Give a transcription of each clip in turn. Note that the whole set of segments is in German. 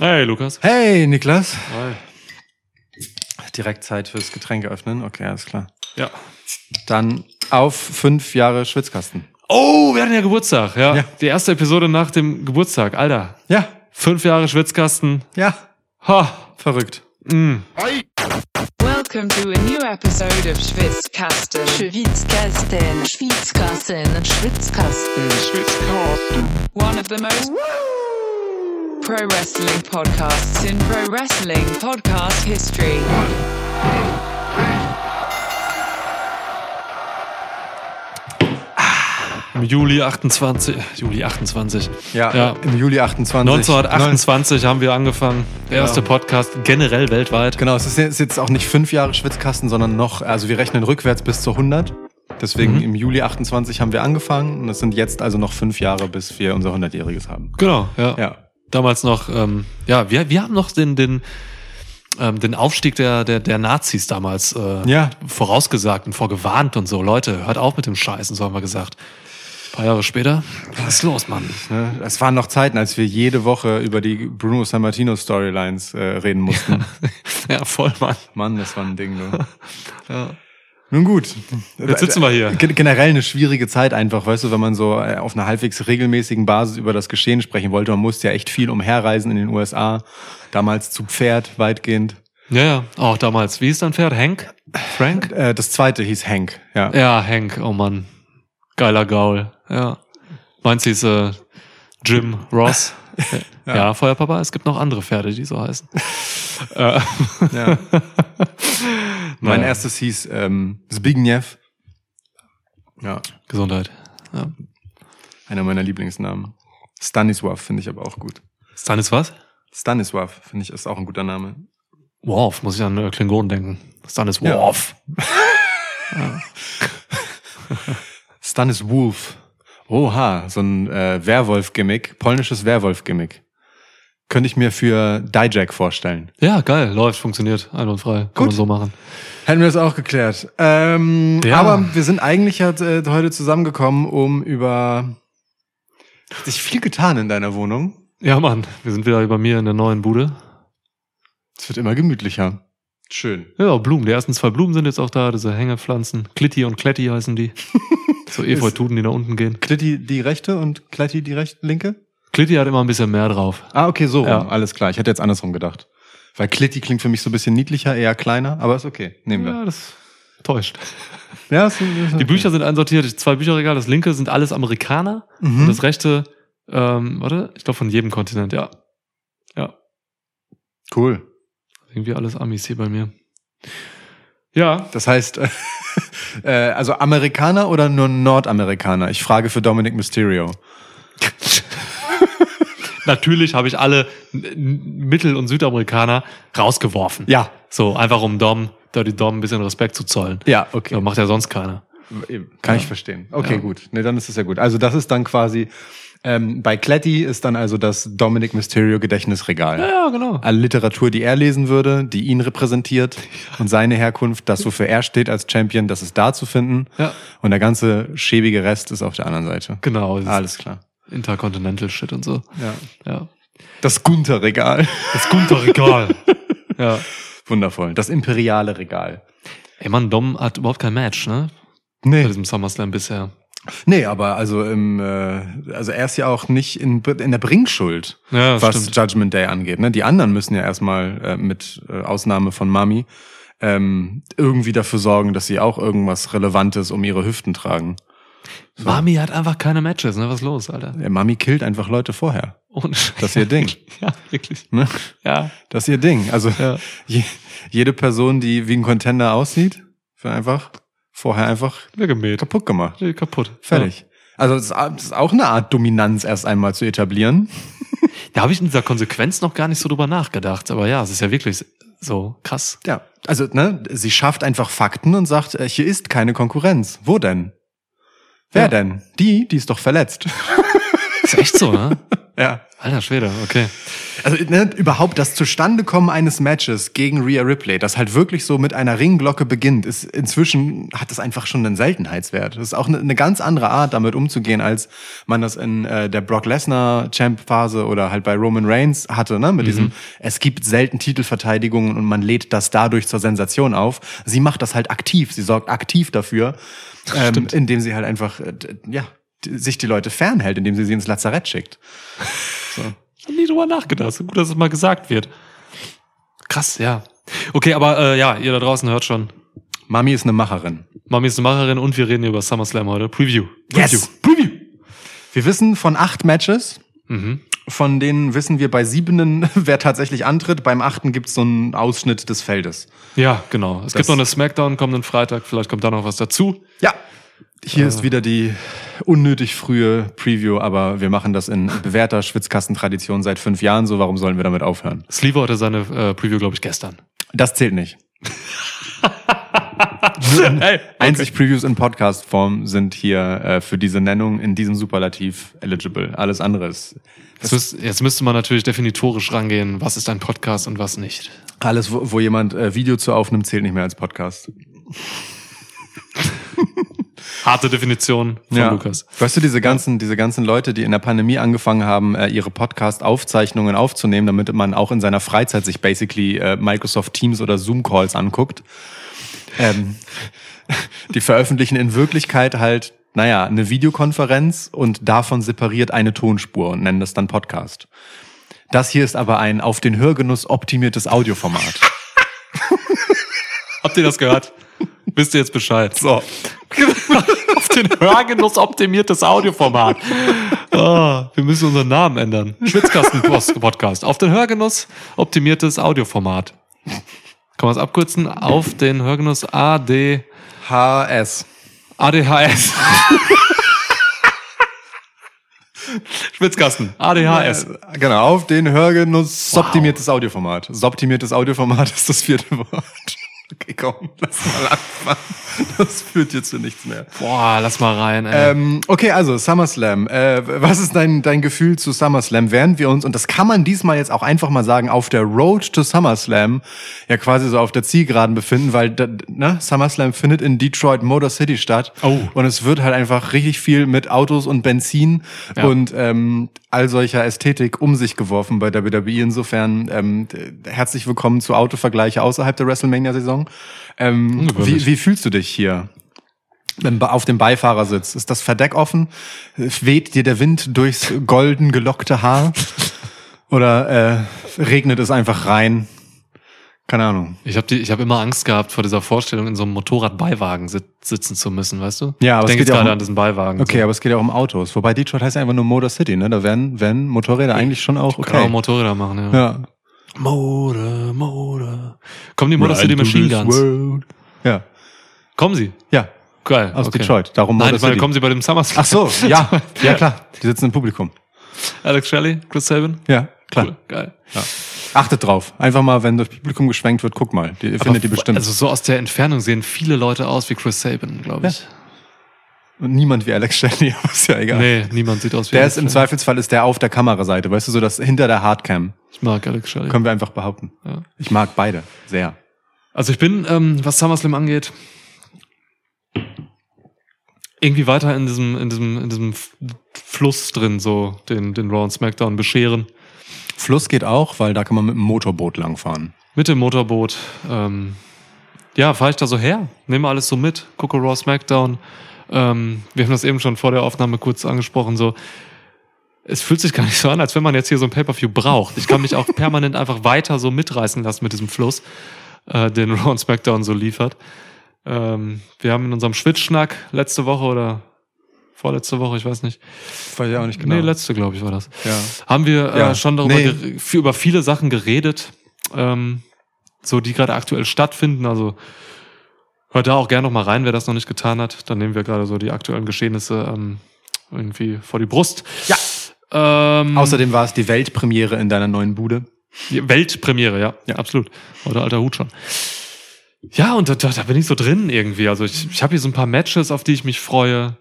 Hey, Lukas. Hey, Niklas. Hi. Direkt Zeit fürs Getränk öffnen. Okay, alles klar. Ja. Dann auf fünf Jahre Schwitzkasten. Oh, wir hatten ja Geburtstag. Ja. Ja. Die erste Episode nach dem Geburtstag. Alter. Ja, Fünf Jahre Schwitzkasten. ja, Ha. verrückt. Mm. Welcome to a new episode of Schwitzkasten. Schwitzkasten, Schwitzkasten, Schwitzkasten. One of the most pro wrestling podcasts in pro wrestling podcast history. Im Juli 28. Juli 28. Ja, Ja. im Juli 28. 1928 haben wir angefangen. Der erste Podcast generell weltweit. Genau, es ist jetzt- ist jetzt auch nicht fünf Jahre Schwitzkasten, sondern noch, also wir rechnen rückwärts bis zu 100. Deswegen Mhm. im Juli 28 haben wir angefangen und es sind jetzt also noch fünf Jahre, bis wir unser 100-jähriges haben. Genau, ja. Ja. Damals noch, ähm, ja, wir, wir haben noch den, den, ähm, den Aufstieg der, der, der Nazis damals äh, Ja. vorausgesagt und vorgewarnt und so. Leute, hört auf mit dem Scheißen, so haben wir gesagt. Ein paar Jahre später, was ist los, Mann? Es waren noch Zeiten, als wir jede Woche über die Bruno Sammartino Storylines äh, reden mussten. Ja, voll, Mann. Mann, das war ein Ding, du. Ja. Nun gut. Jetzt sitzen wir hier. Gen- Generell eine schwierige Zeit einfach, weißt du, wenn man so äh, auf einer halbwegs regelmäßigen Basis über das Geschehen sprechen wollte. Man musste ja echt viel umherreisen in den USA. Damals zu Pferd weitgehend. Ja, ja, auch damals. Wie hieß dein Pferd? Hank? Frank? Äh, das zweite hieß Hank, ja. Ja, Hank, oh Mann. Geiler Gaul. Ja. Meins hieß äh, Jim Ross. Ja. Feuerpapa, es gibt noch andere Pferde, die so heißen. äh, ja. Mein erstes hieß ähm, Zbigniew. Ja, Gesundheit. Ja. einer meiner Lieblingsnamen. Stanisław finde ich aber auch gut. Stanis was? Stanisław finde ich ist auch ein guter Name. Worf, muss ich an äh, Klingonen denken. Stanis Worf. Stanis Wolf. Oha, so ein äh, Werwolf-Gimmick, polnisches Werwolf-Gimmick. Könnte ich mir für Dijak vorstellen. Ja. geil, läuft, funktioniert, einwandfrei. Kann Gut. man so machen. Hätten wir das auch geklärt. Ähm, Ja. Aber wir sind eigentlich halt, äh, heute zusammengekommen, um über... Hat sich viel getan in deiner Wohnung. Ja, Mann, wir sind wieder bei mir in der neuen Bude. Es wird immer gemütlicher. Schön. Ja, Blumen. Die ersten zwei Blumen sind jetzt auch da, diese Hängepflanzen. Klitti und Kletti heißen die. so Efeutuden, die nach unten gehen. Klitti die rechte und Kletti die rechte, linke? Klitti hat immer ein bisschen mehr drauf. Ah, okay, so rum. Ja. Alles klar. Ich hätte jetzt andersrum gedacht. Weil Klitti klingt für mich so ein bisschen niedlicher, eher kleiner, aber ist okay. Nehmen wir. Ja, das täuscht. Ja, ist, ist Die Bücher sind einsortiert, zwei Bücherregale. Das linke sind alles Amerikaner Mhm. und das rechte, ähm, warte, ich glaube von jedem Kontinent, ja. Ja, Cool. irgendwie alles Amis hier bei mir. Ja, Das heißt, äh, also Amerikaner oder nur Nordamerikaner? Ich frage für Dominic Mysterio. natürlich habe ich alle Mittel- und Südamerikaner rausgeworfen. Ja. So, einfach um Dom, Dirty Dom ein bisschen Respekt zu zollen. Ja, okay. So, macht ja sonst keiner. Kann ich verstehen. Okay, Ja. gut. Nee, dann ist es ja gut. Also das ist dann quasi, ähm, bei Kletti ist dann also das Dominic Mysterio Gedächtnisregal. Ja, genau. Alle Literatur, die er lesen würde, die ihn repräsentiert und seine Herkunft, das, wofür er steht als Champion, das ist da zu finden. Ja. Und der ganze schäbige Rest ist auf der anderen Seite. Genau, das ist Alles klar. Intercontinental Shit und so. Ja. Ja. Das Gunther-Regal. Das Gunther-Regal. ja. Wundervoll. Das imperiale Regal. Ey, Mann, Dom hat überhaupt kein Match, ne? Bei Nee. diesem SummerSlam bisher. Nee, aber also im, äh, also er ist ja auch nicht in, in der Bringschuld, Ja, das was stimmt. Judgment Day angeht. Ne? Die anderen müssen ja erstmal äh, mit äh, Ausnahme von Mami ähm, irgendwie dafür sorgen, dass sie auch irgendwas Relevantes um ihre Hüften tragen. Mami hat einfach keine Matches, ne? Was ist los, Alter? Ja, Mami killt einfach Leute vorher. Ohne Das ist ihr Ding. Ja, wirklich. Ne? Ja. Das ist ihr Ding. Also Ja. je, jede Person, die wie ein Contender aussieht, wird einfach vorher einfach gemäht. kaputt gemacht. Nee, kaputt. Fertig. Also es ist, auch eine Art Dominanz erst einmal zu etablieren. Ja. Da habe ich in dieser Konsequenz noch gar nicht so drüber nachgedacht. Aber ja, es ist ja wirklich so krass. Ja, also ne, sie schafft einfach Fakten und sagt, äh, hier ist keine Konkurrenz. Wo denn? Wer Ja. denn? Die, die ist doch verletzt. Ist echt so, ne? Ja. Alter Schwede, okay. Also ne, überhaupt das Zustandekommen eines Matches gegen Rhea Ripley, das halt wirklich so mit einer Ringglocke beginnt, ist inzwischen hat das einfach schon einen Seltenheitswert. Das ist auch eine, eine ganz andere Art, damit umzugehen, als man das in äh, der Brock Lesnar Champ Phase oder halt bei Roman Reigns hatte, ne? Mit diesem es gibt selten Titelverteidigungen und man lädt das dadurch zur Sensation auf. Sie macht das halt aktiv, sie sorgt aktiv dafür, ähm, indem sie halt einfach äh, ja sich die Leute fernhält, indem sie sie ins Lazarett schickt. Hab nie drüber nachgedacht. So gut, dass es mal gesagt wird. Krass, ja. Okay, aber äh, ja, ihr da draußen hört schon. Mami ist eine Macherin. Mami ist eine Macherin und wir reden über SummerSlam heute. Preview. Yes. Preview. Wir wissen von acht Matches, Mhm. von denen wissen wir bei siebenen, wer tatsächlich antritt. Beim achten gibt's so einen Ausschnitt des Feldes. Ja, genau. Es gibt noch eine Smackdown kommenden Freitag. Vielleicht kommt da noch was dazu. Ja. Hier ist wieder die unnötig frühe Preview, aber wir machen das in bewährter Schwitzkastentradition seit fünf Jahren so. Warum sollen wir damit aufhören? Sliver hatte seine äh, Preview, glaube ich, gestern. Das zählt nicht. Hey, Einzig Previews in Podcast-Form sind hier äh, für diese Nennung in diesem Superlativ eligible. Alles andere ist Jetzt, jetzt müsste man natürlich definitorisch rangehen, was ist ein Podcast und was nicht. alles, wo, wo jemand äh, Video zu aufnimmt, zählt nicht mehr als Podcast. Harte Definition von Lukas. Weißt du, diese ganzen, diese ganzen Leute, die in der Pandemie angefangen haben, äh, ihre Podcast-Aufzeichnungen aufzunehmen, damit man auch in seiner Freizeit sich basically äh, Microsoft Teams oder Zoom-Calls anguckt, ähm, die veröffentlichen in Wirklichkeit halt, naja, eine Videokonferenz und davon separiert eine Tonspur und nennen das dann Podcast. Das hier ist aber ein auf den Hörgenuss optimiertes Audioformat. Habt ihr das gehört? Wisst ihr jetzt Bescheid? So. Auf den Hörgenuss optimiertes Audioformat. Ah, wir müssen unseren Namen ändern. Schwitzkasten-Podcast. Auf den Hörgenuss optimiertes Audioformat. Kann man es abkürzen? Auf den Hörgenuss AD, HS. ADHS. Schwitzkasten. ADHS. Genau, auf den Hörgenuss optimiertes Audioformat. Optimiertes Audioformat ist das vierte Wort. Okay, komm, lass mal anfangen. Das führt jetzt zu nichts mehr. Boah, lass mal rein, ey. Ähm, okay, also SummerSlam. Äh, was ist dein, dein Gefühl zu SummerSlam? Während wir uns, und das kann man diesmal jetzt auch einfach mal sagen, auf der Road to SummerSlam ja quasi so auf der Zielgeraden befinden, weil ne, SummerSlam findet in Detroit Motor City statt. Oh. Und es wird halt einfach richtig viel mit Autos und Benzin Ja. und ähm, all solcher Ästhetik um sich geworfen bei WWE. Insofern ähm, herzlich willkommen zu Autovergleiche außerhalb der WrestleMania-Saison. Ähm, wie, wie fühlst du dich hier? Auf dem Beifahrersitz. Ist das Verdeck offen? Weht dir der Wind durchs golden gelockte Haar? Oder äh, regnet es einfach rein? Keine Ahnung. Ich habe ich hab immer Angst gehabt vor dieser Vorstellung, in so einem Motorradbeiwagen sit sitzen zu müssen, weißt du? Ja, aber ich es denke geht jetzt ja auch gerade um- an diesen Beiwagen. Okay, aber es geht ja auch um Autos. Wobei Detroit heißt ja einfach nur Motor City, ne? Da werden, werden Motorräder eigentlich schon auch so. Kann auch okay. Motorräder machen, ja. Ja. Motor, Motor. Kommen die Motor City Machine Guns? Ja. Kommen sie? Ja. Geil. Aus okay. Detroit. Darum Nein, Motor ich meine, City. kommen sie bei dem SummerSlam? Ach so, ja. Ja, klar. Die sitzen im Publikum. Alex Shelley, Chris Sabin? Ja, klar. Cool, geil. Ja. Achtet drauf. Einfach mal, wenn das Publikum geschwenkt wird, guck mal. Die, ihr findet die bestimmt. Also so aus der Entfernung sehen viele Leute aus wie Chris Sabin, glaube ich. Und niemand wie Alex Shelley, aber ist ja egal. Nee, niemand sieht aus wie Der Alex ist im Shelley. Zweifelsfall ist der auf der Kameraseite, weißt du, so das hinter der Hardcam. Ich mag Alex Shelley. Können wir einfach behaupten. Ja. Ich mag beide sehr. Also ich bin, ähm, was SummerSlam angeht, irgendwie weiter in diesem, in diesem, in diesem Fluss drin, so den, den Raw und SmackDown bescheren. Fluss geht auch, weil da kann man mit dem Motorboot langfahren. Mit dem Motorboot. Ähm, ja, fahre ich da so her, nehme alles so mit, gucke Raw SmackDown. Ähm, wir haben das eben schon vor der Aufnahme kurz angesprochen, so. Es fühlt sich gar nicht so an, als wenn man jetzt hier so ein Pay-Per-View braucht. Ich kann mich auch permanent einfach weiter so mitreißen lassen mit diesem Fluss, äh, den Raw SmackDown so liefert. Ähm, wir haben in unserem Schwitzschnack letzte Woche oder vorletzte Woche, ich weiß nicht. Weiß ich auch nicht Nee, letzte, glaube ich, war das. Ja. Haben wir Ja, äh, schon darüber nee. über viele Sachen geredet, ähm, so die gerade aktuell stattfinden. Also hört da auch gerne noch mal rein, wer das noch nicht getan hat. Dann nehmen wir gerade so die aktuellen Geschehnisse ähm, irgendwie vor die Brust. Ja. Ähm, Außerdem war es die Weltpremiere in deiner neuen Bude. Weltpremiere, ja, ja, absolut. Oder alter Hut schon. Ja, und da, da, da bin ich so drin irgendwie. Also ich, ich habe hier so ein paar Matches, auf die ich mich freue.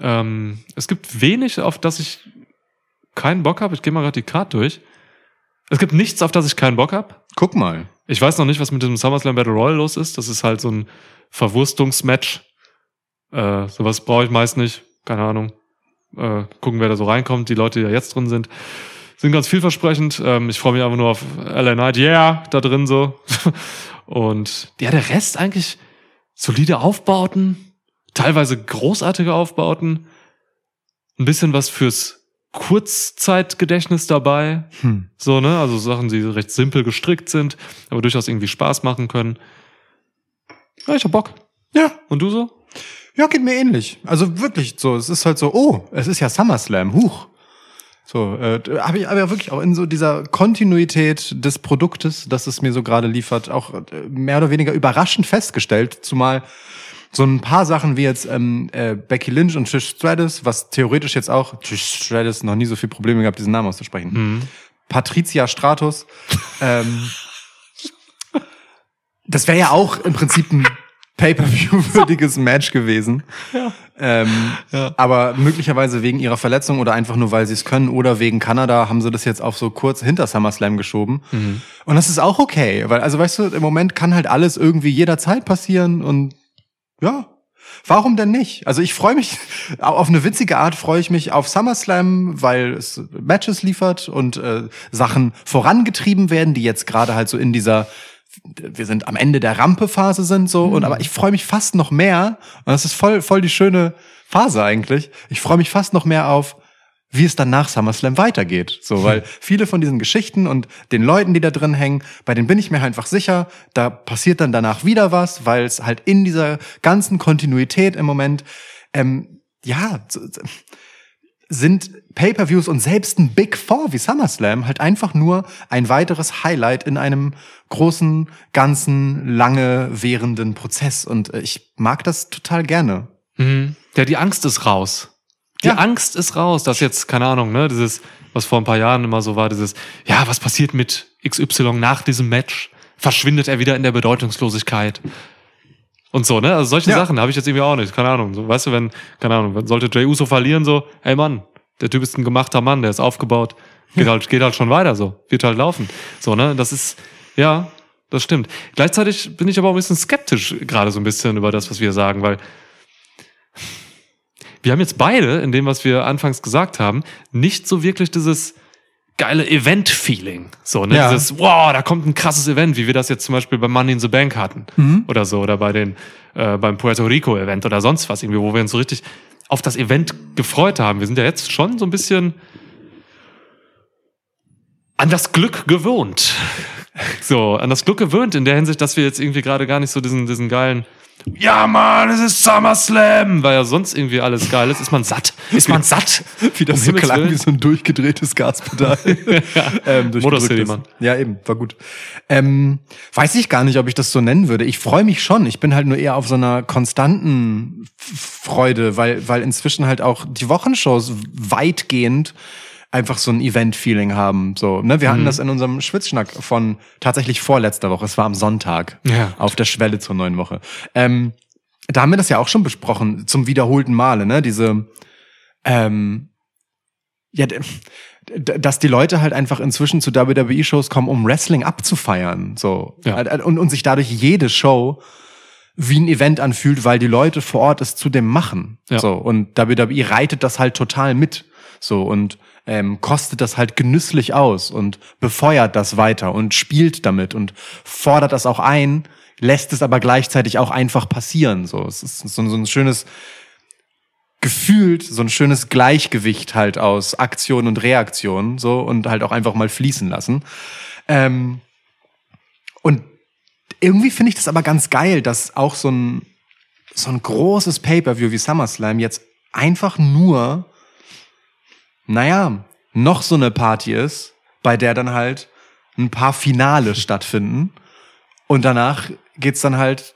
Ähm, es gibt wenig, auf das ich keinen Bock habe, ich gehe mal gerade die Card durch. Es gibt nichts, auf das ich keinen Bock habe. Guck mal. Ich weiß noch nicht, was mit diesem SummerSlam Battle Royale los ist. Das ist halt so ein Verwurstungsmatch. Äh, sowas brauche ich meist nicht. Keine Ahnung. Äh, gucken, wer da so reinkommt. Die Leute, die da jetzt drin sind, sind ganz vielversprechend. Ähm, ich freue mich einfach nur auf LA Knight. Yeah, da drin so. Und ja, der Rest eigentlich solide Aufbauten, teilweise großartige Aufbauten. Ein bisschen was fürs Kurzzeitgedächtnis dabei. Hm. So, ne? Also Sachen, die recht simpel gestrickt sind, aber durchaus irgendwie Spaß machen können. Ja, ich hab Bock. Ja, Und du so? ja, geht mir ähnlich. Also wirklich so, es ist halt so, oh, es ist ja SummerSlam, huch. So, äh, habe ich aber ja wirklich auch in so dieser Kontinuität des Produktes, das es mir so gerade liefert, auch äh, mehr oder weniger überraschend festgestellt, zumal so ein paar Sachen wie jetzt ähm, äh, Becky Lynch und Trish Stratus, was theoretisch jetzt auch, Trish Stratus noch nie so viel Probleme gehabt, diesen Namen auszusprechen. Patricia Stratus. ähm, das wäre ja auch im Prinzip ein Pay-per-view-würdiges Match gewesen. Ähm, Aber möglicherweise wegen ihrer Verletzung oder einfach nur, weil sie es können oder wegen Kanada haben sie das jetzt auf so kurz hinter SummerSlam geschoben. Und das ist auch okay, weil, also weißt du, im Moment kann halt alles irgendwie jederzeit passieren und ja, warum denn nicht? Also ich freue mich, auf eine witzige Art freue ich mich auf SummerSlam, weil es Matches liefert und äh, Sachen vorangetrieben werden, die jetzt gerade halt so in dieser wir sind am Ende der Rampe-Phase sind so und aber ich freue mich fast noch mehr und das ist voll voll die schöne Phase eigentlich. Ich freue mich fast noch mehr auf wie es dann nach SummerSlam weitergeht. So, weil viele von diesen Geschichten und den Leuten, die da drin hängen, bei denen bin ich mir einfach sicher, da passiert dann danach wieder was, weil es halt in dieser ganzen Kontinuität im Moment, ähm, ja, sind Pay-per-Views und selbst ein Big Four wie SummerSlam halt einfach nur ein weiteres Highlight in einem großen, ganzen, lange währenden Prozess. Und äh, ich mag das total gerne. Mhm. Ja, die Angst ist raus. Die Ja. Angst ist raus, dass jetzt, keine Ahnung, ne, dieses, was vor ein paar Jahren immer so war, dieses, ja, was passiert mit XY nach diesem Match? Verschwindet er wieder in der Bedeutungslosigkeit? Und so, ne? Also solche Ja. Sachen habe ich jetzt irgendwie auch nicht. Keine Ahnung. So, weißt du, wenn, keine Ahnung, sollte Jey Uso verlieren, so, hey Mann, der Typ ist ein gemachter Mann, der ist aufgebaut, geht halt, geht halt schon weiter, so, wird halt laufen. So, ne? Das ist, ja, das stimmt. Gleichzeitig bin ich aber auch ein bisschen skeptisch gerade so ein bisschen über das, was wir sagen, weil wir haben jetzt beide, in dem, was wir anfangs gesagt haben, nicht so wirklich dieses geile Event-Feeling. So, ne? Ja. Dieses, wow, da kommt ein krasses Event, wie wir das jetzt zum Beispiel beim Money in the Bank hatten. Oder so, oder bei den, äh, beim Puerto Rico-Event oder sonst was irgendwie, wo wir uns so richtig auf das Event gefreut haben. Wir sind ja jetzt schon so ein bisschen an das Glück gewohnt. So, an das Glück gewöhnt in der Hinsicht, dass wir jetzt irgendwie gerade gar nicht so diesen, diesen geilen, ja Mann, es ist SummerSlam, weil ja sonst irgendwie alles geil ist. Ist man satt? Ist man satt? Wie das so klang Willen. wie so ein durchgedrehtes Gaspedal. ähm, durchgedrücktes. City, Mann. Ja, eben, war gut. Ähm, weiß ich gar nicht, ob ich das so nennen würde. Ich freue mich schon. Ich bin halt nur eher auf so einer konstanten Freude, weil, weil inzwischen halt auch die Wochenshows weitgehend einfach so ein Event-Feeling haben. So, ne? Wir hatten das in unserem Schwitzschnack von tatsächlich vorletzter Woche. Es war am Sonntag. Ja. Auf der Schwelle zur neuen Woche. Ähm, da haben wir das ja auch schon besprochen, zum wiederholten Male, ne? Diese, ähm, ja, dass die Leute halt einfach inzwischen zu WWE-Shows kommen, um Wrestling abzufeiern, so. Ja. Und, und sich dadurch jede Show wie ein Event anfühlt, weil die Leute vor Ort es zu dem machen. Ja. So. Und WWE reitet das halt total mit. So. Und ähm, kostet das halt genüsslich aus und befeuert das weiter und spielt damit und fordert das auch ein, lässt es aber gleichzeitig auch einfach passieren. So. Es ist so, so ein schönes, gefühlt so ein schönes Gleichgewicht halt aus Aktion und Reaktion so und halt auch einfach mal fließen lassen. Ähm, und irgendwie finde ich das aber ganz geil, dass auch so ein so ein großes Pay-per-View wie SummerSlam jetzt einfach nur naja, noch so eine Party ist, bei der dann halt ein paar Finale stattfinden und danach geht's dann halt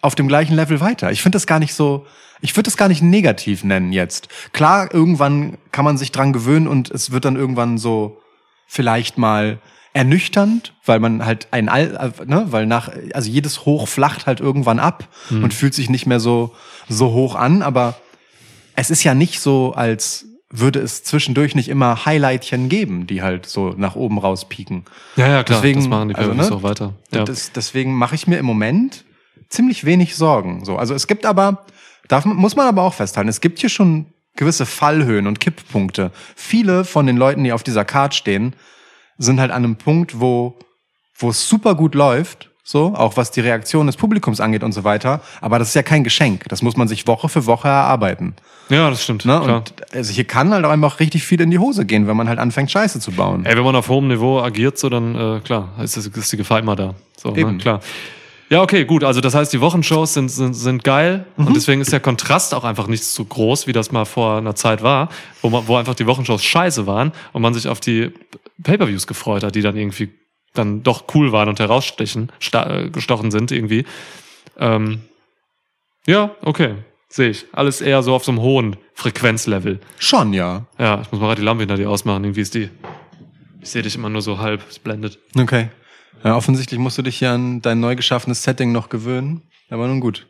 auf dem gleichen Level weiter. Ich finde das gar nicht so, ich würde das gar nicht negativ nennen jetzt. Klar, irgendwann kann man sich dran gewöhnen und es wird dann irgendwann so vielleicht mal ernüchternd, weil man halt ein All, äh, ne, weil nach, also jedes Hoch flacht halt irgendwann ab und fühlt sich nicht mehr so, so hoch an, aber es ist ja nicht so, als würde es zwischendurch nicht immer Highlightchen geben, die halt so nach oben raus pieken. Ja, ja, klar, Deswegen, das machen die also, Pay-Per-Views ne? auch weiter. Ja. Das, deswegen mache ich mir im Moment ziemlich wenig Sorgen. So, also es gibt aber, darf, muss man aber auch festhalten, es gibt hier schon gewisse Fallhöhen und Kipppunkte. Viele von den Leuten, die auf dieser Card stehen, sind halt an einem Punkt, wo, wo es super gut läuft, so, auch was die Reaktion des Publikums angeht und so weiter. Aber das ist ja kein Geschenk. Das muss man sich Woche für Woche erarbeiten. ja, das stimmt. Ne? Und also hier kann halt auch einfach richtig viel in die Hose gehen, wenn man halt anfängt, Scheiße zu bauen. Ey, wenn man auf hohem Niveau agiert, so dann äh, klar, ist, das- ist die Gefahr immer da. So, Eben. Ne? klar. Ja, okay, gut. Also das heißt, die Wochenshows sind, sind, sind geil Mhm. und deswegen ist der Kontrast auch einfach nicht so groß, wie das mal vor einer Zeit war, wo, man, wo einfach die Wochenshows scheiße waren und man sich auf die Pay-per-Views gefreut hat, die dann irgendwie dann doch cool waren und herausstechen, äh, gestochen sind irgendwie. Ähm, ja, okay, sehe ich. Alles eher so auf so einem hohen Frequenzlevel. Schon, ja. Ja, ich muss mal gerade die Lampe hinter dir ausmachen. Irgendwie ist die. Ich sehe dich immer nur so halb, es blendet. Okay. Ja, offensichtlich musst du dich hier an dein neu geschaffenes Setting noch gewöhnen. Aber nun gut.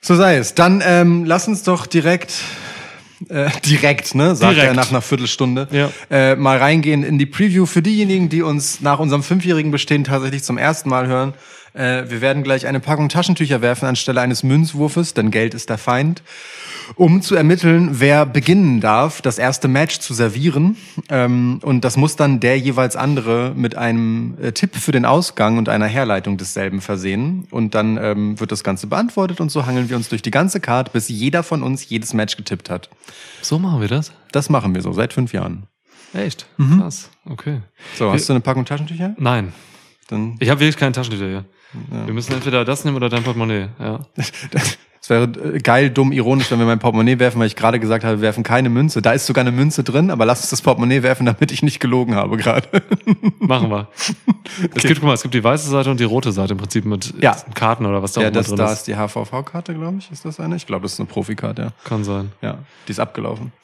So sei es. Dann ähm, lass uns doch direkt, äh, direkt, ne, sagt Direkt. er nach einer Viertelstunde, Ja. äh, mal reingehen in die Preview für diejenigen, die uns nach unserem fünfjährigen Bestehen tatsächlich zum ersten Mal hören. Äh, wir werden gleich eine Packung Taschentücher werfen anstelle eines Münzwurfes, denn Geld ist der Feind um zu ermitteln, wer beginnen darf, das erste Match zu servieren. Ähm, und das muss dann der jeweils andere mit einem äh, Tipp für den Ausgang und einer Herleitung desselben versehen. Und dann ähm, wird das Ganze beantwortet und so hangeln wir uns durch die ganze Card, bis jeder von uns jedes Match getippt hat. So machen wir das? Das machen wir so seit fünf Jahren. Echt? Mhm. Krass. Okay. So, hast du eine Packung Taschentücher? Nein. Dann Ich habe wirklich keine Taschentücher hier. Wir müssen entweder das nehmen oder dein Portemonnaie. Ja. es wäre äh, geil, dumm, ironisch, wenn wir mein Portemonnaie werfen, weil ich gerade gesagt habe, wir werfen keine Münze. Da ist sogar eine Münze drin, aber lass uns das Portemonnaie werfen, damit ich nicht gelogen habe gerade. Machen wir. Es gibt, guck mal, es gibt die weiße Seite und die rote Seite im Prinzip mit Ja. Karten oder was da Ja, das drin da ist. ist die HVV-Karte, glaube ich. Ist das eine? Ich glaube, das ist eine Profikarte, ja. Kann sein. Ja, die ist abgelaufen.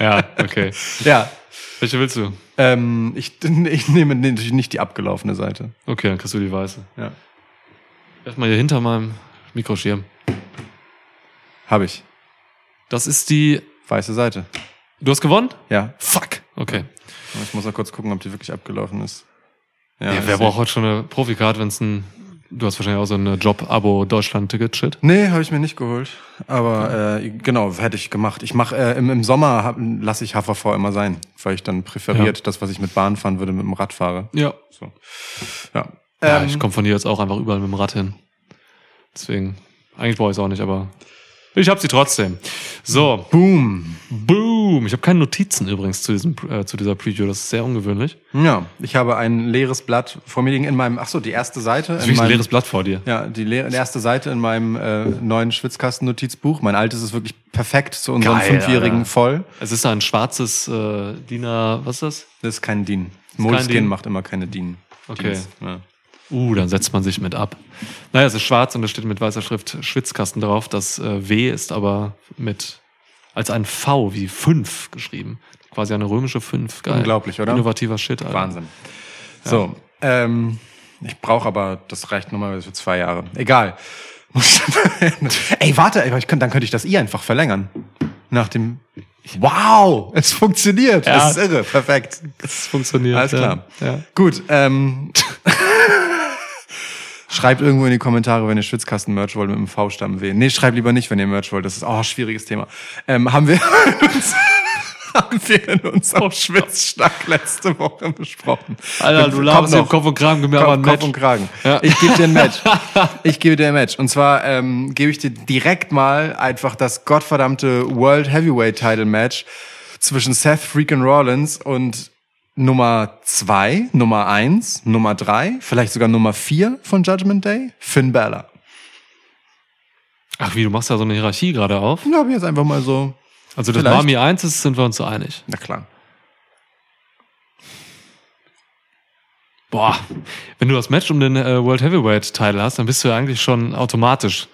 Ja, okay. Ja. Welche willst du? Ähm, ich, ich nehme natürlich nicht die abgelaufene Seite. Okay, dann kriegst du die weiße. Ja. Erstmal hier hinter meinem Mikroschirm. Habe ich. Das ist die. Weiße Seite. Du hast gewonnen? Ja. Fuck. Okay. Ich muss noch kurz gucken, ob die wirklich abgelaufen ist. Ja, ich wer braucht heute schon eine Profikarte, wenn es ein. Du hast wahrscheinlich auch so eine Job-Abo Deutschland-Ticket-Shit. Nee, habe ich mir nicht geholt. Aber äh, genau, hätte ich gemacht. Ich mache äh, im, im Sommer lasse ich HVV immer sein, weil ich dann präferiert Ja. das, was ich mit Bahn fahren würde, mit dem Rad fahre. Ja. So. Ja. ja Ähm, ich komme von hier jetzt auch einfach überall mit dem Rad hin. Deswegen, eigentlich brauche ich es auch nicht, aber ich habe sie trotzdem. So, Boom. boom. Ich habe keine Notizen übrigens zu, diesem, äh, zu dieser Preview. Das ist sehr ungewöhnlich. Ja, ich habe ein leeres Blatt vor mir liegen in meinem, ach so, die erste Seite. Das ist in wirklich ein meinem, leeres Blatt vor dir. Ja, die le- erste Seite in meinem äh, neuen Schwitzkasten-Notizbuch. Mein altes ist wirklich perfekt zu unserem Geil, Fünfjährigen Alter. voll. Es ist ein schwarzes äh, DIN A, was ist das? Das ist kein DIN. Moleskin macht immer keine DIN. Okay. Ja. Uh, dann setzt man sich mit ab. Naja, es ist schwarz und da steht mit weißer Schrift Schwitzkasten drauf. Das äh, W ist aber mit als ein V wie 5 geschrieben. Quasi eine römische 5. Geil. Unglaublich, oder? Innovativer Shit, Alter. Wahnsinn. So, ähm, ich brauche aber, das reicht nochmal für zwei Jahre. Egal. Ey, warte, ey, kann, dann könnte ich das I einfach verlängern. Nach dem. Wow, es funktioniert. Ja. Das ist irre, perfekt. Das funktioniert. Alles klar. Ja. ja. Gut, ähm, schreibt irgendwo in die Kommentare, wenn ihr Schwitzkasten-Merch wollt mit dem V-Stamm W. Nee, schreibt lieber nicht, wenn ihr Merch wollt. Das ist auch ein schwieriges Thema. Ähm, haben wir haben wir in unserem Schwitzschnack letzte Woche besprochen. Alter, du laberst im Kopf und Kragen, gib mir aber ein Kopf Match. und Kragen. Ja. Ich gebe dir ein Match. Ich gebe dir ein Match. Und zwar ähm, gebe ich dir direkt mal einfach das gottverdammte World Heavyweight Title Match zwischen Seth Freakin' Rollins und Nummer zwei, Nummer eins, Nummer drei, vielleicht sogar Nummer vier von Judgment Day, Finn Balor. Ach wie, du machst da so eine Hierarchie gerade auf? Da habe ich jetzt einfach mal so, Also das. Mami 1 ist, sind wir uns so einig. na klar. Boah, wenn du das Match um den äh, World Heavyweight Title hast, dann bist du ja eigentlich schon automatisch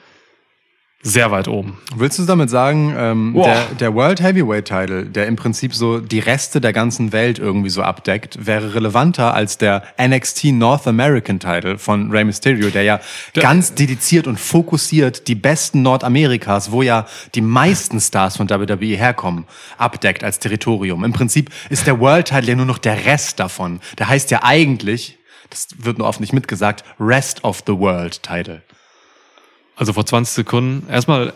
sehr weit oben. Willst du damit sagen, ähm, Boah. der, der World Heavyweight Title, der im Prinzip so die Reste der ganzen Welt irgendwie so abdeckt, wäre relevanter als der NXT North American Title von Rey Mysterio, der ja ganz dediziert und fokussiert die besten Nordamerikas, wo ja die meisten Stars von WWE herkommen, abdeckt als Territorium. Im Prinzip ist der World Title ja nur noch der Rest davon. Der heißt ja eigentlich, das wird nur oft nicht mitgesagt, Rest of the World Title. Also vor 20 Sekunden. Erstmal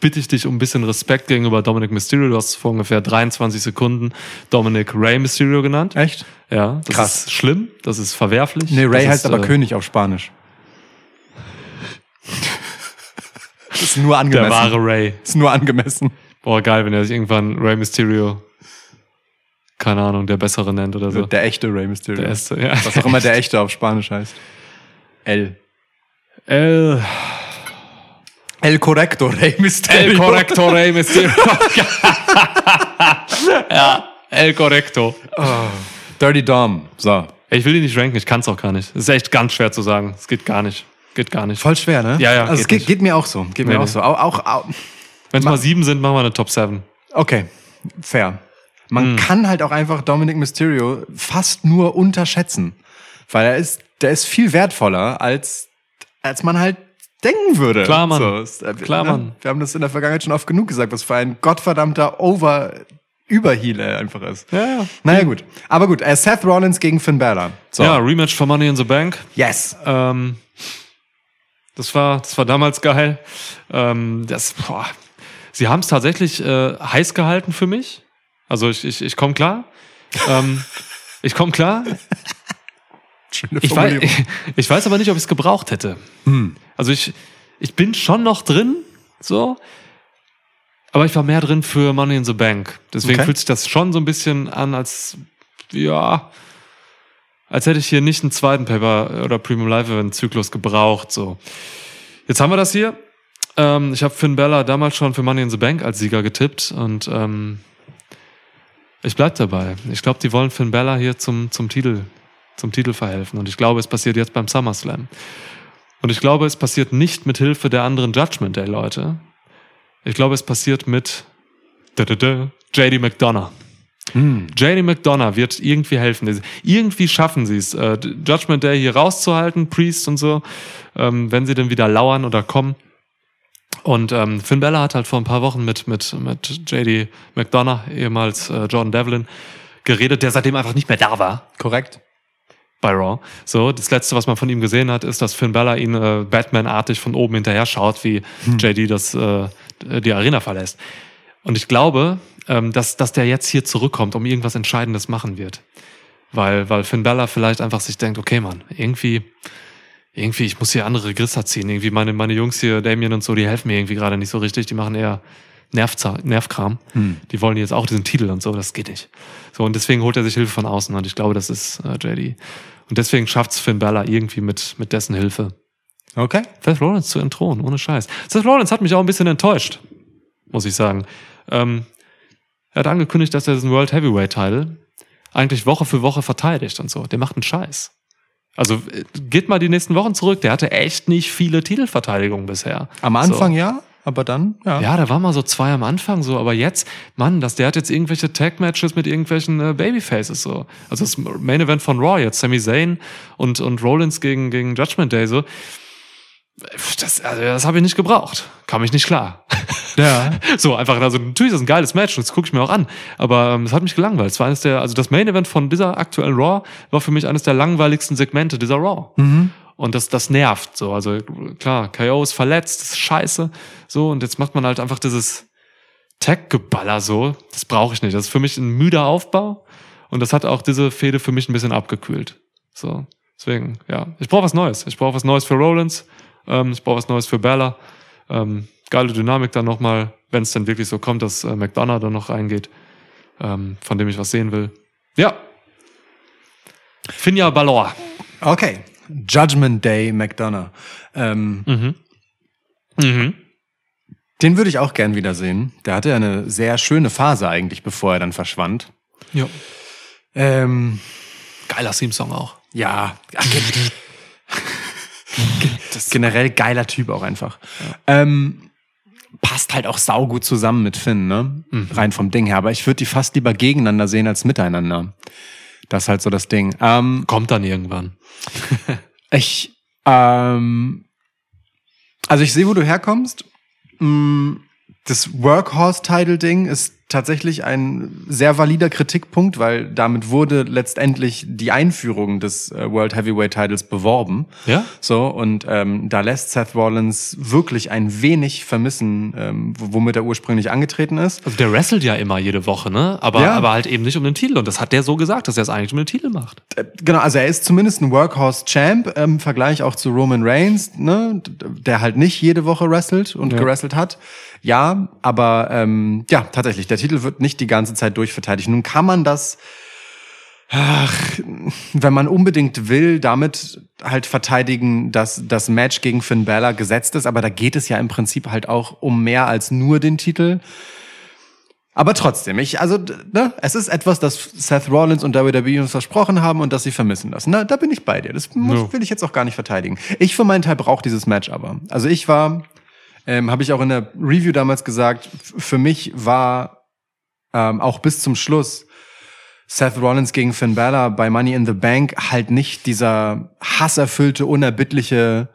bitte ich dich um ein bisschen Respekt gegenüber Dominic Mysterio. Du hast vor ungefähr 23 Sekunden Dominic Ray Mysterio genannt. Echt? Ja, das Krass. ist schlimm, das ist verwerflich. Nee, Ray das heißt ist, aber äh, König auf Spanisch. Das ist nur Der angemessen. wahre Ray. Das ist nur angemessen. Boah, geil, wenn er sich irgendwann Ray Mysterio, keine Ahnung, der Bessere nennt oder so. Der echte Ray Mysterio. Der erste, ja. Was auch immer der echte auf Spanisch heißt. El. El, El Correcto Rey Mysterio. El Correcto Ray Mysterio. ja, El Correcto. Dirty Dom. So. Ich will ihn nicht ranken, ich kann es auch gar nicht. Es ist echt ganz schwer zu sagen. Es geht gar nicht. Geht gar nicht. Voll schwer, ne? Ja, ja, Also es geht geht, geht mir auch so. Geht mir Nee, auch nee. so. Auch, auch, auch. Wenn es mal sieben sind, machen wir eine Top 7. Okay. Fair. Man Hm. kann halt auch einfach Dominic Mysterio fast nur unterschätzen. Weil er ist, der ist viel wertvoller, als, als man halt denken würde. Klar, Mann. So, ist, äh, Klar, ne? Mann. Wir haben das in der Vergangenheit schon oft genug gesagt, was für ein gottverdammter Over, Überheal er einfach ist. Ja, ja. Naja, gut. Aber gut, äh, Seth Rollins gegen Finn Balor. So. Ja, Rematch for Money in the Bank. Yes. Ähm, das war, das war damals geil. Ähm, das, boah. Sie haben es tatsächlich äh, heiß gehalten für mich. Also ich, ich, ich komme klar. ähm, ich komme klar. Schöne Ich weiß, ich weiß aber nicht, ob ich es gebraucht hätte. Also ich, ich bin schon noch drin, so. Aber ich war mehr drin für Money in the Bank. Deswegen Okay. fühlt sich das schon so ein bisschen an, als, ja, als hätte ich hier nicht einen zweiten Paper oder Premium Live Event Zyklus gebraucht, so. Jetzt haben wir das hier. Ähm, ich habe Finn Bella damals schon für Money in the Bank als Sieger getippt und ähm, ich bleib dabei. Ich glaube, die wollen Finn Bella hier zum, zum Titel, zum Titel verhelfen. Und ich glaube, es passiert jetzt beim SummerSlam. Und ich glaube, es passiert nicht mit Hilfe der anderen Judgment Day Leute. Ich glaube, es passiert mit JD McDonough. JD McDonough wird irgendwie helfen. Irgendwie schaffen sie es, äh, Judgment Day hier rauszuhalten, Priest und so, ähm, wenn sie dann wieder lauern oder kommen. Und ähm, Finn Bella hat halt vor ein paar Wochen mit, mit, mit JD McDonough, ehemals äh, Jordan Devlin, geredet, der seitdem einfach nicht mehr da war Korrekt. Bei Raw. So, das letzte, was man von ihm gesehen hat, ist, dass Finn Bella ihn äh, Batman-artig von oben hinterher schaut, wie JD das äh, die Arena verlässt. Und ich glaube, ähm, dass, dass der jetzt hier zurückkommt, um irgendwas Entscheidendes machen wird. Weil, weil Finn Bella vielleicht einfach sich denkt, okay, Mann, irgendwie, irgendwie, ich muss hier andere Register ziehen. Irgendwie meine, meine Jungs hier, Damien und so, die helfen mir irgendwie gerade nicht so richtig. Die machen eher Nervza Nervkram. Die wollen jetzt auch diesen Titel und so, das geht nicht. So, und deswegen holt er sich Hilfe von außen und ich glaube, das ist äh, JD. Und deswegen schafft's Finn Balor irgendwie mit, mit dessen Hilfe. Okay. Seth Rollins zu entthronen, ohne Scheiß. Seth Rollins hat mich auch ein bisschen enttäuscht, muss ich sagen. Ähm, er hat angekündigt, dass er diesen World Heavyweight Title eigentlich Woche für Woche verteidigt und so. Der macht einen Scheiß. Also äh, geht mal die nächsten Wochen zurück. Der hatte echt nicht viele Titelverteidigungen bisher. Am Anfang so. ja, aber dann, ja. Ja, da war mal so zwei am Anfang so, aber jetzt, Mann, dass der hat jetzt irgendwelche Tag-Matches mit irgendwelchen äh, Babyfaces so. Also das Main Event von Raw jetzt, Sami Zayn und, und Rollins gegen, gegen Judgment Day so. Das, also das habe ich nicht gebraucht. Kam ich nicht klar. Ja. So, einfach, also natürlich ist das ein geiles Match, das gucke ich mir auch an. Aber ähm, es hat mich gelangweilt. Es war eines der, also das Main Event von dieser aktuellen Raw war für mich eines der langweiligsten Segmente dieser Raw. Und das, das nervt so. Also klar, KO ist verletzt, ist scheiße. So, und jetzt macht man halt einfach dieses Tag-Geballer so. Das brauche ich nicht. Das ist für mich ein müder Aufbau. Und das hat auch diese Fehde für mich ein bisschen abgekühlt. So, deswegen, ja. Ich brauche was Neues. Ich brauche was Neues für Rollins. Ähm, ich brauche was Neues für Bella. Ähm, geile Dynamik dann nochmal, wenn es dann wirklich so kommt, dass äh, McDonough dann noch reingeht, ähm, von dem ich was sehen will. Ja. Finja Balor. Okay. Judgment Day McDonough. Ähm, Mhm. Den würde ich auch gern wiedersehen. Der hatte ja eine sehr schöne Phase eigentlich, bevor er dann verschwand. Ja. Ähm, Geiler Theme-Song auch. ja, Generell geiler Typ auch einfach. Ähm, passt halt auch saugut zusammen mit Finn, ne? Rein vom Ding her. Aber ich würde die fast lieber gegeneinander sehen als miteinander. Das ist halt so das Ding. Ähm, Kommt dann irgendwann. ich, ähm, also ich sehe, wo du herkommst. Mm, Das Workhorse-Title-Ding ist tatsächlich ein sehr valider Kritikpunkt, weil damit wurde letztendlich die Einführung des äh, World Heavyweight Titles beworben. Ja? So, und ähm, da lässt Seth Rollins wirklich ein wenig vermissen, ähm, womit er ursprünglich angetreten ist. Also der wrestelt ja immer jede Woche, ne? Aber, Ja. aber halt eben nicht um den Titel. Und das hat der so gesagt, dass er es eigentlich um den Titel macht. Äh, Genau, also er ist zumindest ein Workhorse-Champ ähm, im Vergleich auch zu Roman Reigns, ne, der halt nicht jede Woche wrestelt und Ja. gerestelt hat. Ja, aber ähm, ja, tatsächlich, der Titel wird nicht die ganze Zeit durchverteidigt. Nun kann man das, ach, wenn man unbedingt will, damit halt verteidigen, dass das Match gegen Finn Balor gesetzt ist, aber da geht es ja im Prinzip halt auch um mehr als nur den Titel. Aber trotzdem, ich, also, ne, es ist etwas, das Seth Rollins und WWE uns versprochen haben und das sie vermissen lassen. Na, da bin ich bei dir. Das muss, No. will ich jetzt auch gar nicht verteidigen. Ich für meinen Teil brauche dieses Match aber. Also ich war, ähm, habe ich auch in der Review damals gesagt, für mich war ähm, auch bis zum Schluss Seth Rollins gegen Finn Balor bei Money in the Bank halt nicht dieser hasserfüllte, unerbittliche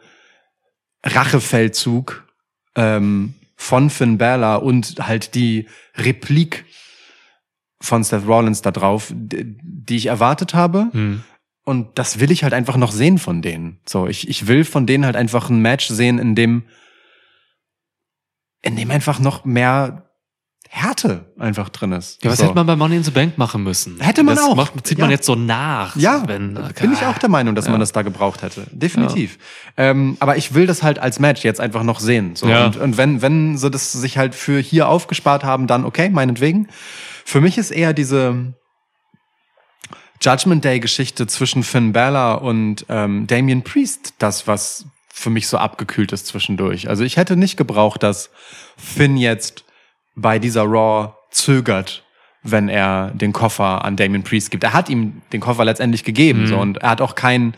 Rachefeldzug ähm, von Finn Balor und halt die Replik von Seth Rollins da drauf, die ich erwartet habe. Hm. Und das will ich halt einfach noch sehen von denen. So, ich, ich will von denen halt einfach ein Match sehen, in dem, in dem einfach noch mehr Härte einfach drin ist. Ja, was so. hätte man bei Money in the Bank machen müssen? Hätte man das auch. Macht, zieht man Ja. jetzt so nach. Ja, wenn, bin ich auch der Meinung, dass Ja. man das da gebraucht hätte. Definitiv. Ähm, aber ich will das halt als Match jetzt einfach noch sehen. So. Ja. Und, und wenn, wenn sie das sich halt für hier aufgespart haben, dann okay, meinetwegen. Für mich ist eher diese Judgment Day-Geschichte zwischen Finn Balor und ähm, Damian Priest das, was für mich so abgekühlt ist zwischendurch. Also ich hätte nicht gebraucht, dass Finn jetzt bei dieser Raw zögert, wenn er den Koffer an Damien Priest gibt. Er hat ihm den Koffer letztendlich gegeben, so, und er hat auch kein,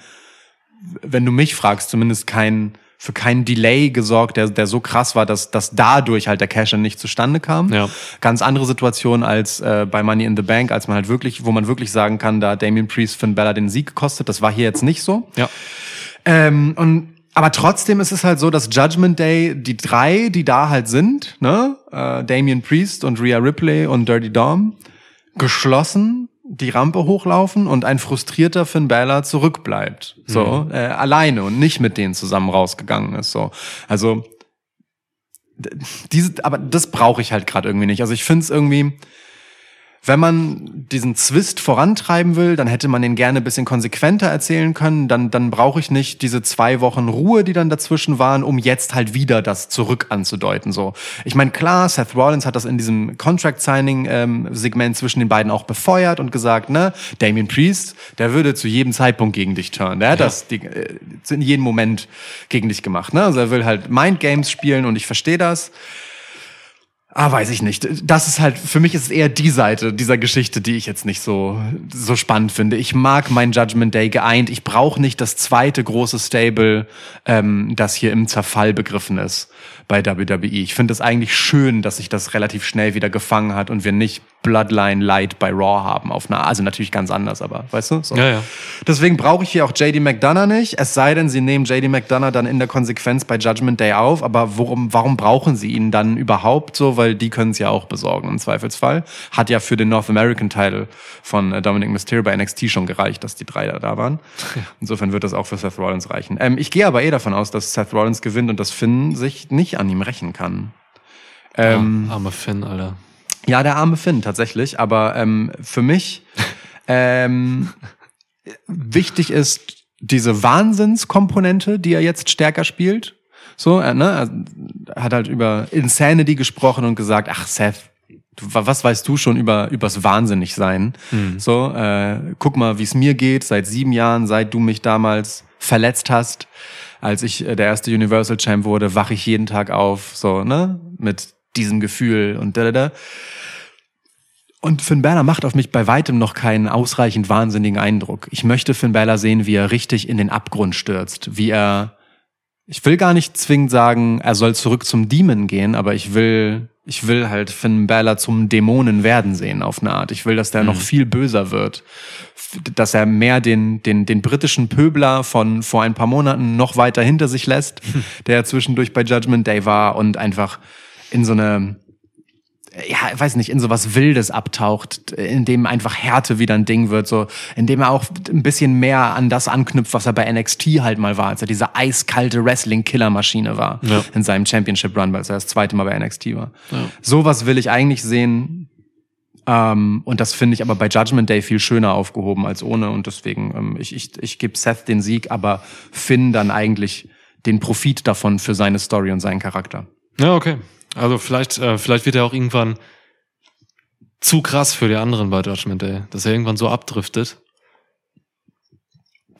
wenn du mich fragst, zumindest kein, für keinen Delay gesorgt, der, der so krass war, dass, dass dadurch halt der Cash nicht zustande kam. Ja. Ganz andere Situation als äh, bei Money in the Bank, als man halt wirklich, wo man wirklich sagen kann, da Damien Priest Finn Bella den Sieg gekostet. Das war hier jetzt nicht so. Ja. Ähm, und aber trotzdem ist es halt so, dass Judgment Day, die drei, die da halt sind, ne, äh, Damian Priest und Rhea Ripley und Dirty Dom, geschlossen die Rampe hochlaufen und ein frustrierter Finn Balor zurückbleibt, so äh, alleine und nicht mit denen zusammen rausgegangen ist, so. Also diese, aber das brauche ich halt gerade irgendwie nicht. Also ich finde es irgendwie, wenn man diesen Zwist vorantreiben will, dann hätte man den gerne ein bisschen konsequenter erzählen können. Dann, dann brauche ich nicht diese zwei Wochen Ruhe, die dann dazwischen waren, um jetzt halt wieder das zurück anzudeuten. So, ich meine, klar, Seth Rollins hat das in diesem Contract-Signing-Segment zwischen den beiden auch befeuert und gesagt, ne, Damien Priest, der würde zu jedem Zeitpunkt gegen dich turnen. Der hat das die, äh, in jedem Moment gegen dich gemacht. Ne? Also er will halt Mind Games spielen und ich verstehe das. Ah, weiß ich nicht. Das ist halt, für mich ist es eher die Seite dieser Geschichte, die ich jetzt nicht so, so spannend finde. Ich mag mein Judgment Day geeint. Ich brauche nicht das zweite große Stable, ähm, das hier im Zerfall begriffen ist bei WWE. Ich finde es eigentlich schön, dass sich das relativ schnell wieder gefangen hat und wir nicht Bloodline Light bei Raw haben auf einer, also natürlich ganz anders, aber weißt du? So. Ja, ja. Deswegen brauche ich hier auch JD McDonough nicht. Es sei denn, sie nehmen JD McDonough dann in der Konsequenz bei Judgment Day auf. Aber worum, warum brauchen sie ihn dann überhaupt so? Weil die können es ja auch besorgen im Zweifelsfall. Hat ja für den North American Title von äh, Dominic Mysterio bei NXT schon gereicht, dass die drei da, da waren. Insofern wird das auch für Seth Rollins reichen. Ähm, ich gehe aber eh davon aus, dass Seth Rollins gewinnt und dass Finn sich nicht an ihm rächen kann. Ähm, Ah, arme Finn, Alter. ja, der arme Finn tatsächlich. Aber ähm, für mich ähm, wichtig ist diese Wahnsinnskomponente, die er jetzt stärker spielt. So, er, ne, er hat halt über Insanity gesprochen und gesagt, ach Seth, du, wa- was weißt du schon über übers Wahnsinnigsein? So, äh, guck mal, wie es mir geht seit sieben Jahren, seit du mich damals verletzt hast, als ich äh, der erste Universal Champ wurde, wache ich jeden Tag auf, so ne, mit diesem Gefühl und da da da. Und Finn Balor macht auf mich bei weitem noch keinen ausreichend wahnsinnigen Eindruck. Ich möchte Finn Balor sehen, wie er richtig in den Abgrund stürzt, wie er ich will gar nicht zwingend sagen, er soll zurück zum Demon gehen, aber ich will, ich will halt Finn Balor zum Dämonen werden sehen auf eine Art. Ich will, dass der noch viel böser wird. Dass er mehr den, den, den britischen Pöbler von vor ein paar Monaten noch weiter hinter sich lässt, der ja zwischendurch bei Judgment Day war und einfach in so eine, ja, ich weiß nicht, in so was Wildes abtaucht, in dem einfach Härte wieder ein Ding wird, so, in dem er auch ein bisschen mehr an das anknüpft, was er bei NXT halt mal war, als er diese eiskalte Wrestling-Killermaschine war Ja. in seinem Championship-Run, weil er das zweite Mal bei NXT war. Sowas will ich eigentlich sehen. Ähm, und das finde ich aber bei Judgment Day viel schöner aufgehoben als ohne. Und deswegen, ähm, ich, ich, ich gebe Seth den Sieg, aber Finn dann eigentlich den Profit davon für seine Story und seinen Charakter. Ja, okay. Also vielleicht, äh, vielleicht wird er auch irgendwann zu krass für die anderen bei Judgment Day, dass er irgendwann so abdriftet,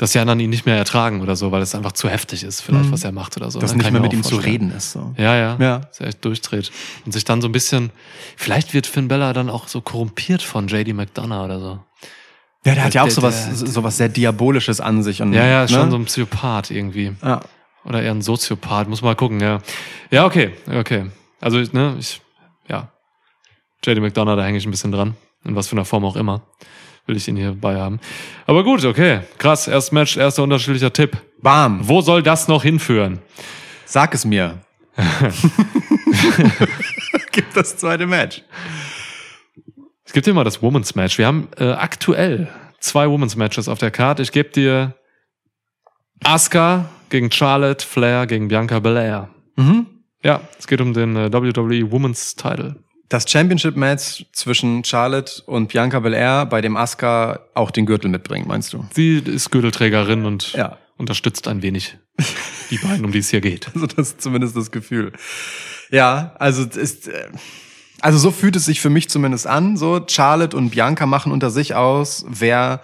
dass die anderen ihn nicht mehr ertragen oder so, weil es einfach zu heftig ist, vielleicht, Mhm. was er macht oder so. Dass nicht mehr mit ihm zu reden ist. So. Ja, ja, Ja. Dass er echt durchdreht. Und sich dann so ein bisschen, vielleicht wird Finn Bella dann auch so korrumpiert von JD McDonough oder so. Ja, der hat ja auch Der- sowas, der- sowas sehr Diabolisches an sich. Und, Ja, ja, ist ne? schon so ein Psychopath irgendwie. Ja. Oder eher ein Soziopath, muss mal gucken, ja. Ja, okay, okay. Also, ne, ich, ja. JD McDonough, da hänge ich ein bisschen dran. In was für einer Form auch immer. Will ich ihn hier bei haben. Aber gut, okay. Krass, erstes Match, erster unterschiedlicher Tipp. Bam, Wo soll das noch hinführen? sag es mir. Gibt das zweite Match. Es gibt immer das Women's Match. Wir haben äh, aktuell zwei Women's Matches auf der Karte. Ich gebe dir Asuka gegen Charlotte, Flair gegen Bianca Belair. Mhm. Ja, es geht um den äh, WWE Women's Title. Das Championship-Match zwischen Charlotte und Bianca Belair, bei dem Asuka auch den Gürtel mitbringt, meinst du? Sie ist Gürtelträgerin und Ja. unterstützt ein wenig die beiden, um die es hier geht. Also das ist zumindest das Gefühl. Ja, also ist, äh, also so fühlt es sich für mich zumindest an. So Charlotte und Bianca machen unter sich aus, wer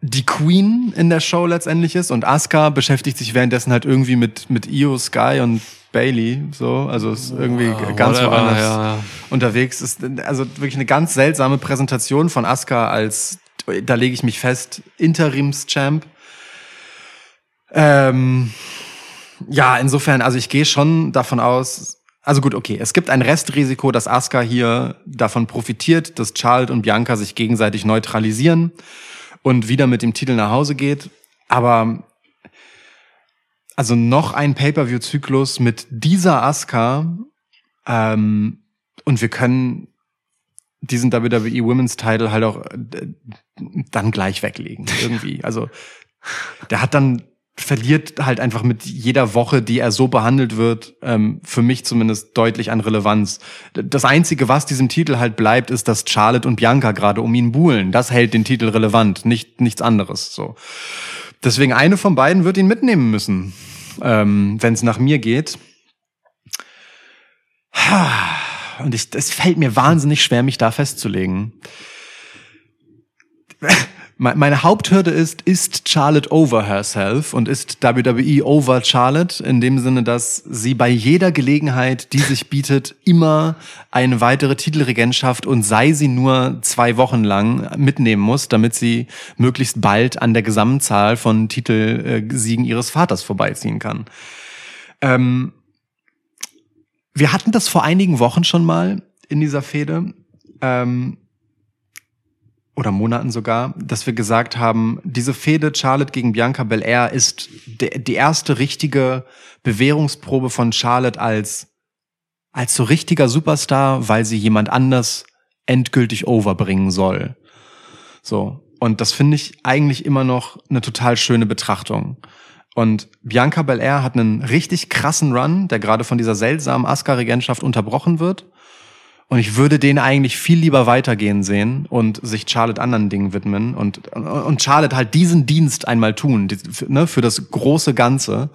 die Queen in der Show letztendlich ist und Asuka beschäftigt sich währenddessen halt irgendwie mit mit Io Sky und Bailey so, also ist irgendwie ganz Whatever, woanders ja. unterwegs. Ist also wirklich eine ganz seltsame Präsentation von Asuka als da lege ich mich fest Interims-Champ. Ähm, ja, insofern, also ich gehe schon davon aus, also gut, okay, es gibt ein Restrisiko, dass Asuka hier davon profitiert, dass Charlotte und Bianca sich gegenseitig neutralisieren und wieder mit dem Titel nach Hause geht. Aber also noch ein Pay-per-view-Zyklus mit dieser Asuka ähm, und wir können diesen WWE Women's Title halt auch äh, dann gleich weglegen irgendwie. Also der hat dann verliert halt einfach mit jeder Woche, die er so behandelt wird, ähm, für mich zumindest deutlich an Relevanz. Das Einzige, was diesem Titel halt bleibt, ist, dass Charlotte und Bianca gerade um ihn buhlen. Das hält den Titel relevant, nicht nichts anderes. So. Deswegen eine von beiden wird ihn mitnehmen müssen, ähm, wenn es nach mir geht. Und ich, es fällt mir wahnsinnig schwer, mich da festzulegen. Me- Meine Haupthürde ist, ist Charlotte over herself und ist WWE over Charlotte in dem Sinne, dass sie bei jeder Gelegenheit, die sich bietet, immer eine weitere Titelregentschaft und sei sie nur zwei Wochen lang mitnehmen muss, damit sie möglichst bald an der Gesamtzahl von Titelsiegen ihres Vaters vorbeiziehen kann. Ähm, wir hatten das vor einigen Wochen schon mal in dieser Fehde. Ähm, oder Monaten sogar, dass wir gesagt haben, diese Fehde Charlotte gegen Bianca Belair ist die erste richtige Bewährungsprobe von Charlotte als, als so richtiger Superstar, weil sie jemand anders endgültig overbringen soll. So. Und das finde ich eigentlich immer noch eine total schöne Betrachtung. Und Bianca Belair hat einen richtig krassen Run, der gerade von dieser seltsamen Asuka-Regentschaft unterbrochen wird. Und ich würde den eigentlich viel lieber weitergehen sehen und sich Charlotte anderen Dingen widmen und, und Charlotte halt diesen Dienst einmal tun, die, für, ne, für das große Ganze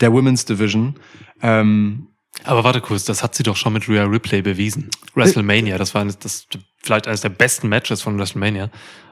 der Women's Division. Ähm, Aber warte kurz, das hat sie doch schon mit Rhea Ripley bewiesen. WrestleMania, das war das vielleicht eines der besten Matches von WrestleMania.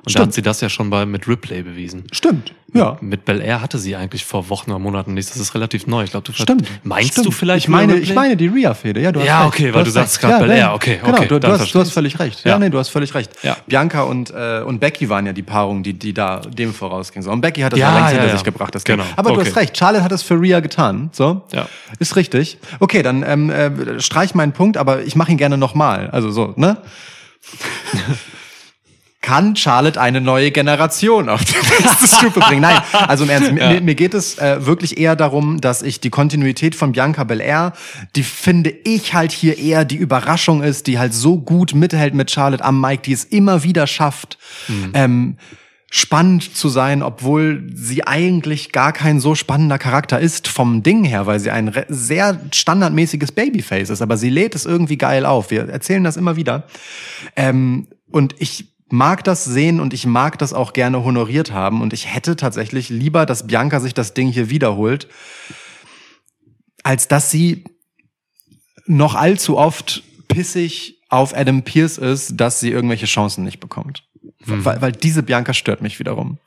Und da Stimmt. hat sie das ja schon bei, mit Ripley bewiesen. Stimmt. Ja. Mit Bel Air hatte sie eigentlich vor Wochen oder Monaten nicht. Das ist relativ neu. Ich glaube, du Stimmt. Meinst Stimmt. du vielleicht Ich meine, ich meine die Rhea-Fehde. Ja, du hast Ja, recht. okay, weil du hast sagst grad ja, Bel. Air. Okay, genau, okay, du, du, hast, du hast völlig recht. Ja, Ja. nee, du hast völlig recht. Ja. Bianca und, äh, und Becky waren ja die Paarung, die, die da dem vorausgingen. So. Und Becky hat das Ja, längst hinter sich gebracht, das. Genau. Aber du Okay. hast recht, Charlotte hat es für Rhea getan. So. Ja. Ist richtig. Okay, dann ähm, äh, streich meinen Punkt, aber ich mache ihn gerne nochmal. Also so, ne? Kann Charlotte eine neue Generation auf die nächste Stufe bringen? Nein, also im Ernst, mir, mir geht es äh, wirklich eher darum, dass ich die Kontinuität von Bianca Belair, die finde ich halt hier eher die Überraschung ist, die halt so gut mithält mit Charlotte am Mike, die es immer wieder schafft, ähm, spannend zu sein, obwohl sie eigentlich gar kein so spannender Charakter ist vom Ding her, weil sie ein sehr standardmäßiges Babyface ist, aber sie lädt es irgendwie geil auf. Wir erzählen das immer wieder. Ähm, und ich mag das sehen und ich mag das auch gerne honoriert haben und ich hätte tatsächlich lieber, dass Bianca sich das Ding hier wiederholt, als dass sie noch allzu oft pissig auf Adam Pierce ist, dass sie irgendwelche Chancen nicht bekommt. Weil, weil diese Bianca stört mich wiederum.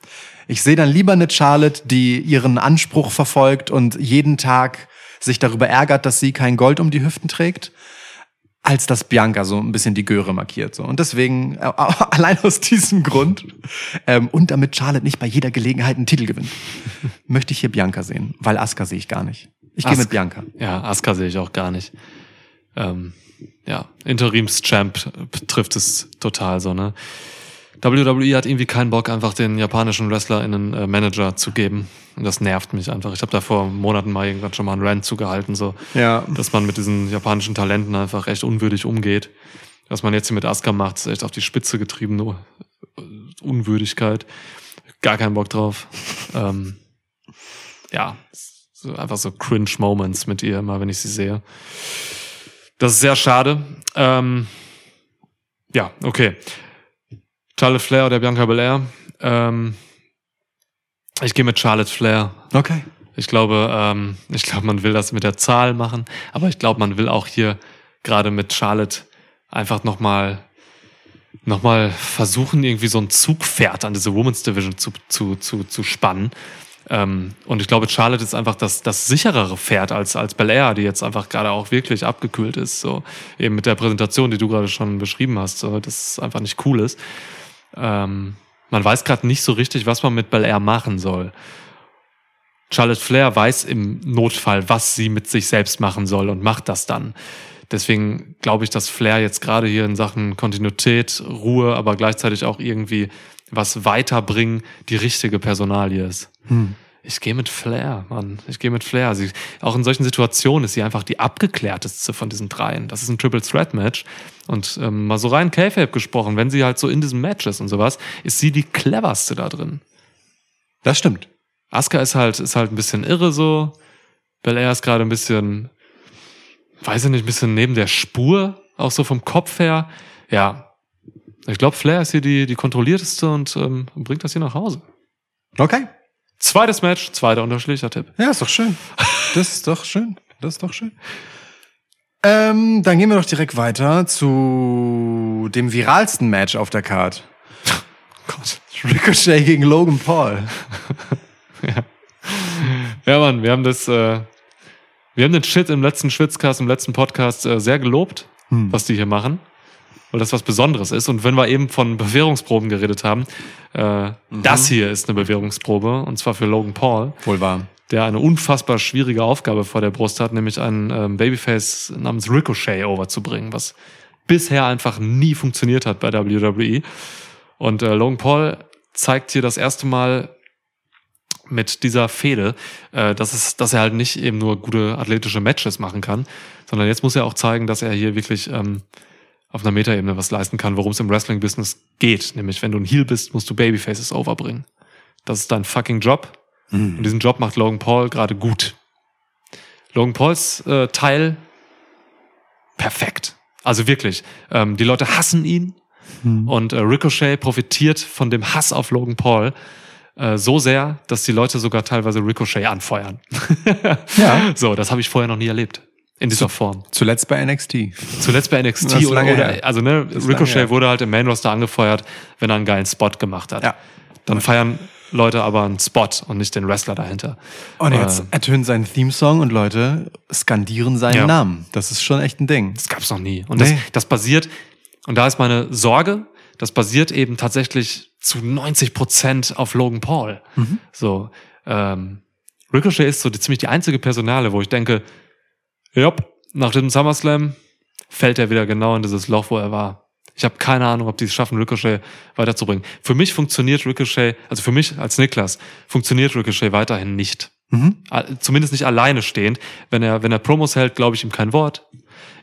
Ich sehe dann lieber eine Charlotte, die ihren Anspruch verfolgt und jeden Tag sich darüber ärgert, dass sie kein Gold um die Hüften trägt, als dass Bianca so ein bisschen die Göre markiert. So. Und deswegen, äh, allein aus diesem Grund, ähm, und damit Charlotte nicht bei jeder Gelegenheit einen Titel gewinnt, möchte ich hier Bianca sehen, weil Asuka sehe ich gar nicht. Ich gehe mit Bianca. Ja, Asuka sehe ich auch gar nicht. Ähm, ja, Interims-Champ trifft es total so, ne? WWE hat irgendwie keinen Bock, einfach den japanischen Wrestler in einen äh, Manager zu geben. Und das nervt mich einfach. Ich habe da vor Monaten mal irgendwann schon mal einen Rant zugehalten, so, Ja. dass man mit diesen japanischen Talenten einfach echt unwürdig umgeht. Was man jetzt hier mit Asuka macht, ist echt auf die Spitze getriebene äh, Unwürdigkeit. Gar keinen Bock drauf. ähm, ja, so einfach so cringe Moments mit ihr, immer wenn ich sie sehe. Das ist sehr schade. Ähm, ja, okay. Charlotte Flair oder Bianca Belair. Ähm, ich gehe mit Charlotte Flair. Okay. Ich glaube, ähm, ich glaube, man will das mit der Zahl machen, aber ich glaube, man will auch hier gerade mit Charlotte einfach nochmal noch mal versuchen, irgendwie so ein Zugpferd an diese Women's Division zu, zu, zu, zu spannen. Ähm, und ich glaube, Charlotte ist einfach das, das sicherere Pferd als, als Belair, die jetzt einfach gerade auch wirklich abgekühlt ist. So eben mit der Präsentation, die du gerade schon beschrieben hast, so, dass es einfach nicht cool ist. Ähm, man weiß gerade nicht so richtig, was man mit Belair machen soll. Charlotte Flair weiß im Notfall, was sie mit sich selbst machen soll und macht das dann. Deswegen glaube ich, dass Flair jetzt gerade hier in Sachen Kontinuität, Ruhe, aber gleichzeitig auch irgendwie was weiterbringen, die richtige Personalie ist. Ich gehe mit Flair, Mann. Ich gehe mit Flair. Sie, auch in solchen Situationen ist sie einfach die abgeklärteste von diesen dreien. Das ist ein Triple Threat Match. Und ähm, mal so rein K-Fape gesprochen, wenn sie halt so in diesem Match ist und sowas, ist sie die cleverste da drin. Das stimmt. Asuka ist halt, ist halt ein bisschen irre so. Belair ist gerade ein bisschen, weiß ich nicht, ein bisschen neben der Spur, auch so vom Kopf her. Ja. Ich glaube, Flair ist hier die, die kontrollierteste und ähm, bringt das hier nach Hause. Okay. Zweites Match, zweiter unterschiedlicher Tipp. Ja, ist doch schön. Das ist doch schön. Das ist doch schön. Ähm, dann gehen wir doch direkt weiter zu dem viralsten Match auf der Card. Gott. Ricochet gegen Logan Paul. Ja, Mann, wir haben das, äh, wir haben den Shit im letzten Schwitzcast, im letzten Podcast äh, sehr gelobt, was die hier machen. Weil das was Besonderes ist. Und wenn wir eben von Bewährungsproben geredet haben, äh, das hier ist eine Bewährungsprobe, und zwar für Logan Paul, Wohl wahr. der eine unfassbar schwierige Aufgabe vor der Brust hat, nämlich einen ähm, Babyface namens Ricochet overzubringen, was bisher einfach nie funktioniert hat bei WWE. Und äh, Logan Paul zeigt hier das erste Mal mit dieser Fehde, äh, dass, es, dass er halt nicht eben nur gute athletische Matches machen kann, sondern jetzt muss er auch zeigen, dass er hier wirklich ähm, auf einer Metaebene was leisten kann, worum es im Wrestling-Business geht. Nämlich, wenn du ein Heel bist, musst du Babyfaces overbringen. Das ist dein fucking Job. Und diesen Job macht Logan Paul gerade gut. Logan Pauls äh, Teil perfekt. Also wirklich. Ähm, die Leute hassen ihn und äh, Ricochet profitiert von dem Hass auf Logan Paul äh, so sehr, dass die Leute sogar teilweise Ricochet anfeuern. Ja. So, das habe ich vorher noch nie erlebt. In dieser Form. Zuletzt bei NXT. Zuletzt bei NXT Das oder, oder also ne, Ricochet wurde halt im Main Roster angefeuert, wenn er einen geilen Spot gemacht hat. Ja. Dann feiern Leute aber einen Spot und nicht den Wrestler dahinter. Und jetzt Äh, ertönt sein Theme-Song und Leute skandieren seinen Ja. Namen. Das ist schon echt ein Ding. Das gab's noch nie. Und Nee. das, das basiert, und da ist meine Sorge, das basiert eben tatsächlich zu 90 Prozent auf Logan Paul. So, ähm, Ricochet ist so die, ziemlich die einzige Personale, wo ich denke, ja, nach dem SummerSlam fällt er wieder genau in dieses Loch, wo er war. Ich habe keine Ahnung, ob die es schaffen, Ricochet weiterzubringen. Für mich funktioniert Ricochet, also für mich als Niklas, funktioniert Ricochet weiterhin nicht. Mhm. Zumindest nicht alleine stehend. Wenn er, wenn er Promos hält, glaube ich ihm kein Wort.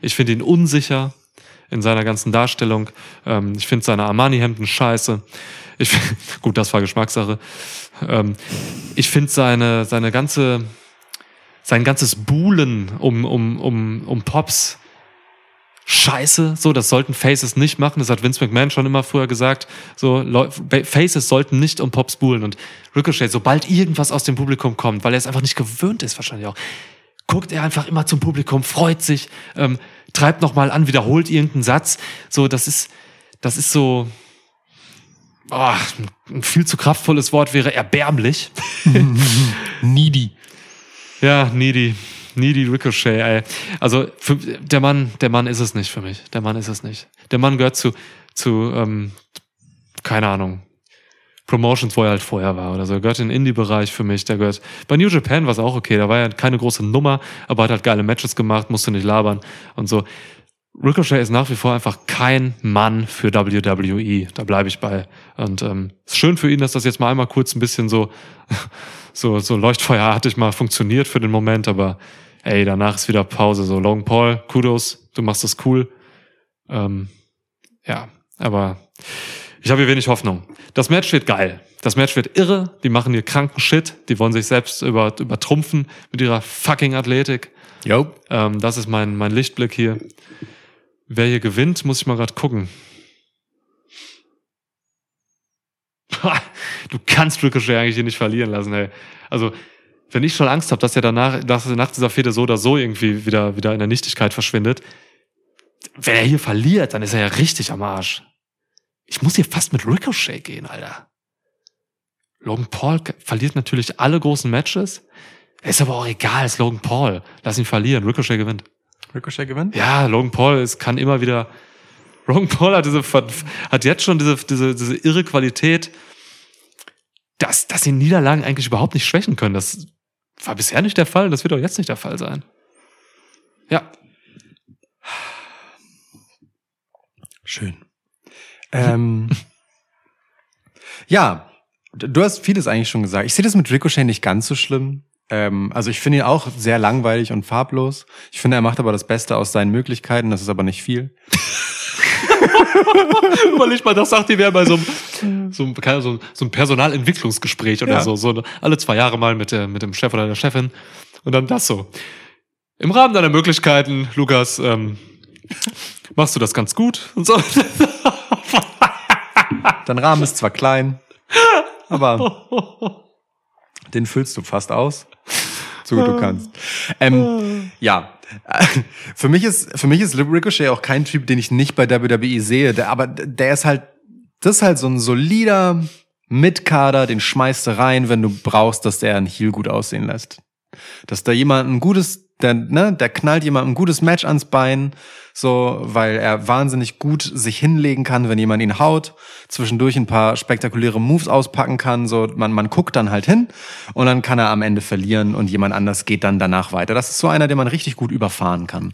Ich finde ihn unsicher in seiner ganzen Darstellung. Ähm, ich finde seine Armani-Hemden scheiße. Ich, gut, das war Geschmackssache. Ähm, ich finde seine, seine ganze, sein ganzes Buhlen um, um, um, um Pops scheiße. So, das sollten Faces nicht machen. Das hat Vince McMahon schon immer früher gesagt. So, Faces sollten nicht um Pops buhlen. Und Ricochet, sobald irgendwas aus dem Publikum kommt, weil er es einfach nicht gewöhnt ist, wahrscheinlich auch, guckt er einfach immer zum Publikum, freut sich, ähm, treibt nochmal an, wiederholt irgendeinen Satz. So, das ist, das ist so, oh, ein viel zu kraftvolles Wort wäre erbärmlich. Needy. Ja, needy. Needy Ricochet, ey. Also für, der Mann, der Mann ist es nicht für mich. Der Mann ist es nicht. Der Mann gehört zu, zu ähm, keine Ahnung, Promotions, wo er halt vorher war oder so. Er gehört in den Indie-Bereich für mich. Der gehört. Bei New Japan war es auch okay. Da war ja keine große Nummer, aber hat halt geile Matches gemacht, musste nicht labern und so. Ricochet ist nach wie vor einfach kein Mann für WWE. Da bleibe ich bei. Und ähm, ist schön für ihn, dass das jetzt mal einmal kurz ein bisschen so, so, so leuchtfeuerartig mal funktioniert für den Moment, aber ey, danach ist wieder Pause. So, Logan Paul, Kudos, du machst das cool. Ähm, ja, aber ich habe hier wenig Hoffnung. Das Match wird geil. Das Match wird irre. Die machen hier kranken Shit. Die wollen sich selbst über, übertrumpfen mit ihrer fucking Athletik. Jo. Ähm, das ist mein, mein Lichtblick hier. Wer hier gewinnt, muss ich mal gerade gucken. Ha, Du kannst Ricochet eigentlich hier nicht verlieren lassen, ey. Also, wenn ich schon Angst habe, dass er danach, dass er nach dieser Fehde so oder so irgendwie wieder, wieder in der Nichtigkeit verschwindet, wenn er hier verliert, dann ist er ja richtig am Arsch. Ich muss hier fast mit Ricochet gehen, Alter. Logan Paul verliert natürlich alle großen Matches. Ist aber auch egal, ist Logan Paul. Lass ihn verlieren, Ricochet gewinnt. Ricochet gewinnt? Ja, Logan Paul es kann immer wieder. Logan Paul hat, diese, hat jetzt schon diese, diese, diese irre Qualität, dass, dass ihn Niederlagen eigentlich überhaupt nicht schwächen können. Das war bisher nicht der Fall, das wird auch jetzt nicht der Fall sein. Ja. Schön. Ähm, ja, du hast vieles eigentlich schon gesagt. Ich sehe das mit Ricochet nicht ganz so schlimm. Ähm, also ich finde ihn auch sehr langweilig und farblos. Ich finde, er macht aber das Beste aus seinen Möglichkeiten. Das ist aber nicht viel. Überleg mal, das sagt ihr wer bei so einem, so einem, keine- so, so einem Personalentwicklungsgespräch oder Ja. so, so alle zwei Jahre mal mit, der, mit dem Chef oder der Chefin und dann das so. Im Rahmen deiner Möglichkeiten, Lukas, ähm, machst du das ganz gut und so. Dein Rahmen ist zwar klein, aber den füllst du fast aus. So gut du kannst. Ähm, ja. Für mich ist, für mich ist Ricochet auch kein Typ, den ich nicht bei WWE sehe. Der, aber der ist halt, das ist halt so ein solider Mitkader, den schmeißt du rein, wenn du brauchst, dass der einen Heel gut aussehen lässt. Dass da jemand ein gutes, der, ne, der knallt jemand ein gutes Match ans Bein, so, weil er wahnsinnig gut sich hinlegen kann, wenn jemand ihn haut, zwischendurch ein paar spektakuläre Moves auspacken kann, so, man, man guckt dann halt hin und dann kann er am Ende verlieren und jemand anders geht dann danach weiter. Das ist so einer, den man richtig gut überfahren kann,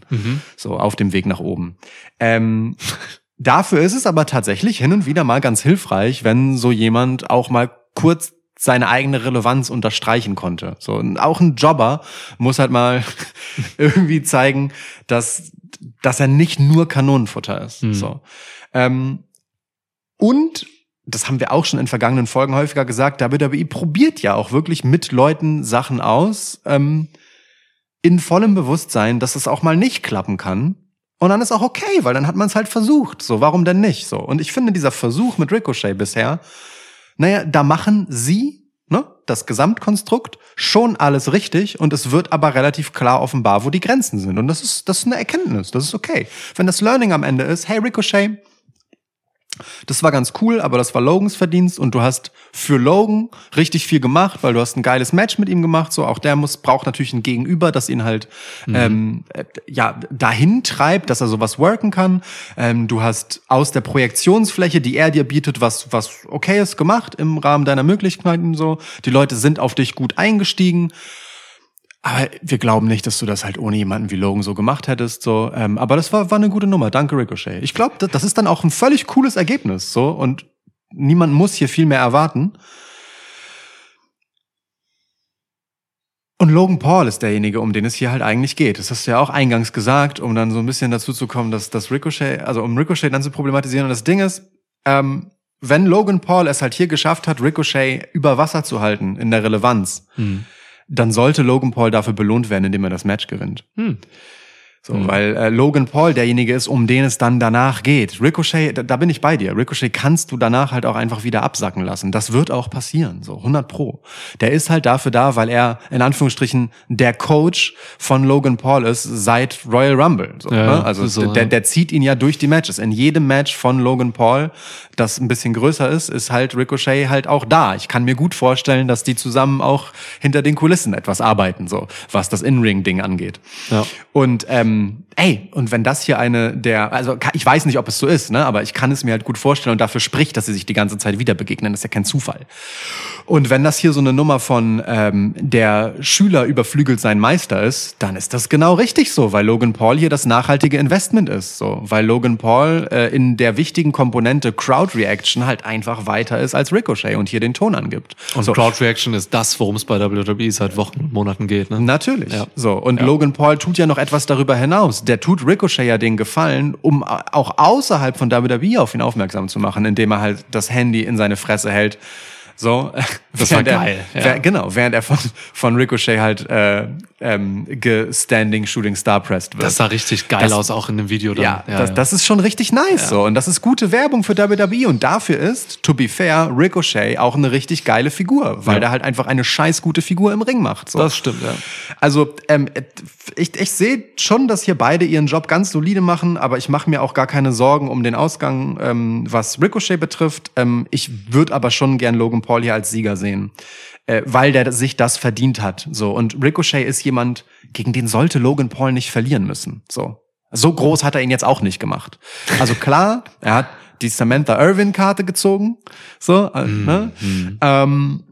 so auf dem Weg nach oben. Ähm, Dafür ist es aber tatsächlich hin und wieder mal ganz hilfreich, wenn so jemand auch mal kurz seine eigene Relevanz unterstreichen konnte. So, auch ein Jobber muss halt mal irgendwie zeigen, dass, dass er nicht nur Kanonenfutter ist. Hm. So. Ähm, und das haben wir auch schon in vergangenen Folgen häufiger gesagt, WWE probiert ja auch wirklich mit Leuten Sachen aus, ähm, in vollem Bewusstsein, dass es auch mal nicht klappen kann. Und dann ist auch okay, weil dann hat man es halt versucht. So, warum denn nicht? So. Und ich finde, dieser Versuch mit Ricochet bisher, naja, da machen sie, ne, das Gesamtkonstrukt, schon alles richtig und es wird aber relativ klar offenbar, wo die Grenzen sind. Und das ist, das ist eine Erkenntnis, das ist okay. Wenn das Learning am Ende ist, hey Ricochet, das war ganz cool, aber das war Logans Verdienst und du hast für Logan richtig viel gemacht, weil du hast ein geiles Match mit ihm gemacht. So auch der muss braucht natürlich ein Gegenüber, das ihn halt ähm, äh, ja dahin treibt, dass er sowas worken kann. Ähm, du hast aus der Projektionsfläche, die er dir bietet, was was okay ist gemacht im Rahmen deiner Möglichkeiten. So die Leute sind auf dich gut eingestiegen. Aber wir glauben nicht, dass du das halt ohne jemanden wie Logan so gemacht hättest. So, ähm, aber das war, war eine gute Nummer. Danke, Ricochet. Ich glaube, das, das ist dann auch ein völlig cooles Ergebnis. So und niemand muss hier viel mehr erwarten. Und Logan Paul ist derjenige, um den es hier halt eigentlich geht. Das hast du ja auch eingangs gesagt, um dann so ein bisschen dazu zu kommen, dass das Ricochet, also um Ricochet dann zu problematisieren. Und das Ding ist, ähm, wenn Logan Paul es halt hier geschafft hat, Ricochet über Wasser zu halten in der Relevanz, dann sollte Logan Paul dafür belohnt werden, indem er das Match gewinnt. Hm. So, weil äh, Logan Paul derjenige ist, um den es dann danach geht. Ricochet, da, da bin ich bei dir. Ricochet kannst du danach halt auch einfach wieder absacken lassen. Das wird auch passieren, so 100 pro. Der ist halt dafür da, weil er in Anführungsstrichen der Coach von Logan Paul ist seit Royal Rumble. So, Ja, ne? Also so, der, der zieht ihn ja durch die Matches. In jedem Match von Logan Paul, das ein bisschen größer ist, ist halt Ricochet halt auch da. Ich kann mir gut vorstellen, dass die zusammen auch hinter den Kulissen etwas arbeiten, so was das In-Ring-Ding angeht. Ja. Und ähm, ey, und wenn das hier eine der, also ich weiß nicht, ob es so ist, ne, aber ich kann es mir halt gut vorstellen und dafür spricht, dass sie sich die ganze Zeit wieder begegnen, das ist ja kein Zufall. Und wenn das hier so eine Nummer von ähm, der Schüler überflügelt sein Meister ist, dann ist das genau richtig so, weil Logan Paul hier das nachhaltige Investment ist, so, weil Logan Paul äh, in der wichtigen Komponente Crowd Reaction halt einfach weiter ist als Ricochet und hier den Ton angibt. Und so. Crowd Reaction ist das, worum es bei WWE seit Wochen und Monaten geht. Ne? Natürlich. Ja. So. Und Ja. Logan Paul tut ja noch etwas darüber hinaus. Der tut Ricochet ja den Gefallen, um auch außerhalb von WWE auf ihn aufmerksam zu machen, indem er halt das Handy in seine Fresse hält. So, Das war geil, ja. wer- genau, während er von, von Ricochet halt äh, ähm, gestanding Shooting Star pressed wird. Das sah richtig geil Das- aus, auch in dem Video dann. Ja, das, das ist schon richtig nice so. Und das ist gute Werbung für WWE. Und dafür ist, to be fair, Ricochet auch eine richtig geile Figur, weil Ja. der halt einfach eine scheiß gute Figur im Ring macht. So. Das stimmt, ja. Also ähm, ich, ich sehe schon, dass hier beide ihren Job ganz solide machen, aber ich mache mir auch gar keine Sorgen um den Ausgang, ähm, was Ricochet betrifft. Ähm, ich würde aber schon gern Logan Paul hier als Sieger sehen, äh, weil der sich das verdient hat. So und Ricochet ist jemand, gegen den sollte Logan Paul nicht verlieren müssen. So so groß hat er ihn jetzt auch nicht gemacht. Also klar, er hat die Samantha Irwin Karte gezogen, so, äh, ne? Ähm,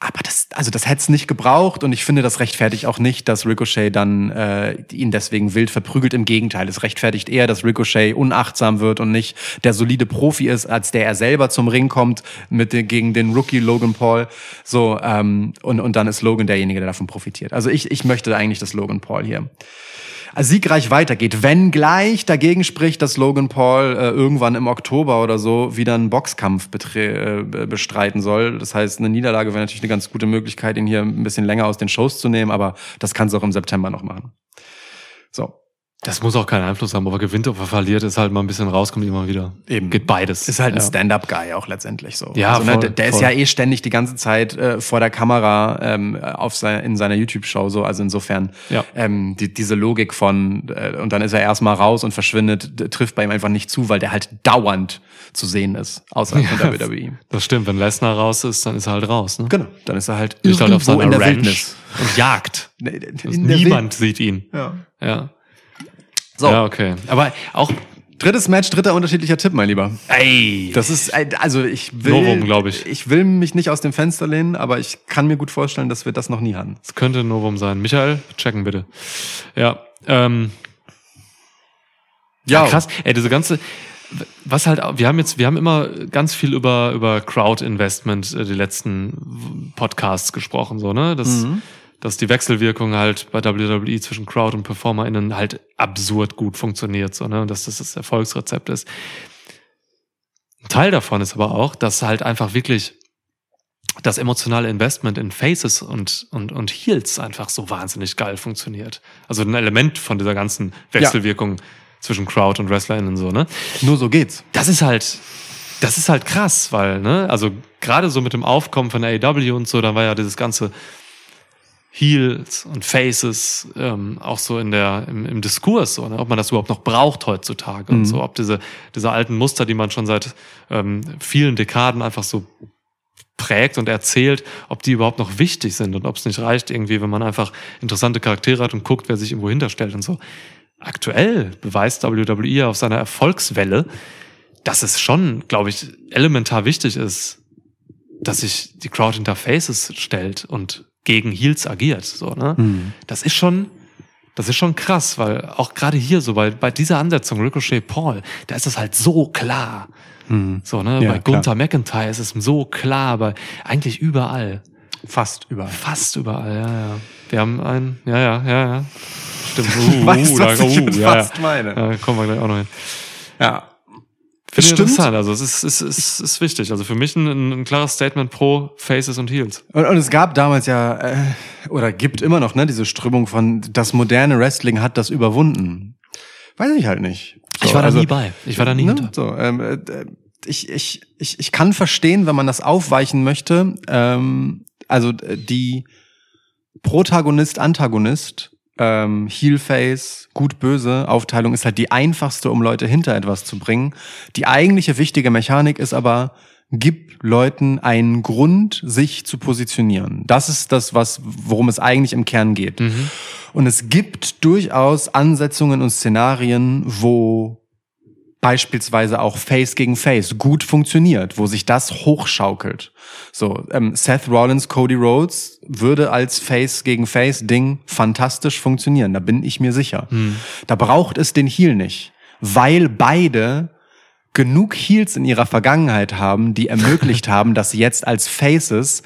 aber das, also das hätte es nicht gebraucht und ich finde, das rechtfertigt auch nicht, dass Ricochet dann äh, ihn deswegen wild verprügelt. Im Gegenteil, es rechtfertigt eher, dass Ricochet unachtsam wird und nicht der solide Profi ist, als der er selber zum Ring kommt mit den, gegen den Rookie Logan Paul. So ähm, und und dann ist Logan derjenige, der davon profitiert. Also ich ich möchte eigentlich, dass Logan Paul hier siegreich weitergeht, wenn gleich dagegen spricht, dass Logan Paul äh, irgendwann im Oktober oder so wieder einen Boxkampf äh, be- bestreiten soll. Das heißt, eine Niederlage wäre natürlich eine ganz gute Möglichkeit, ihn hier ein bisschen länger aus den Shows zu nehmen, aber das kannst du auch im September noch machen. So. Das muss auch keinen Einfluss haben, ob er gewinnt, ob er verliert, ist halt mal ein bisschen rauskommt immer wieder. Eben. Geht beides. Ist halt ein ja. Stand-up-Guy auch letztendlich so. Ja, also, ne, voll, der, der ist voll. ja eh ständig die ganze Zeit äh, vor der Kamera ähm, auf sein, in seiner YouTube-Show so. Also insofern Ja. ähm, die, diese Logik von äh, und dann ist er erstmal raus und verschwindet, trifft bei ihm einfach nicht zu, weil der halt dauernd zu sehen ist von Ja, WWE. Das stimmt, wenn Lesnar raus ist, dann ist er halt raus. Ne? Genau, dann ist er halt Ist halt auf irgendwo seiner in der Ranch Wildnis. und jagt. In der Niemand sieht ihn. Wild- Ja. Ja. So, Ja, okay. Aber auch, drittes Match, dritter unterschiedlicher Tipp, mein Lieber. ey, Das ist, äh, also ich will, Novum, glaub ich. Ich will mich nicht aus dem Fenster lehnen, aber ich kann mir gut vorstellen, dass wir das noch nie hatten. das könnte ein Novum sein. Michael, checken bitte. Ja, ähm, ja, krass. Ey, diese ganze, was halt, wir haben jetzt, wir haben immer ganz viel über, über Crowd Investment äh, die letzten Podcasts gesprochen, so, ne? Das, dass die Wechselwirkung halt bei WWE zwischen Crowd und PerformerInnen halt absurd gut funktioniert, so, ne? Und dass das das Erfolgsrezept ist. Ein Teil davon ist aber auch, dass halt einfach wirklich das emotionale Investment in Faces und, und, und Heels einfach so wahnsinnig geil funktioniert. Also ein Element von dieser ganzen Wechselwirkung zwischen Crowd und WrestlerInnen so, ne? Nur so geht's. Das ist halt, das ist halt krass, weil, ne, also gerade so mit dem Aufkommen von AEW und so, da war ja dieses ganze Heels und Faces ähm, auch so in der im, im Diskurs, so, ne? ob man das überhaupt noch braucht heutzutage und so, ob diese diese alten Muster, die man schon seit ähm, vielen Dekaden einfach so prägt und erzählt, ob die überhaupt noch wichtig sind und ob es nicht reicht irgendwie, wenn man einfach interessante Charaktere hat und guckt, wer sich irgendwo hinterstellt und so. Aktuell beweist WWE auf seiner Erfolgswelle, dass es schon, glaube ich, elementar wichtig ist, dass sich die Crowd hinter Faces stellt und gegen Heels agiert. So, ne? Hm. Das ist schon, das ist schon krass, weil auch gerade hier so bei, bei dieser Ansetzung Ricochet Paul, da ist es halt so klar. So, ne? Ja, bei Gunther McIntyre ist es so klar, aber eigentlich überall. Fast überall. Fast überall, ja, ja. Wir haben ein, ja, ja, ja, ja. Stimmt. Uh, Weißt da- was ich mit ja, fast ja. meine? Ja, kommen wir gleich auch noch hin. Ja. Finde Stimmt. interessant. Also es ist, es ist, es ist wichtig. Also für mich ein, ein klares Statement pro Faces und Heels. Und, und es gab damals ja, äh, oder gibt immer noch, ne, diese Strömung von, das moderne Wrestling hat das überwunden. Weiß ich halt nicht. So, ich war da also, nie bei. Ich war da nie ne, hinter. so, ähm, äh, ich, ich, ich, ich kann verstehen, wenn man das aufweichen möchte. Ähm, also äh, die Protagonist, Antagonist, ähm, Heel Face, gut böse Aufteilung ist halt die einfachste, um Leute hinter etwas zu bringen. Die eigentliche wichtige Mechanik ist aber, gib Leuten einen Grund, sich zu positionieren. Das ist das, was, worum es eigentlich im Kern geht. Und es gibt durchaus Ansetzungen und Szenarien, wo beispielsweise auch Face gegen Face gut funktioniert, wo sich das hochschaukelt. So, ähm, Seth Rollins, Cody Rhodes würde als Face gegen Face Ding fantastisch funktionieren, da bin ich mir sicher. Da braucht es den Heel nicht, weil beide genug Heels in ihrer Vergangenheit haben, die ermöglicht haben, dass sie jetzt als Faces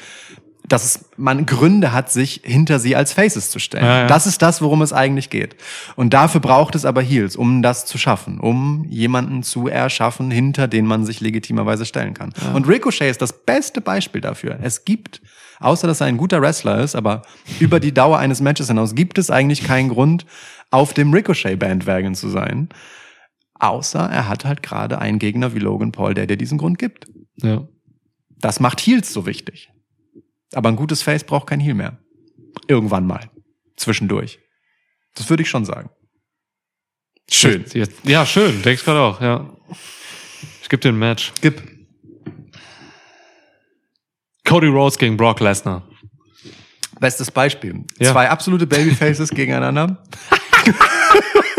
dass es, man Gründe hat, sich hinter sie als Faces zu stellen. Ja, ja. Das ist das, worum es eigentlich geht. Und dafür braucht es aber Heels, um das zu schaffen, um jemanden zu erschaffen, hinter den man sich legitimerweise stellen kann. Und Ricochet ist das beste Beispiel dafür. Es gibt, außer dass er ein guter Wrestler ist, aber über die Dauer eines Matches hinaus gibt es eigentlich keinen Grund, auf dem Ricochet-Bandwagon zu sein. Außer er hat halt gerade einen Gegner wie Logan Paul, der dir diesen Grund gibt. Ja. Das macht Heels so wichtig. Aber ein gutes Face braucht kein Heel mehr. Irgendwann mal. Zwischendurch. Das würde ich schon sagen. Schön. Jetzt, ja, schön. Denke ich gerade auch, ja. Ich gebe dir ein Match. Gib. Cody Rhodes gegen Brock Lesnar. Bestes Beispiel. Ja. Zwei absolute Babyfaces gegeneinander.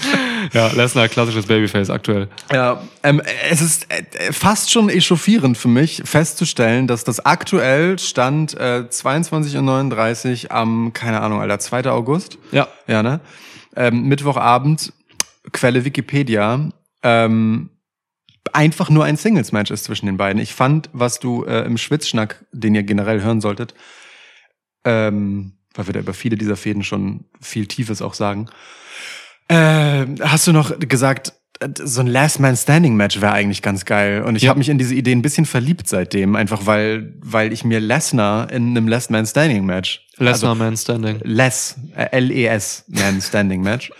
Ja, Lesnar, klassisches Babyface aktuell. Ja, ähm, es ist äh, fast schon echauffierend für mich festzustellen, dass das aktuell stand äh, 22 und 39 am, keine Ahnung, Alter, 2. August. Ja. Ja, ne? Ähm, Mittwochabend, Quelle Wikipedia, ähm, einfach nur ein Singles-Match ist zwischen den beiden. Ich fand, was du äh, im Schwitzschnack, den ihr generell hören solltet, ähm, weil wir da über viele dieser Fäden schon viel Tiefes auch sagen, äh, hast du noch gesagt, äh, so ein Last Man Standing Match wäre eigentlich ganz geil. Und ich Ja. habe mich in diese Idee ein bisschen verliebt seitdem, einfach weil, weil ich mir Lesnar in einem Last Man Standing Match Lesnar Man Standing. Less, äh, L-E-S, Man Standing Match.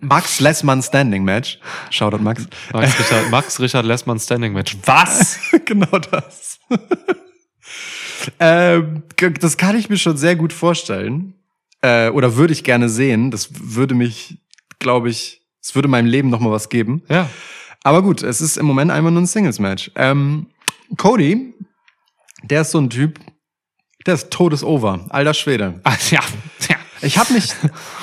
Max Lessmann Standing Match. Shoutout Max. Max Richard, Max Richard Lessmann Standing Match. Was? genau das. g- das kann ich mir schon sehr gut vorstellen. Äh, oder würde ich gerne sehen. Das würde mich, glaube ich, es würde meinem Leben noch mal was geben. Ja. Aber gut, es ist im Moment einfach nur ein Singles-Match. Ähm, Cody, der ist so ein Typ, der ist todesover. Alter Schwede. Ah, ja. ja. Ich habe mich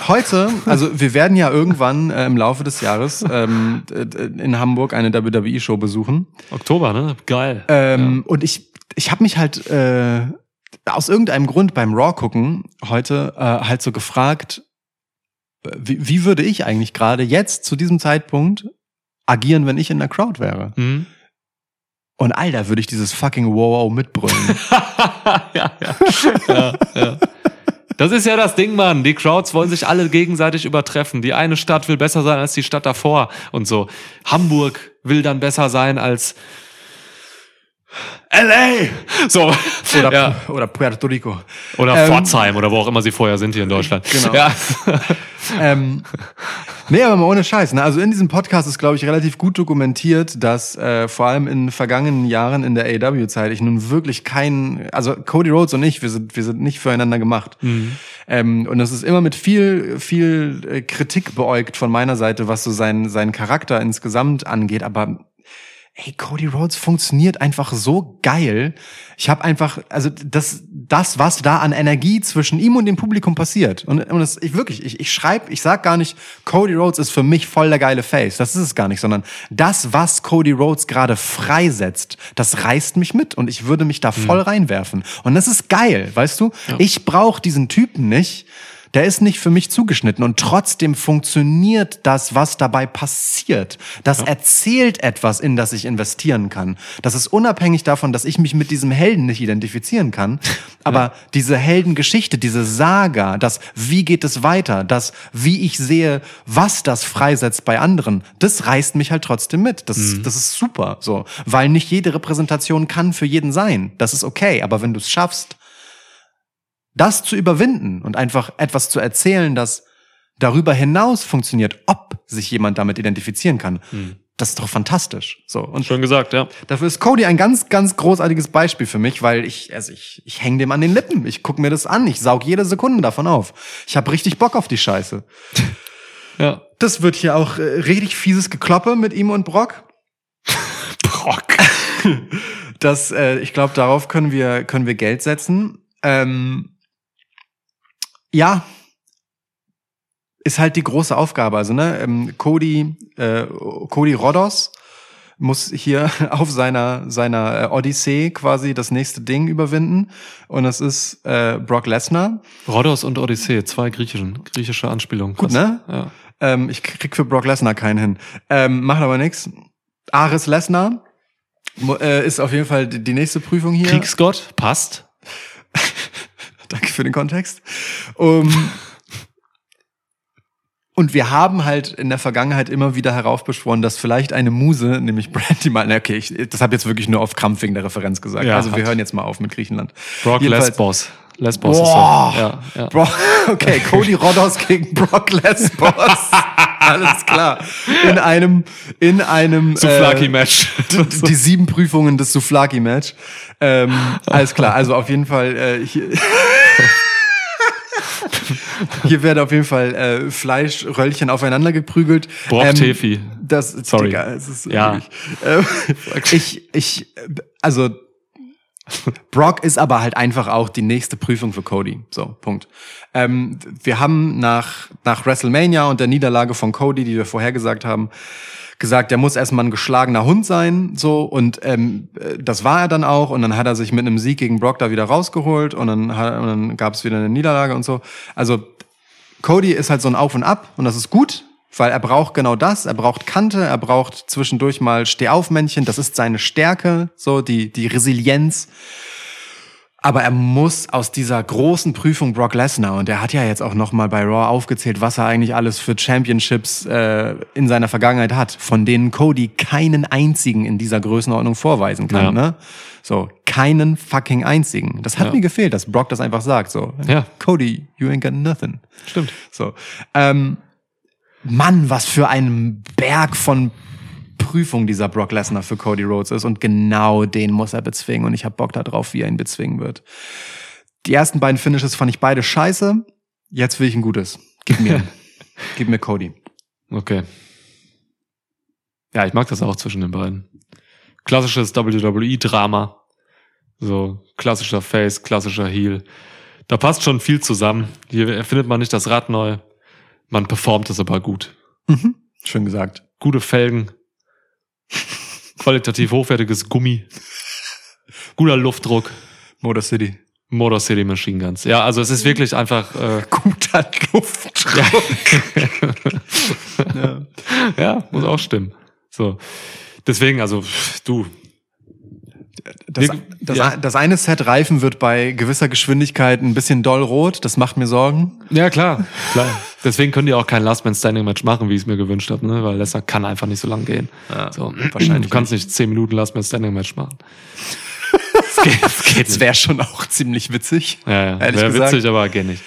heute, also wir werden ja irgendwann äh, im Laufe des Jahres ähm, in Hamburg eine WWE-Show besuchen. Oktober, ne? Geil. Ähm, Und ich, ich habe mich halt äh, aus irgendeinem Grund beim Raw gucken heute äh, halt so gefragt, wie, wie würde ich eigentlich gerade jetzt zu diesem Zeitpunkt agieren, wenn ich in der Crowd wäre? Mhm. Und Alter, würde ich dieses fucking Wow mitbrüllen. ja, ja. ja, ja. Das ist ja das Ding, Mann. Die Crowds wollen sich alle gegenseitig übertreffen. Die eine Stadt will besser sein als die Stadt davor und so. Hamburg will dann besser sein als LA. So. Oder, ja. oder Puerto Rico. Oder Ähm, Pforzheim oder wo auch immer sie vorher sind hier in Deutschland. Genau. Ja. ähm, Nee, aber mal ohne Scheiß. Ne? Also in diesem Podcast ist, glaube ich, relativ gut dokumentiert, dass äh, vor allem in vergangenen Jahren in der AW-Zeit ich nun wirklich keinen, also Cody Rhodes und ich, wir sind, wir sind nicht füreinander gemacht. Ähm, und das ist immer mit viel, viel äh, Kritik beäugt von meiner Seite, was so sein, seinen Charakter insgesamt angeht. Aber Ey, Cody Rhodes funktioniert einfach so geil. Ich habe einfach, also das, das, was da an Energie zwischen ihm und dem Publikum passiert. Und, und das, ich wirklich, ich, ich schreibe, ich sag gar nicht, Cody Rhodes ist für mich voll der geile Face. Das ist es gar nicht, sondern das, was Cody Rhodes gerade freisetzt, das reißt mich mit und ich würde mich da voll reinwerfen. Und das ist geil, weißt du? Ich brauche diesen Typen nicht. Der ist nicht für mich zugeschnitten und trotzdem funktioniert das, was dabei passiert. Das erzählt etwas, in das ich investieren kann. Das ist unabhängig davon, dass ich mich mit diesem Helden nicht identifizieren kann. Aber diese Heldengeschichte, diese Saga, das wie geht es weiter, das wie ich sehe, was das freisetzt bei anderen, das reißt mich halt trotzdem mit. Das, das ist super, so. Weil nicht jede Repräsentation kann für jeden sein. Das ist okay. Aber wenn du es schaffst, das zu überwinden und einfach etwas zu erzählen, das darüber hinaus funktioniert, ob sich jemand damit identifizieren kann. Das ist doch fantastisch. So. Und Schon gesagt, ja. dafür ist Cody ein ganz, ganz großartiges Beispiel für mich, weil ich, also ich, ich hänge dem an den Lippen. Ich guck mir das an. Ich saug jede Sekunde davon auf. Ich habe richtig Bock auf die Scheiße. Ja. Das wird hier auch äh, richtig fieses Gekloppe mit ihm und Brock. Brock. Das, äh, ich glaube, darauf können wir, können wir Geld setzen. Ähm, ja, ist halt die große Aufgabe. Also, ne, ähm, Cody, äh, Cody Rodos muss hier auf seiner, seiner äh, Odyssee quasi das nächste Ding überwinden. Und das ist äh, Brock Lesnar. Rhodos und Odyssee, zwei griechischen, griechische Anspielungen. Gut, ne? Ja. Ähm, ich krieg für Brock Lesnar keinen hin. Ähm, macht aber nix. Ares Lesnar äh, ist auf jeden Fall die, die nächste Prüfung hier. Kriegsgott, passt. Danke für den Kontext. Um, und wir haben halt in der Vergangenheit immer wieder heraufbeschworen, dass vielleicht eine Muse, nämlich Brandy mal, na, okay, ich, das habe jetzt wirklich nur auf Krampf wegen der Referenz gesagt. Ja, also wir hat. hören jetzt mal auf mit Griechenland. Brock Jedenfalls- Lesbos. Lesbos Boah. ist so. Ja, ja. Bro, okay, Cody Rodos gegen Brock Lesbos. Alles klar. In einem, in einem Souflaki-Match. die, die sieben Prüfungen des Souflaki-Match. Ähm, alles klar. Also auf jeden Fall äh, hier, hier werden auf jeden Fall äh, Fleischröllchen aufeinander geprügelt. Brock Ähm, Tefi. Das, Sorry. Digga, es ist Ja. äh, ich, ich, also Brock ist aber halt einfach auch die nächste Prüfung für Cody. So, Punkt. Ähm, wir haben nach, nach WrestleMania und der Niederlage von Cody, die wir vorher gesagt haben, gesagt, er muss erstmal ein geschlagener Hund sein, so und ähm, äh, das war er dann auch und dann hat er sich mit einem Sieg gegen Brock da wieder rausgeholt und dann, und dann gab es wieder eine Niederlage und so. Also Cody ist halt so ein Auf und Ab und das ist gut, weil er braucht genau das. Er braucht Kante, er braucht zwischendurch mal Stehaufmännchen. Das ist seine Stärke, so die, die Resilienz. Aber er muss aus dieser großen Prüfung Brock Lesnar und er hat ja jetzt auch noch mal bei Raw aufgezählt, was er eigentlich alles für Championships äh, in seiner Vergangenheit hat, von denen Cody keinen einzigen in dieser Größenordnung vorweisen kann. Ja. Ne? So keinen fucking einzigen. Das hat Ja. mir gefehlt, dass Brock das einfach sagt. So Ja. Cody, you ain't got nothing. Stimmt. So. Ähm, Mann, was für ein Berg von Prüfung dieser Brock Lesnar für Cody Rhodes ist. Und genau den muss er bezwingen. Und ich habe Bock darauf, wie er ihn bezwingen wird. Die ersten beiden Finishes fand ich beide scheiße. Jetzt will ich ein gutes. Gib mir. Gib mir Cody. Okay. Ja, ich mag das auch zwischen den beiden. Klassisches WWE-Drama. So, klassischer Face, klassischer Heel. Da passt schon viel zusammen. Hier erfindet man nicht das Rad neu. Man performt es aber gut. Mhm. Schön gesagt. Gute Felgen. Qualitativ hochwertiges Gummi. Guter Luftdruck. Motor City. Motor City Machine Guns. Ja, also es ist wirklich einfach, äh, Guter Luftdruck. Ja. ja, muss auch stimmen. So. Deswegen, also, du, Das, das, ja. das eine Set Reifen wird bei gewisser Geschwindigkeit ein bisschen doll rot. Das macht mir Sorgen. Ja, klar, klar. Deswegen können die auch kein Last Man Standing Match machen, wie ich es mir gewünscht habe, ne? weil Lesnar kann einfach nicht so lang gehen. so, wahrscheinlich Du kannst nicht zehn Minuten Last Man Standing Match machen. Das geht, das geht Das wäre schon auch ziemlich witzig. Ja, ja. Wäre witzig, aber geht nicht.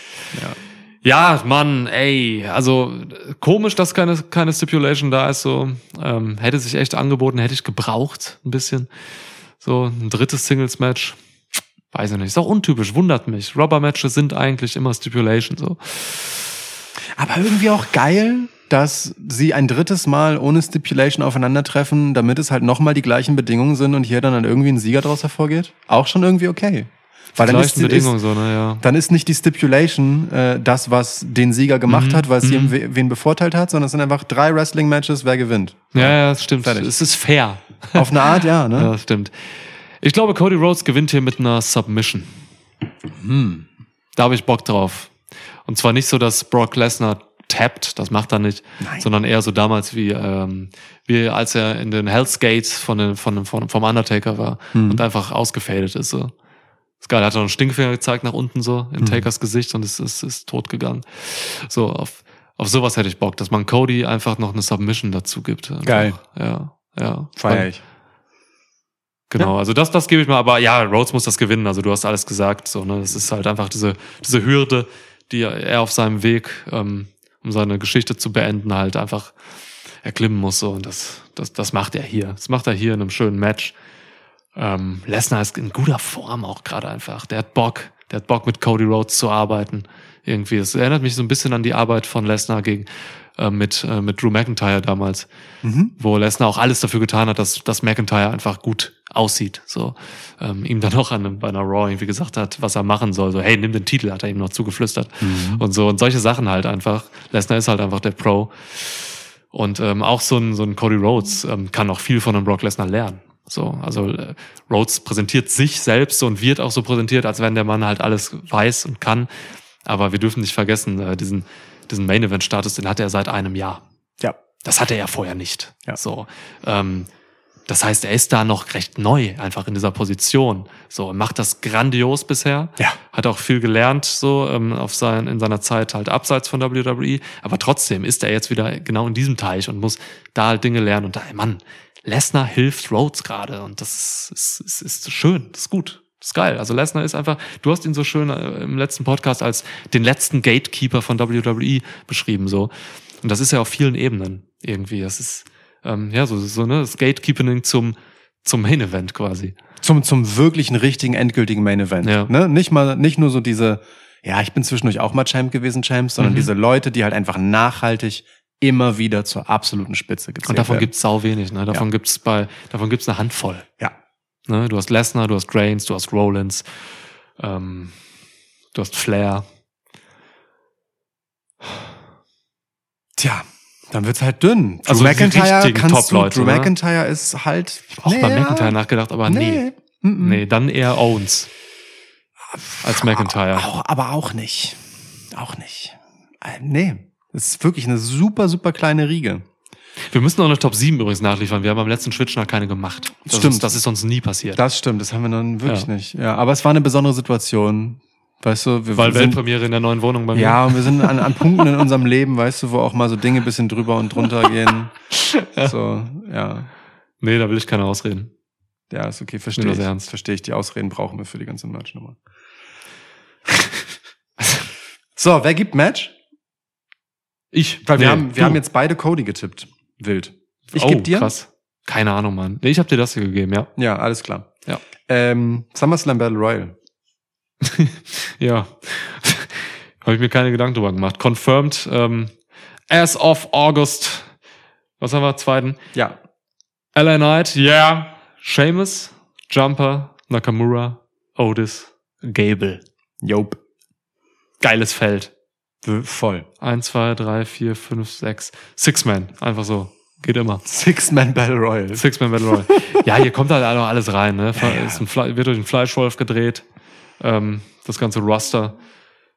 Ja, Mann, ey, also komisch, dass keine, keine Stipulation da ist. So ähm, hätte sich echt angeboten, hätte ich gebraucht ein bisschen. So ein drittes Singles-Match, weiß ich nicht. Ist auch untypisch, wundert mich. Rubber-Matches sind eigentlich immer Stipulation. So Aber irgendwie auch geil, dass sie ein drittes Mal ohne Stipulation aufeinandertreffen, damit es halt nochmal die gleichen Bedingungen sind und hier dann, dann irgendwie ein Sieger daraus hervorgeht. Auch schon irgendwie okay. Weil dann ist, ist, so, ne, ja. dann ist nicht die Stipulation äh, das, was den Sieger gemacht Mhm, hat, weil es mhm. wen bevorteilt hat, sondern es sind einfach drei Wrestling-Matches, wer gewinnt. Ja, ja, das stimmt. Fertig. Es ist fair. Auf eine Art, ja, ne? Ja, stimmt. Ich glaube, Cody Rhodes gewinnt hier mit einer Submission. Da habe ich Bock drauf. Und zwar nicht so, dass Brock Lesnar tappt, das macht er nicht, Nein. sondern eher so damals wie, ähm, wie als er in den Hell's Gates von den, von, von, vom Undertaker war und einfach ausgefadet ist. So. Das geil, er hat noch einen Stinkfinger gezeigt nach unten so in Takers Gesicht und es ist, ist tot gegangen. So, auf, auf sowas hätte ich Bock, dass man Cody einfach noch eine Submission dazu gibt. Einfach. Geil. Ja, ja. Feier ich. Genau, also das, das gebe ich mal, aber ja, Rhodes muss das gewinnen, also du hast alles gesagt, so, ne, das ist halt einfach diese, diese Hürde, die er auf seinem Weg, ähm, um seine Geschichte zu beenden, halt einfach erklimmen muss, so, und das, das, das macht er hier, das macht er hier in einem schönen Match. Ähm, Lesnar ist in guter Form auch gerade einfach, der hat Bock, der hat Bock mit Cody Rhodes zu arbeiten, irgendwie, es erinnert mich so ein bisschen an die Arbeit von Lesnar gegen, äh, mit, äh, mit Drew McIntyre damals Mhm. wo Lesnar auch alles dafür getan hat, dass, dass McIntyre einfach gut aussieht. So ähm, ihm dann auch an, einem- bei einer Raw irgendwie gesagt hat, was er machen soll. So, hey, nimm den Titel, hat er ihm noch zugeflüstert. Und so und solche Sachen halt einfach. Lesnar ist halt einfach der Pro. Und ähm, auch so ein, so ein Cody Rhodes ähm, kann auch viel von einem Brock Lesnar lernen. So, also äh, Rhodes präsentiert sich selbst und wird auch so präsentiert, als wenn der Mann halt alles weiß und kann. Aber wir dürfen nicht vergessen, äh, diesen, diesen Main Event Status, den hat er seit einem Jahr. Ja. Das hatte er vorher nicht. Ja. So, ähm, das heißt, er ist da noch recht neu, einfach in dieser Position. So, macht das grandios bisher. Ja. Hat auch viel gelernt, so ähm, auf sein, in seiner Zeit halt abseits von WWE. Aber trotzdem ist er jetzt wieder genau in diesem Teich und muss da halt Dinge lernen. Und da, Mann, Lesnar hilft Rhodes gerade. Und das ist, ist, ist, ist schön, das ist gut. Das ist geil. Also Lesnar ist einfach, du hast ihn so schön äh, im letzten Podcast als den letzten Gatekeeper von WWE beschrieben, so. Und das ist ja auf vielen Ebenen irgendwie. Das ist, ähm, ja, so, so, ne, das Gatekeeping zum, zum Main Event quasi. Zum, zum wirklichen, richtigen, endgültigen Main Event. Ja. Ne? Nicht mal, nicht nur so diese, ja, ich bin zwischendurch auch mal Champ gewesen, Champs, sondern Mhm. diese Leute, die halt einfach nachhaltig immer wieder zur absoluten Spitze gezählt Und davon werden. gibt's sau wenig, ne? Davon Ja. gibt's bei, davon gibt's eine Handvoll. Ja. Ne? Du hast Lesnar, du hast Reigns, du hast Rollins, ähm, du hast Flair. Tja, dann wird's halt dünn. Drew Also McIntyre richtigen kannst Top-Leute, du, Drew ne? McIntyre ist halt. Ich hab auch bei McIntyre nachgedacht, aber nee. Nee. Mhm. Nee, dann eher Owens. Als McIntyre. Aber auch nicht. Auch nicht. Äh, Nee. Das ist wirklich eine super, super kleine Riege. Wir müssen auch eine Top 7 übrigens nachliefern. Wir haben beim letzten Switch noch keine gemacht. Das Stimmt. Ist, das ist uns nie passiert. Das stimmt, das haben wir dann wirklich Ja. nicht. Ja, aber es war eine besondere Situation. Weißt du, wir Weil sind, Weltpremiere in der neuen Wohnung bei mir. ja, und wir sind an, an Punkten in unserem Leben, weißt du, wo auch mal so Dinge bisschen drüber und drunter gehen. So, ja. Nee, da will ich keine ausreden. Ja, ist okay, verstehe ich. das ernst. Verstehe ich. Die Ausreden brauchen wir für die ganze Merch-Nummer. so, wer gibt Match? Ich. Weil wir, Nee, haben, wir du. haben jetzt beide Cody getippt. Wild. Ich oh, geb dir? krass. Keine Ahnung, Mann. Nee, ich habe dir das hier gegeben, ja. Ja, alles klar. Ja. Ähm, SummerSlam Battle Royale. Ja. habe ich mir keine Gedanken drüber gemacht. Confirmed ähm, as of August. Was haben wir? Zweiten. Ja. LA Knight, yeah. Sheamus, Jumper, Nakamura, Otis, Gable. Jope. Geiles Feld. Voll. Eins, zwei, drei, vier, fünf, sechs. Six-Man. Einfach so. Geht immer. Six-Man Battle Royale. Six-Man Battle Royale. ja, hier kommt halt auch alles rein. Ne? Ja, wird durch einen Fleischwolf gedreht. Ähm, das ganze Roster.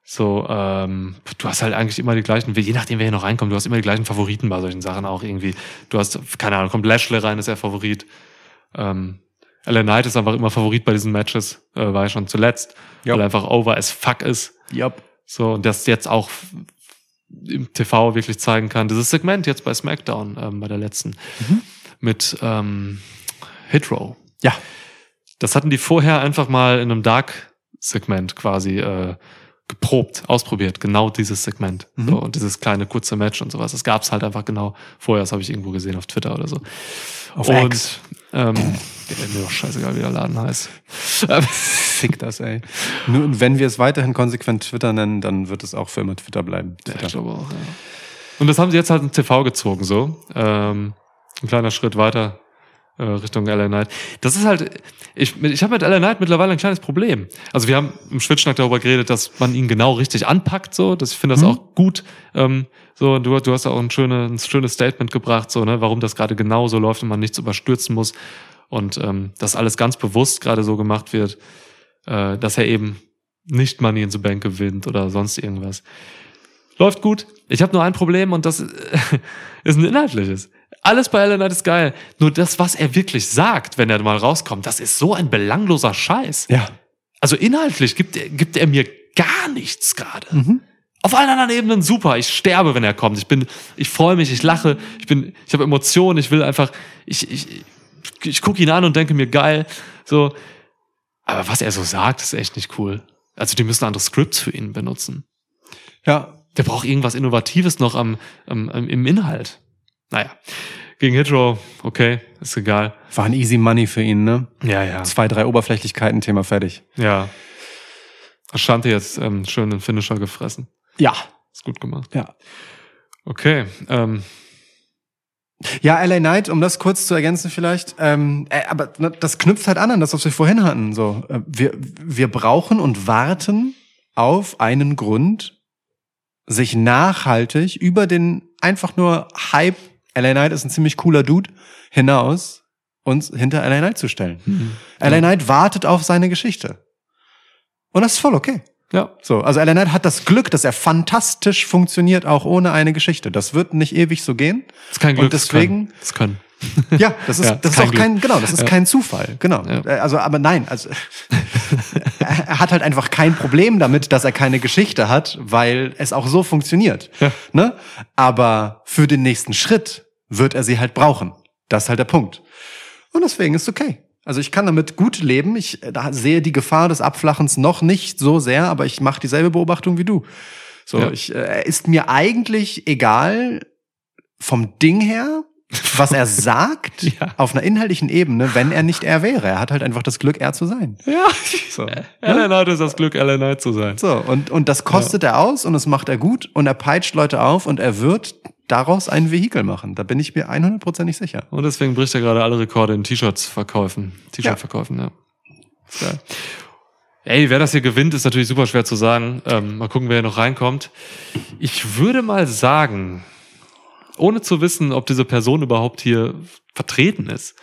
So, ähm, du hast halt eigentlich immer die gleichen, je nachdem, wer hier noch reinkommt, du hast immer die gleichen Favoriten bei solchen Sachen auch irgendwie. Du hast, keine Ahnung, kommt Lashley rein, ist er Favorit. Ähm, LA Knight ist einfach immer Favorit bei diesen Matches, äh, war ja schon zuletzt, Ja. weil er einfach over as fuck ist. Yup. So, und das jetzt auch im TV wirklich zeigen kann. Dieses Segment jetzt bei SmackDown, ähm, bei der letzten, mit ähm, Hitrow. Ja. Das hatten die vorher einfach mal in einem Dark-Segment quasi äh, geprobt, ausprobiert, genau dieses Segment. Mhm. So, und dieses kleine kurze Match und sowas. Das gab's halt einfach genau vorher, das habe ich irgendwo gesehen auf Twitter oder so. Auf und, X. Ähm, mir doch scheißegal, wie der Laden heißt. Fick das, ey. Nur wenn wir es weiterhin konsequent Twitter nennen, dann wird es auch für immer Twitter bleiben. Ja, Twitter. ich glaube auch, ja. Und das haben sie jetzt halt in TV gezogen, so. Ähm, ein kleiner Schritt weiter äh, Richtung LA Knight. Das ist halt, ich, ich habe mit LA Knight mittlerweile ein kleines Problem. Also wir haben im Schwitzschnack darüber geredet, dass man ihn genau richtig anpackt, so. Das, ich finde das Mhm. auch gut. Ähm, so, du, du hast auch ein, schöne, ein schönes Statement gebracht, so, ne, warum das gerade genau so läuft und man nichts überstürzen muss. Und ähm, dass alles ganz bewusst gerade so gemacht wird, äh, dass er eben nicht Money in the Bank gewinnt oder sonst irgendwas. Läuft gut. Ich habe nur ein Problem und das äh, ist ein inhaltliches. Alles bei Ellen ist geil. Nur das, was er wirklich sagt, wenn er mal rauskommt, das ist so ein belangloser Scheiß. Ja. Also inhaltlich gibt er, gibt er mir gar nichts gerade. Mhm. Auf allen anderen Ebenen super. Ich sterbe, wenn er kommt. Ich bin, ich freue mich, ich lache, ich bin, ich habe Emotionen. Ich will einfach, ich, ich, ich gucke ihn an und denke mir geil. So, aber was er so sagt, ist echt nicht cool. Also die müssen andere Scripts für ihn benutzen. Ja. Der braucht irgendwas Innovatives noch am, am, am im Inhalt. Naja, gegen Hitro, okay, ist egal. War ein easy money für ihn, ne? Ja, ja. Zwei, drei Oberflächlichkeiten, Thema fertig. Ja. Ashanti jetzt ähm, schön den Finisher gefressen. Ja. Ist gut gemacht. Ja. Okay, ähm, Ja, LA Knight, um das kurz zu ergänzen vielleicht, ähm, äh, aber ne, das knüpft halt an an das, was wir vorhin hatten. So, äh, wir, wir brauchen und warten auf einen Grund, sich nachhaltig über den einfach nur Hype, LA Knight ist ein ziemlich cooler Dude, hinaus uns hinter LA Knight zu stellen. Mhm. LA Knight wartet auf seine Geschichte. Und das ist voll okay. Ja, So, also LA Knight hat das Glück, dass er fantastisch funktioniert, auch ohne eine Geschichte. Das wird nicht ewig so gehen. ist kein Glück. Und deswegen- das können. Ja, das ist, Ja, das ist kein auch kein, genau, das ist Ja. kein Zufall, genau. Ja. Äh, Also, aber nein, also er hat halt einfach kein Problem damit, dass er keine Geschichte hat, weil es auch so funktioniert. Ja. Ne? Aber für den nächsten Schritt wird er sie halt brauchen. Das ist halt der Punkt. Und deswegen ist okay. Also ich kann damit gut leben. Ich äh, sehe die Gefahr des Abflachens noch nicht so sehr, aber ich mache dieselbe Beobachtung wie du. So, Ja. ich, äh, ist mir eigentlich egal vom Ding her, was er sagt, Ja. auf einer inhaltlichen Ebene, wenn er nicht er wäre. Er hat halt einfach das Glück, er zu sein. Ja, So, Alan Knight ist das Glück, Alan Knight zu sein. so und, und das kostet er aus und das macht er gut und er peitscht Leute auf und er wird daraus ein Vehikel machen. Da bin ich mir 100%ig sicher. Und deswegen bricht er gerade alle Rekorde in T-Shirts verkaufen. T-Shirt-Verkäufen, ja. Ist geil. Ey, wer das hier gewinnt, ist natürlich super schwer zu sagen. Ähm, mal gucken, wer hier noch reinkommt. Ich würde mal sagen, ohne zu wissen, ob diese Person überhaupt hier vertreten ist,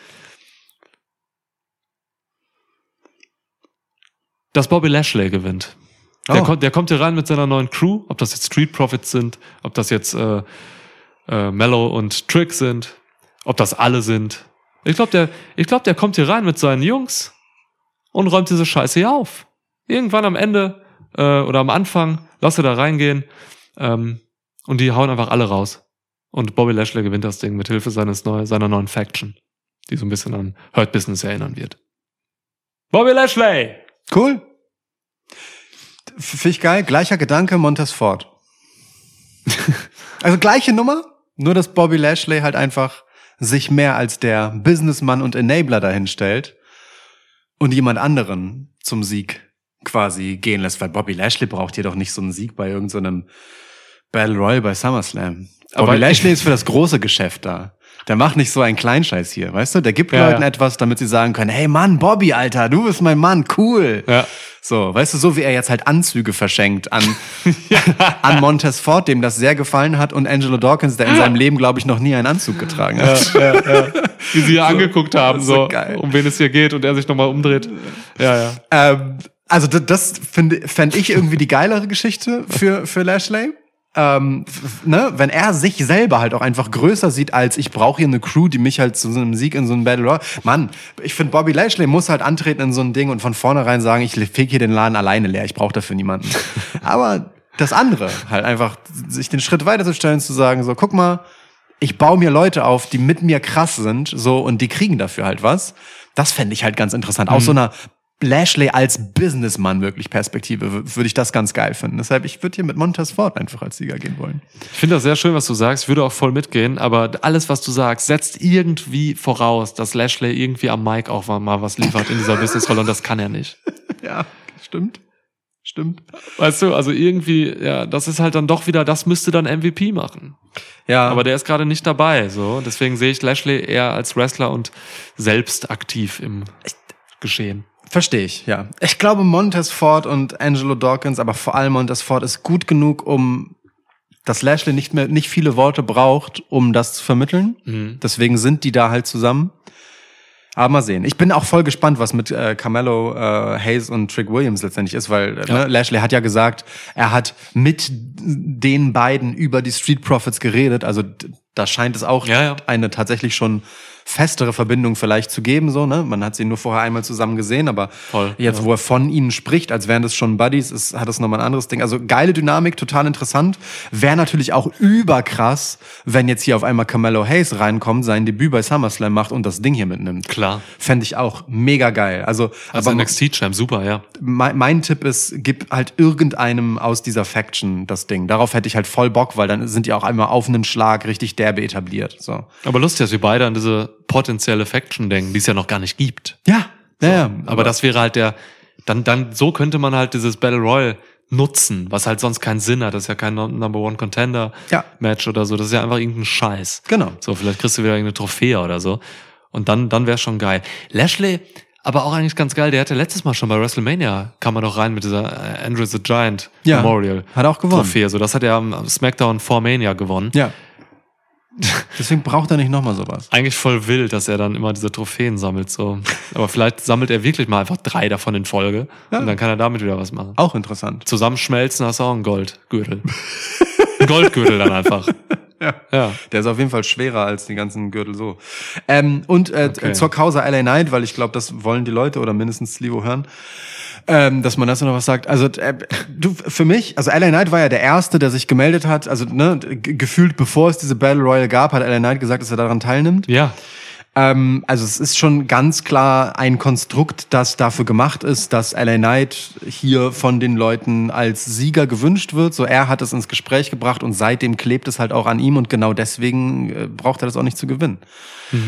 dass Bobby Lashley gewinnt. Der, Oh. kommt, der kommt hier rein mit seiner neuen Crew, ob das jetzt Street Profits sind, ob das jetzt äh, äh, Mellow und Trick sind, ob das alle sind. Ich glaube, der, ich glaub, der kommt hier rein mit seinen Jungs und räumt diese Scheiße hier auf. Irgendwann am Ende äh, oder am Anfang, lass er da reingehen ähm, und die hauen einfach alle raus. Und Bobby Lashley gewinnt das Ding mit Hilfe seines neu, seiner neuen Faction, die so ein bisschen an Hurt Business erinnern wird. Bobby Lashley! Cool. Finde ich geil. Gleicher Gedanke, Montez Ford. also gleiche Nummer, nur dass Bobby Lashley halt einfach sich mehr als der Businessmann und Enabler dahin stellt und jemand anderen zum Sieg quasi gehen lässt, weil Bobby Lashley braucht jedoch nicht so einen Sieg bei irgendeinem Battle Royale bei SummerSlam. Aber- Bobby Lashley ist für das große Geschäft da. Der macht nicht so einen Kleinscheiß hier, weißt du? Der gibt Ja, Leuten ja. etwas, damit sie sagen können, hey Mann, Bobby, Alter, du bist mein Mann, cool. Ja. So, weißt du, so wie er jetzt halt Anzüge verschenkt an, an Montez Ford, dem das sehr gefallen hat, und Angelo Dawkins, der in seinem Leben, glaube ich, noch nie einen Anzug getragen hat. Wie sie hier angeguckt haben, so so, um wen es hier geht und er sich nochmal umdreht. Ja, ja. Ähm, also das finde fänd ich irgendwie die geilere Geschichte für, für Lashley. Ähm, ne, wenn er sich selber halt auch einfach größer sieht als ich brauche hier eine Crew, die mich halt zu so einem Sieg in so einem Battle Royale. Mann, ich finde Bobby Lashley muss halt antreten in so ein Ding und von vornherein sagen, ich feg hier den Laden alleine leer, ich brauche dafür niemanden. Aber das andere, halt einfach sich den Schritt weiterzustellen, zu sagen, so, guck mal, ich baue mir Leute auf, die mit mir krass sind, so, und die kriegen dafür halt was. Das fände ich halt ganz interessant. Aus so einer Lashley als Businessmann wirklich Perspektive, würde ich das ganz geil finden. Deshalb, ich würde hier mit Montez Ford einfach als Sieger gehen wollen. Ich finde das sehr schön, was du sagst. Ich würde auch voll mitgehen, aber alles, was du sagst, setzt irgendwie voraus, dass Lashley irgendwie am Mic auch mal was liefert in dieser Businessrolle und das kann er nicht. Ja, stimmt. Stimmt. Weißt du, also irgendwie, ja, das ist halt dann doch wieder, das müsste dann MVP machen. Ja, Aber der ist gerade nicht dabei, so. Deswegen sehe ich Lashley eher als Wrestler und selbst aktiv im Geschehen. Verstehe ich, ja. Ich glaube, Montez Ford und Angelo Dawkins, aber vor allem Montez Ford ist gut genug, um dass Lashley nicht mehr nicht viele Worte braucht, um das zu vermitteln. Mhm. Deswegen sind die da halt zusammen. Aber mal sehen. Ich bin auch voll gespannt, was mit äh, Carmelo äh, Hayes und Trick Williams letztendlich ist, weil äh, Ja. ne, Lashley hat ja gesagt, er hat mit den beiden über die Street Profits geredet. Also da scheint es auch Ja, ja. eine tatsächlich schon festere Verbindung vielleicht zu geben. So, ne? Man hat sie nur vorher einmal zusammen gesehen, aber Voll, jetzt, ja. wo er von ihnen spricht, als wären das schon Buddies, ist, hat das nochmal ein anderes Ding. Also geile Dynamik, total interessant. Wäre natürlich auch überkrass, wenn jetzt hier auf einmal Carmelo Hayes reinkommt, sein Debüt bei SummerSlam macht und das Ding hier mitnimmt. Klar. Fände ich auch mega geil. Also, Als aber NXT-Champ, super, ja. mein, mein Tipp ist, gib halt irgendeinem aus dieser Faction das Ding. Darauf hätte ich halt voll Bock, weil dann sind die auch einmal auf einen Schlag richtig derbe etabliert. So. Aber lustig, dass wir beide an diese potenzielle Faction denken, die es ja noch gar nicht gibt. Ja, ja, ja. Aber, das wäre halt der, dann, dann, so könnte man halt dieses Battle Royale nutzen, was halt sonst keinen Sinn hat. Das ist ja kein Number One Contender Ja. Match oder so. Das ist ja einfach irgendein Scheiß. Genau. So, vielleicht kriegst du wieder irgendeine Trophäe oder so. Und dann, dann wäre schon geil. Lashley, aber auch eigentlich ganz geil. Der hatte letztes Mal schon bei WrestleMania, kam er doch rein mit dieser äh, Andrew the Giant Ja. Memorial. Hat auch gewonnen. Trophäe. So, das hat er am SmackDown vor Mania gewonnen. Ja. Deswegen braucht er nicht nochmal sowas. Eigentlich voll wild, dass er dann immer diese Trophäen sammelt, so. Aber vielleicht sammelt er wirklich mal einfach drei davon in Folge. Ja. Und dann kann er damit wieder was machen. Auch interessant. Zusammenschmelzen hast du auch einen Goldgürtel. Ein Goldgürtel dann einfach. Ja. Ja. Der ist auf jeden Fall schwerer als die ganzen Gürtel so. Ähm, und äh, Okay. zur Causa LA Knight, weil ich glaube, das wollen die Leute oder mindestens Slivo hören. Ähm, dass man das noch was sagt. Also äh, du für mich, also LA Knight war ja der erste, der sich gemeldet hat. Also ne, gefühlt bevor es diese Battle Royale gab, hat LA Knight gesagt, dass er daran teilnimmt. Ja. Ähm, also es ist schon ganz klar ein Konstrukt, das dafür gemacht ist, dass LA Knight hier von den Leuten als Sieger gewünscht wird. So er hat es ins Gespräch gebracht und seitdem klebt es halt auch an ihm und genau deswegen äh, braucht er das auch nicht zu gewinnen.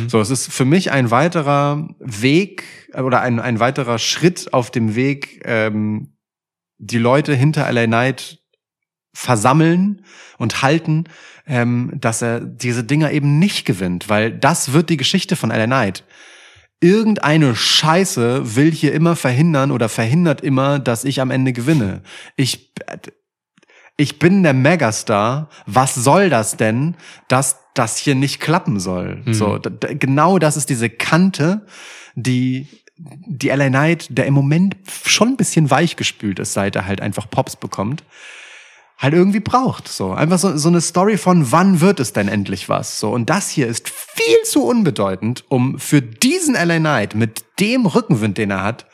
So, es ist für mich ein weiterer Weg äh, oder ein, ein weiterer Schritt auf dem Weg, ähm, die Leute hinter LA Knight versammeln und halten, ähm, dass er diese Dinger eben nicht gewinnt, weil das wird die Geschichte von LA Knight. Irgendeine Scheiße will hier immer verhindern oder verhindert immer, dass ich am Ende gewinne. Ich, ich bin der Megastar. Was soll das denn, dass das hier nicht klappen soll? So, d- d- genau das ist diese Kante, die die LA Knight, der im Moment schon ein bisschen weichgespült ist, seit er halt einfach Pops bekommt, halt irgendwie braucht. So einfach so, so eine Story von, wann wird es denn endlich was? So und das hier ist viel zu unbedeutend, um für diesen LA Knight mit dem Rückenwind, den er hat,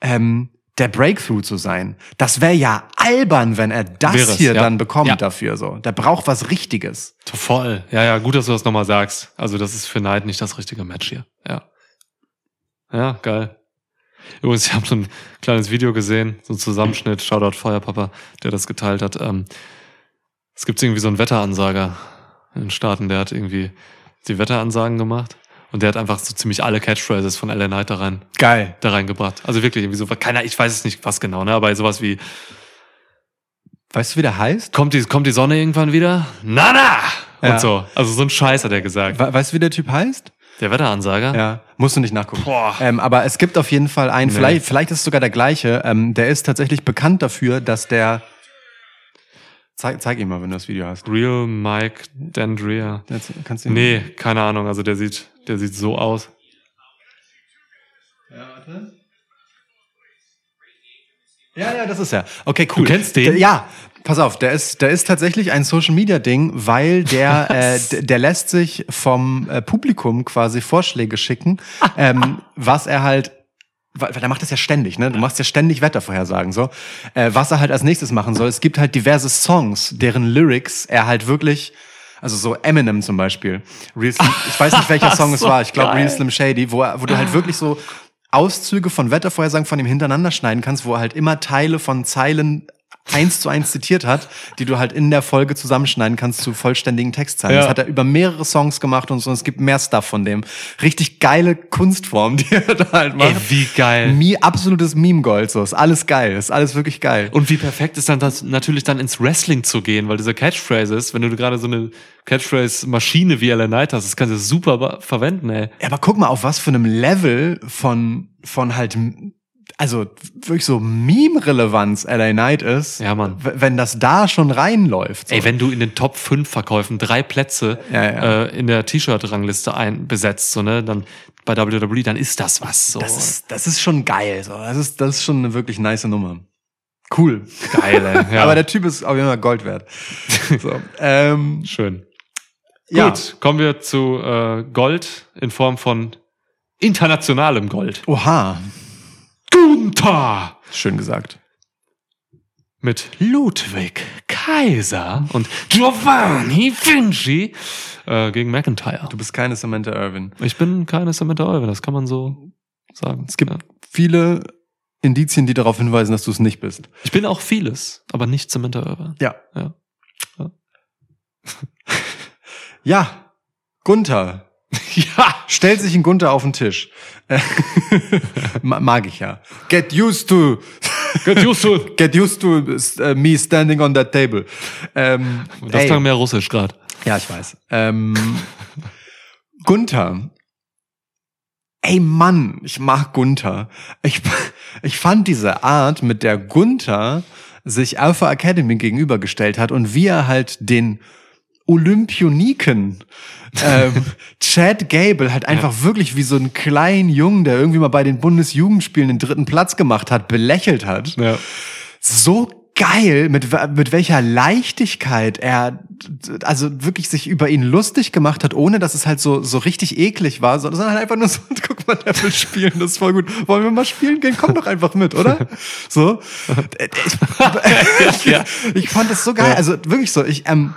ähm, der Breakthrough zu sein. Das wäre ja albern, wenn er das Wäre es, hier ja. dann bekommt Ja. dafür. So, der braucht was Richtiges. Voll. Ja, ja, gut, dass du das nochmal sagst. Also, das ist für Knight nicht das richtige Match hier. Ja. Ja, geil. Übrigens, ich habe so ein kleines Video gesehen, so ein Zusammenschnitt, Shoutout Feuerpapa, der das geteilt hat. Ähm, es gibt irgendwie so einen Wetteransager in den Staaten, der hat irgendwie die Wetteransagen gemacht und der hat einfach so ziemlich alle Catchphrases von LA Knight da rein, Geil. da reingebracht. Also wirklich irgendwie so, keiner, ich weiß es nicht was genau, ne, aber sowas wie, Weißt du, wie der heißt? kommt die, kommt die Sonne irgendwann wieder? Nana! Und Ja. so. Also so ein Scheiß hat er gesagt. We weißt du, wie der Typ heißt? Der Wetteransager? Ja, musst du nicht nachgucken. Boah. Ähm, aber es gibt auf jeden Fall einen, Nee. vielleicht, vielleicht ist es sogar der gleiche, ähm, der ist tatsächlich bekannt dafür, dass der. Zeig, zeig ihm mal, wenn du das Video hast. Real Mike Dandria. Jetzt kannst du ihn- Nee, keine Ahnung. Also der sieht, der sieht so aus. Ja, ja, das ist er. Okay, cool. Du kennst den? Ja, pass auf, der ist, der ist tatsächlich ein Social Media Ding, weil der, äh, der lässt sich vom äh, Publikum quasi Vorschläge schicken, ähm, was er halt weil weil der macht das ja ständig, ne? Du machst ja ständig Wettervorhersagen so. Äh, was er halt als nächstes machen soll, es gibt halt diverse Songs, deren Lyrics er halt wirklich, also so Eminem zum Beispiel. Real Slim, ich weiß nicht welcher Song es So war, ich glaube. Real Slim Shady, wo, er- wo du halt wirklich so Auszüge von Wettervorhersagen von ihm hintereinander schneiden kannst, wo er halt immer Teile von Zeilen eins zu eins zitiert hat, die du halt in der Folge zusammenschneiden kannst zu vollständigen Textzeilen. Ja. Das hat er über mehrere Songs gemacht und so. Und es gibt mehr Stuff von dem. Richtig geile Kunstform, die er da halt macht. Ey, wie geil. Mi absolutes Meme-Gold, so. Ist alles geil. Ist alles wirklich geil. Und wie perfekt ist dann das natürlich dann ins Wrestling zu gehen, weil diese Catchphrase ist, wenn du gerade so eine Catchphrase-Maschine wie LA Knight hast, das kannst du super verwenden, ey. Ja, aber guck mal, auf was für einem Level von, von halt, also wirklich so Meme-Relevanz LA Knight ist. Ja, Mann. Wenn das da schon reinläuft. So. Ey, wenn du in den Top 5 Verkäufen drei Plätze Ja, ja. Äh, in der T-Shirt-Rangliste ein besetzt, so, ne, dann bei WWE, dann ist das was. So. das ist, das ist schon geil. So. Das ist, das ist schon eine wirklich nice Nummer. Cool. geil, ey. Ja. Aber der Typ ist auf jeden Fall Gold wert. so, ähm, Schön. ja. Gut, kommen wir zu äh, Gold in Form von internationalem Gold. Oha. Gunther! Schön gesagt. mit Ludwig Kaiser und Giovanni Vinci äh, gegen McIntyre. Du bist keine Samantha Irvin. Ich bin keine Samantha Irvin, das kann man so sagen. Es gibt Ja. viele Indizien, die darauf hinweisen, dass du es nicht bist. Ich bin auch vieles, aber nicht Samantha Irvin. Ja. Ja. Ja. Gunther. ja. Stellt sich ein Gunther auf den Tisch. Ma- Mag ich ja. Get used to. Get used to. Get used to uh, me standing on that table. Ähm, Das ey. klang mehr russisch gerade. Ja, ich weiß. Ähm, Gunther. Ey Mann, ich mag Gunther. Ich, ich fand diese Art, mit der Gunther sich Alpha Academy gegenübergestellt hat und wie er halt den Olympioniken ähm, Chad Gable halt einfach wirklich wie so einen kleinen Jungen, der irgendwie mal bei den Bundesjugendspielen den dritten Platz gemacht hat, belächelt hat Ja. so geil, mit, mit welcher Leichtigkeit er also wirklich sich über ihn lustig gemacht hat, ohne dass es halt so, so richtig eklig war, sondern halt einfach nur so, guck mal, der will spielen, das ist voll gut. Wollen wir mal spielen gehen? Komm doch einfach mit, oder? So. Ich, Ja. ich fand das so geil. Also wirklich so, ich, ähm,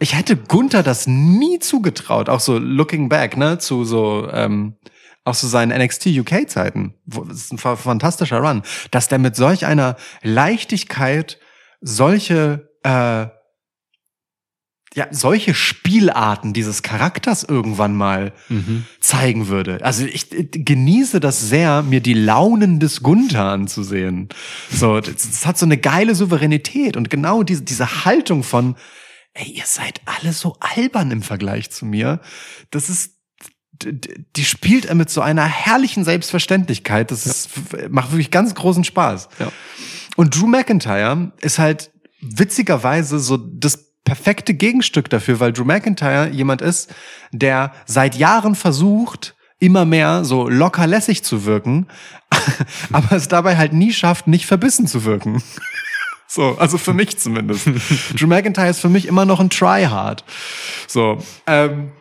ich hätte Gunther das nie zugetraut, auch so looking back, ne, zu so, ähm, auch so seinen NXT UK Zeiten. Das ist ein fa- fantastischer Run, dass der mit solch einer Leichtigkeit solche, äh, ja, solche Spielarten dieses Charakters irgendwann mal Mhm. zeigen würde. Also ich äh, genieße das sehr, mir die Launen des Gunther anzusehen. So, das, das hat so eine geile Souveränität und genau diese, diese Haltung von, ey, ihr seid alle so albern im Vergleich zu mir. Das ist, die spielt er mit so einer herrlichen Selbstverständlichkeit. Das ist, macht wirklich ganz großen Spaß. Ja. Und Drew McIntyre ist halt witzigerweise so das perfekte Gegenstück dafür, weil Drew McIntyre jemand ist, der seit Jahren versucht, immer mehr so locker lässig zu wirken, aber es dabei halt nie schafft, nicht verbissen zu wirken. So, also für mich zumindest. Drew McIntyre ist für mich immer noch ein Tryhard. So, ähm,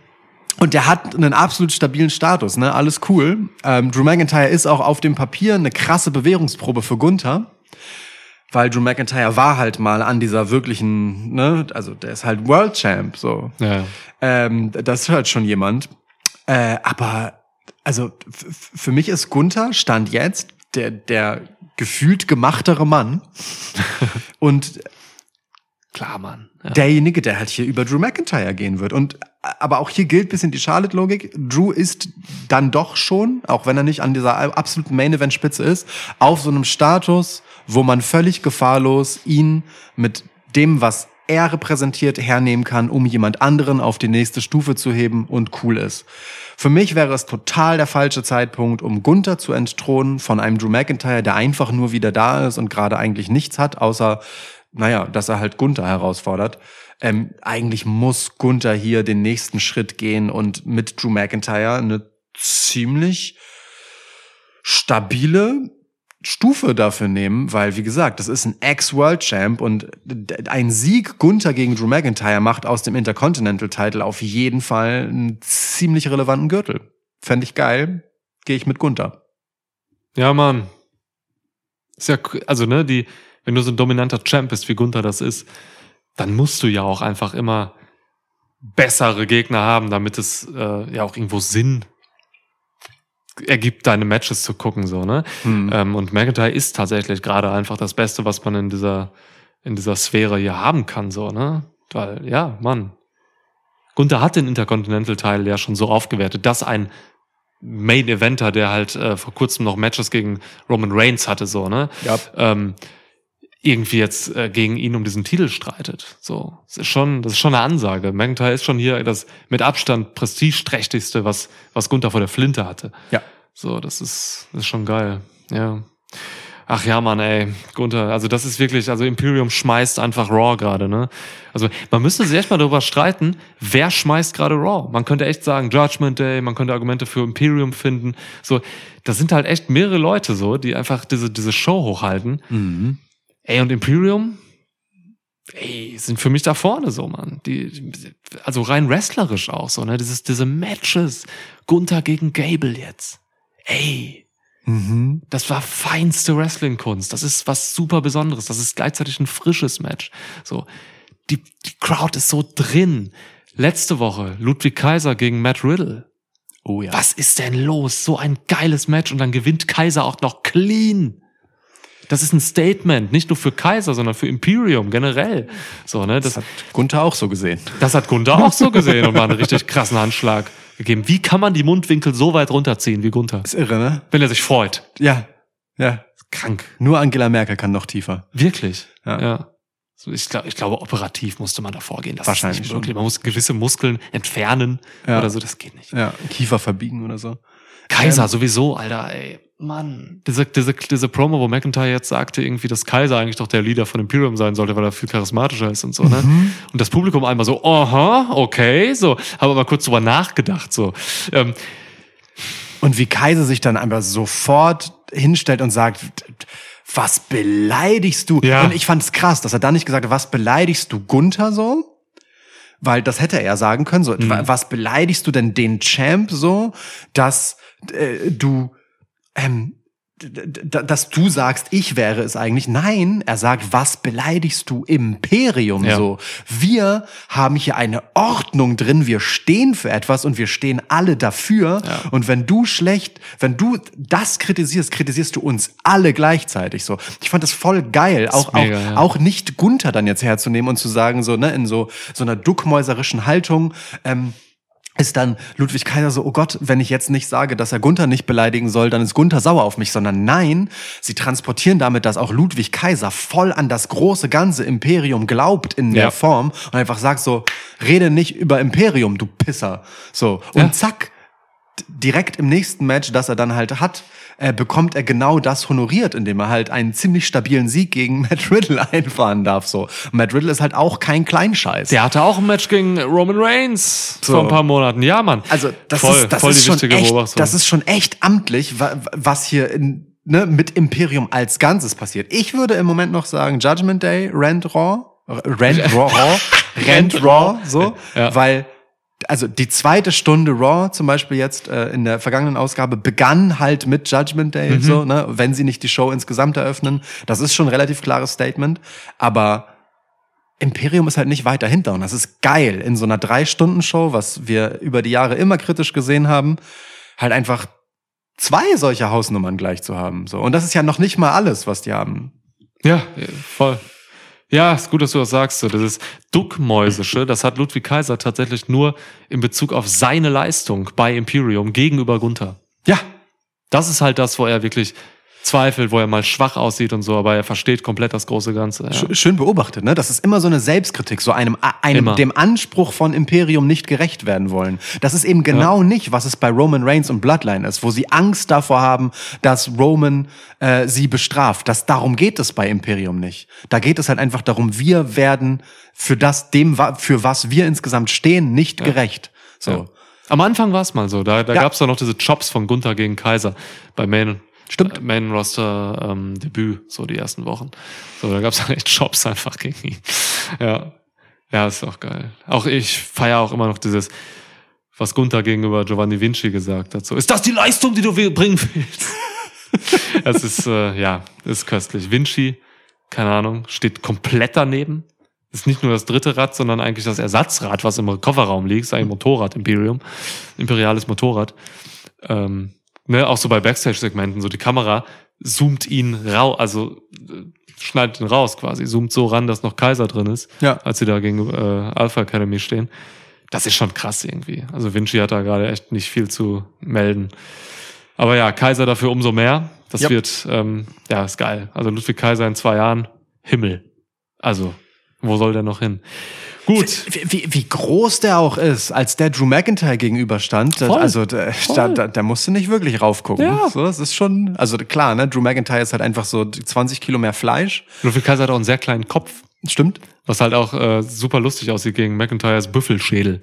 und der hat einen absolut stabilen Status, ne? Alles cool. Ähm, Drew McIntyre ist auch auf dem Papier eine krasse Bewährungsprobe für Gunther. Weil Drew McIntyre war halt mal an dieser wirklichen, ne, also der ist halt World Champ, so. Ja. Ähm, das hört schon jemand. Äh, aber, also für mich ist Gunther, Stand jetzt, der, der gefühlt gemachtere Mann. Und Klar, Mann. Ja. derjenige, der halt hier über Drew McIntyre gehen wird. Und aber auch hier gilt bisschen die Charlotte-Logik. Drew ist dann doch schon, auch wenn er nicht an dieser absoluten Main-Event-Spitze ist, auf so einem Status, wo man völlig gefahrlos ihn mit dem, was er repräsentiert, hernehmen kann, um jemand anderen auf die nächste Stufe zu heben und cool ist. Für mich wäre es total der falsche Zeitpunkt, um Gunther zu entthronen von einem Drew McIntyre, der einfach nur wieder da ist und gerade eigentlich nichts hat, außer naja, dass er halt Gunther herausfordert. Ähm, eigentlich muss Gunther hier den nächsten Schritt gehen und mit Drew McIntyre eine ziemlich stabile Stufe dafür nehmen, weil, wie gesagt, das ist ein Ex-World-Champ und d- ein Sieg Gunther gegen Drew McIntyre macht aus dem Intercontinental-Title auf jeden Fall einen ziemlich relevanten Gürtel. Fände ich geil, gehe ich mit Gunther. Ja, Mann. Ist ja, also, ne, die, wenn du so ein dominanter Champ bist, wie Gunther das ist, dann musst du ja auch einfach immer bessere Gegner haben, damit es äh, ja auch irgendwo Sinn ergibt, deine Matches zu gucken, so, ne? Ähm, und McIntyre ist tatsächlich gerade einfach das Beste, was man in dieser, in dieser Sphäre hier haben kann, so, ne? Weil, ja, Mann. Gunther hat den Intercontinental-Teil ja schon so aufgewertet, dass ein Main Eventer, der halt äh, vor kurzem noch Matches gegen Roman Reigns hatte, so, ne? Ja. Ähm, irgendwie jetzt äh, gegen ihn um diesen Titel streitet. So, das ist schon, das ist schon eine Ansage. McIntyre ist schon hier das mit Abstand prestigeträchtigste, was was Gunther vor der Flinte hatte. Ja. So, das ist das ist schon geil. Ja. Ach ja, Mann, ey, Gunther, also das ist wirklich, also Imperium schmeißt einfach Raw gerade, ne? Also man müsste sich echt mal darüber streiten, wer schmeißt gerade Raw. Man könnte echt sagen Judgment Day, man könnte Argumente für Imperium finden. So, das sind halt echt mehrere Leute so, die einfach diese diese Show hochhalten. Mhm. Ey, und Imperium, ey, sind für mich da vorne so, Mann. Die, also rein wrestlerisch auch so, ne? Dieses, diese Matches. Gunther gegen Gable jetzt. Ey, Mhm. das war feinste Wrestling-Kunst. Das ist was super Besonderes. Das ist gleichzeitig ein frisches Match. So, die, die Crowd ist so drin. Letzte Woche Ludwig Kaiser gegen Matt Riddle. Oh ja. Was ist denn los? So ein geiles Match und dann gewinnt Kaiser auch noch clean. Das ist ein Statement, nicht nur für Kaiser, sondern für Imperium generell. So, ne, das, Das hat Gunther auch so gesehen. das hat Gunther auch so gesehen und war einen richtig krassen Handschlag gegeben. Wie kann man die Mundwinkel so weit runterziehen wie Gunther? Ist irre, ne? Wenn er sich freut. Ja. Ja. Krank. Nur Angela Merkel kann noch tiefer. Wirklich. Ja. Ja. Ich, glaub, ich glaube, operativ musste man da vorgehen. Das Wahrscheinlich ist möglich. Man muss gewisse Muskeln entfernen Ja. oder so. Das geht nicht. Ja. Kiefer verbiegen oder so. Kaiser Ähm, sowieso, Alter, ey. Mann. Diese, diese, diese Promo, wo McIntyre jetzt sagte, irgendwie, dass Kaiser eigentlich doch der Leader von Imperium sein sollte, weil er viel charismatischer ist und so, ne? Mhm. Und das Publikum einmal so, aha, okay, so, habe aber kurz drüber nachgedacht, so. Ähm, Und wie Kaiser sich dann einfach sofort hinstellt und sagt, was beleidigst du? Ja. Und ich fand es krass, dass er dann nicht gesagt hat, was beleidigst du Gunther so? Weil das hätte er ja sagen können, so, wa- was beleidigst du denn den Champ so, dass äh, du ähm, dass du sagst, ich wäre es eigentlich. Nein, er sagt, was beleidigst du Imperium Ja. so? Wir haben hier eine Ordnung drin, wir stehen für etwas und wir stehen alle dafür. Und wenn du schlecht, wenn du das kritisierst, kritisierst du uns alle gleichzeitig so. Ich fand das voll geil, auch, mega, auch, ja. auch nicht Gunther dann jetzt herzunehmen und zu sagen, so, ne, in so, so einer duckmäuserischen Haltung, ähm, ist dann Ludwig Kaiser so, oh Gott, wenn ich jetzt nicht sage, dass er Gunther nicht beleidigen soll, dann ist Gunther sauer auf mich, sondern nein, sie transportieren damit, dass auch Ludwig Kaiser voll an das große ganze Imperium glaubt in der Ja. Form und einfach sagt so, rede nicht über Imperium, du Pisser. So. Und Ja. zack, direkt im nächsten Match, das er dann halt hat, äh, bekommt er genau das honoriert, indem er halt einen ziemlich stabilen Sieg gegen Matt Riddle einfahren darf. So. Matt Riddle ist halt auch kein Kleinscheiß. der hatte auch ein Match gegen Roman Reigns So. vor ein paar Monaten. Ja, Mann. Also das voll, ist das voll ist die schon wichtige echt, Beobachtung. das ist schon echt amtlich, wa- was hier in, ne, mit Imperium als Ganzes passiert. Ich würde im Moment noch sagen Judgment Day, Rand Raw, Rand Raw, Raw Rand Raw, so, Ja. weil also die zweite Stunde Raw zum Beispiel jetzt äh, in der vergangenen Ausgabe begann halt mit Judgment Day, Mhm. so, ne, wenn sie nicht die Show insgesamt eröffnen. Das ist schon ein relativ klares Statement, aber Imperium ist halt nicht weit dahinter und das ist geil in so einer Drei-Stunden-Show, was wir über die Jahre immer kritisch gesehen haben, halt einfach zwei solcher Hausnummern gleich zu haben. So. Und das ist ja noch nicht mal alles, was die haben. Ja, voll. Ja, ist gut, dass du das sagst. So, das ist Duckmäusische. Das hat Ludwig Kaiser tatsächlich nur in Bezug auf seine Leistung bei Imperium gegenüber Gunther. Ja, Das ist halt das, wo er wirklich zweifelt, wo er mal schwach aussieht und so, aber er versteht komplett das große Ganze. Ja. sch- schön beobachtet, ne? Das ist immer so eine Selbstkritik, so einem, einem Immer. dem Anspruch von Imperium nicht gerecht werden wollen. Das ist eben genau nicht, was es bei Roman Reigns und Bloodline ist, wo sie Angst davor haben, dass Roman äh, sie bestraft. Das, darum geht es bei Imperium nicht. Da geht es halt einfach darum, wir werden für das, dem, für was wir insgesamt stehen, nicht gerecht. So. Ja. Am Anfang war es mal so. Da, da Ja. gab's doch noch diese Chops von Gunther gegen Kaiser bei Main, Stimmt. äh, Main Roster ähm, Debüt, so die ersten Wochen. So, da gab's dann echt Chops einfach gegen ihn. Ja. Ja, ist auch geil. Auch ich feiere auch immer noch dieses, was Gunther gegenüber Giovanni Vinci gesagt hat. So, ist das die Leistung, die du bringen willst? Es ist, äh, ja, ist köstlich. Vinci, keine Ahnung, steht komplett daneben. Ist nicht nur das dritte Rad, sondern eigentlich das Ersatzrad, was im Kofferraum liegt. Ist ein Motorrad, Imperium. Imperiales Motorrad. Ähm, ne, auch so bei Backstage-Segmenten, so die Kamera zoomt ihn raus, also äh, schneidet ihn raus quasi, zoomt so ran, dass noch Kaiser drin ist, Ja. als sie da gegen äh, Alpha Academy stehen. Das ist schon krass irgendwie. Also Vinci hat da gerade echt nicht viel zu melden. Aber ja, Kaiser dafür umso mehr. Das Ja. wird, ähm, ja, ist geil. Also Ludwig Kaiser in zwei Jahren, Himmel. Also, wo soll der noch hin? Gut. Wie, wie, groß der auch ist, als der Drew McIntyre gegenüberstand, Voll. also da, Voll. da, da, da musst du nicht wirklich raufgucken. Ja. So, das ist schon, also klar, ne, Drew McIntyre ist halt einfach so 20 Kilo mehr Fleisch. Ludwig Kaiser hat auch einen sehr kleinen Kopf, Stimmt. was halt auch äh, super lustig aussieht gegen McIntyres Büffelschädel.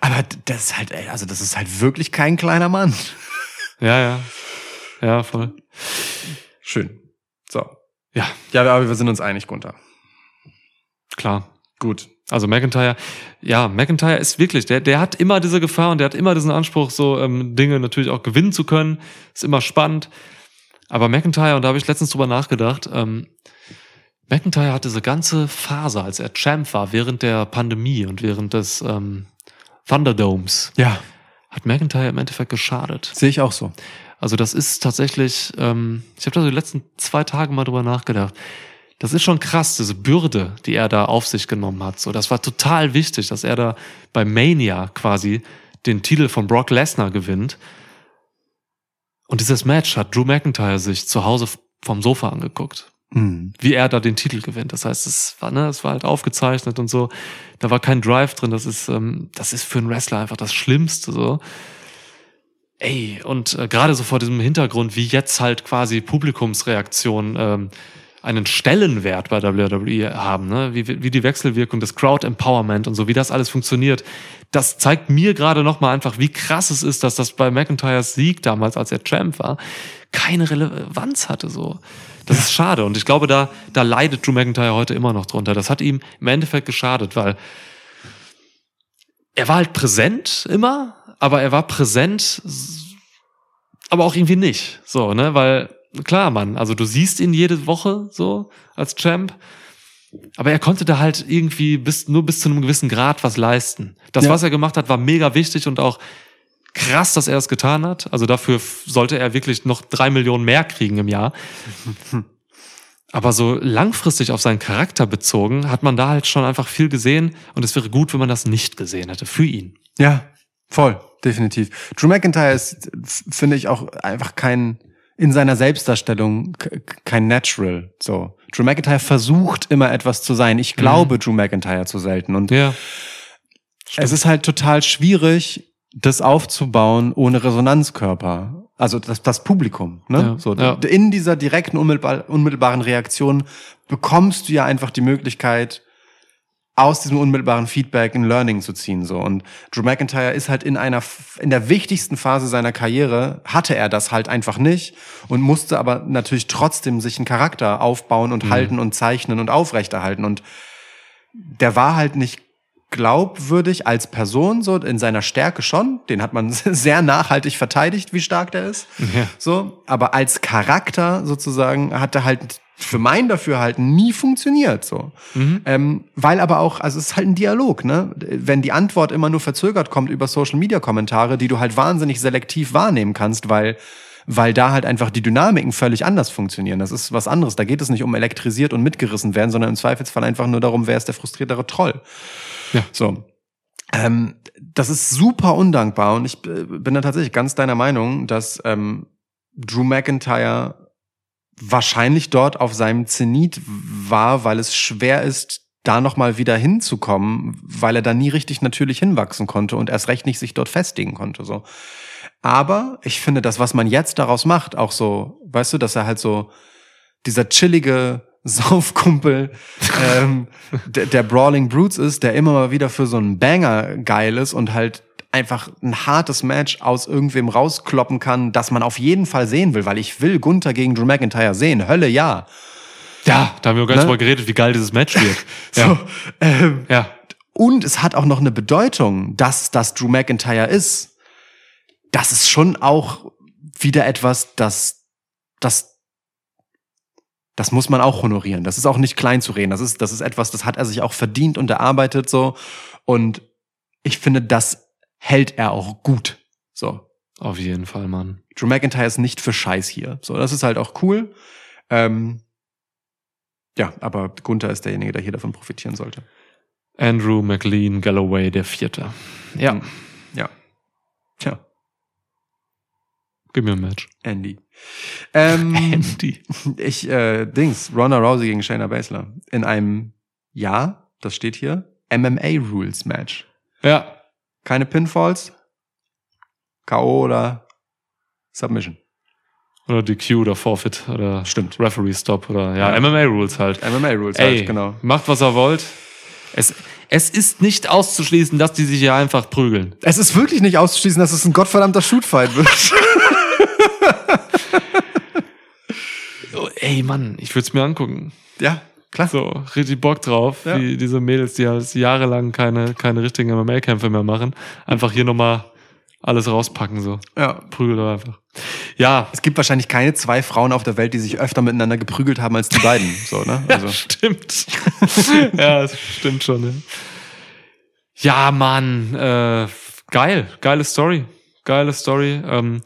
Aber das ist halt, ey, also das ist halt wirklich kein kleiner Mann. Ja, ja. Ja, voll. Schön. So. Ja, Ja, aber wir sind uns einig, Gunther. klar. Gut. Also McIntyre, ja, McIntyre ist wirklich, der, der hat immer diese Gefahr und der hat immer diesen Anspruch, so ähm, Dinge natürlich auch gewinnen zu können. Ist immer spannend. Aber McIntyre, und da habe ich letztens drüber nachgedacht, ähm, McIntyre hat diese ganze Phase, als er Champ war, während der Pandemie und während des ähm, Thunderdomes, Ja, hat McIntyre im Endeffekt geschadet. sehe ich auch so. Also das ist tatsächlich, ähm, ich habe da so die letzten zwei Tage mal drüber nachgedacht. Das ist schon krass, diese Bürde, die er da auf sich genommen hat. So, das war total wichtig, dass er da bei Mania quasi den Titel von Brock Lesnar gewinnt. Und dieses Match hat Drew McIntyre sich zu Hause vom Sofa angeguckt, Hm. wie er da den Titel gewinnt. Das heißt, es war, ne, es war halt aufgezeichnet und so. Da war kein Drive drin. Das ist, ähm, das ist für einen Wrestler einfach das Schlimmste so. Ey, und äh, gerade so vor diesem Hintergrund, wie jetzt halt quasi Publikumsreaktionen ähm, einen Stellenwert bei WWE haben, ne? wie, wie die Wechselwirkung des Crowd Empowerment und so, wie das alles funktioniert, das zeigt mir gerade nochmal einfach, wie krass es ist, dass das bei McIntyres Sieg damals, als er Champ war, keine Relevanz hatte so. Das ist schade und ich glaube, da, da leidet Drew McIntyre heute immer noch drunter. Das hat ihm im Endeffekt geschadet, weil er war halt präsent immer, aber er war präsent, aber auch irgendwie nicht. So, ne, weil, klar, Mann, also du siehst ihn jede Woche so als Champ, aber er konnte da halt irgendwie bis, nur bis zu einem gewissen Grad was leisten. Das, Ja. was er gemacht hat, war mega wichtig und auch krass, dass er es getan hat. Also dafür sollte er wirklich noch drei Millionen mehr kriegen im Jahr. Aber so langfristig auf seinen Charakter bezogen, hat man da halt schon einfach viel gesehen und es wäre gut, wenn man das nicht gesehen hätte für ihn. Ja, voll, definitiv. Drew McIntyre ist, finde ich, auch einfach kein, in seiner Selbstdarstellung kein Natural. So. Drew McIntyre versucht immer etwas zu sein. Ich glaube Drew McIntyre zu selten. Und Ja. es ist halt total schwierig, das aufzubauen ohne Resonanzkörper. Also das, das Publikum. Ne? Ja, so, ja. In dieser direkten, unmittelbar, unmittelbaren Reaktion bekommst du ja einfach die Möglichkeit, aus diesem unmittelbaren Feedback ein Learning zu ziehen. So. Und Drew McIntyre ist halt in einer, in der wichtigsten Phase seiner Karriere, hatte er das halt einfach nicht und musste aber natürlich trotzdem sich einen Charakter aufbauen und halten und zeichnen und aufrechterhalten. Und der war halt nicht glaubwürdig als Person, so in seiner Stärke schon. Den hat man sehr nachhaltig verteidigt, wie stark der ist. Ja. So, aber als Charakter sozusagen hat er halt für mein Dafürhalten nie funktioniert, so. Ähm, weil aber auch, also es ist halt ein Dialog, ne? Wenn die Antwort immer nur verzögert kommt über Social Media Kommentare, die du halt wahnsinnig selektiv wahrnehmen kannst, weil weil da halt einfach die Dynamiken völlig anders funktionieren. Das ist was anderes. Da geht es nicht um elektrisiert und mitgerissen werden, sondern im Zweifelsfall einfach nur darum, wer ist der frustriertere Troll. Ja. So. Ähm, das ist super undankbar und ich äh, bin da tatsächlich ganz deiner Meinung, dass ähm, Drew McIntyre wahrscheinlich dort auf seinem Zenit war, weil es schwer ist, da nochmal wieder hinzukommen, weil er da nie richtig natürlich hinwachsen konnte und erst recht nicht sich dort festigen konnte. So. Aber ich finde, das, was man jetzt daraus macht, auch so, weißt du, dass er halt so dieser chillige Saufkumpel ähm, der, der Brawling Brutes ist, der immer mal wieder für so einen Banger geil ist und halt einfach ein hartes Match aus irgendwem rauskloppen kann, das man auf jeden Fall sehen will, weil ich will Gunther gegen Drew McIntyre sehen. Hölle ja. Ja, da haben wir gar nicht Ne? drüber geredet, wie geil dieses Match wird. So, Ja. ähm, ja. und es hat auch noch eine Bedeutung, dass das Drew McIntyre ist. Das ist schon auch wieder etwas, das, das, das muss man auch honorieren. Das ist auch nicht klein zu reden. Das ist, das ist etwas, das hat er sich auch verdient und erarbeitet so. Und ich finde, das hält er auch gut. So. Auf jeden Fall, Mann. Drew McIntyre ist nicht für Scheiß hier. So, das ist halt auch cool. Ähm, ja, aber Gunther ist derjenige, der hier davon profitieren sollte. Andrew McLean Galloway, der Vierte. Ja, Ja. Tja, gib mir ein Match. Andy. Ähm, Andy. ich, äh, Dings, Ronda Rousey gegen Shayna Baszler. In einem, ja, das steht hier, MMA Rules Match. Ja, Keine Pinfalls, K.O. oder Submission. oder DQ oder Forfeit oder Stimmt. Referee Stop oder ja, Ja. MMA Rules halt. MMA Rules Ey, halt, genau. macht was ihr wollt. Es, es ist nicht auszuschließen, dass die sich hier einfach prügeln. Es ist wirklich nicht auszuschließen, dass es ein gottverdammter Shootfight wird. Oh, ey, Mann, ich würde es mir angucken. ja, klar. So, richtig Bock drauf, Ja. wie diese Mädels, die halt jahrelang keine, keine richtigen MMA-Kämpfe mehr machen, einfach hier nochmal alles rauspacken, so. Ja. Prügel doch einfach. Ja, Es gibt wahrscheinlich keine zwei Frauen auf der Welt, die sich öfter miteinander geprügelt haben als die beiden. So, ne? Also, ja stimmt. ja, das stimmt schon. Ja, ja Mann, äh, geil, geile Story. Geile Story. Ähm,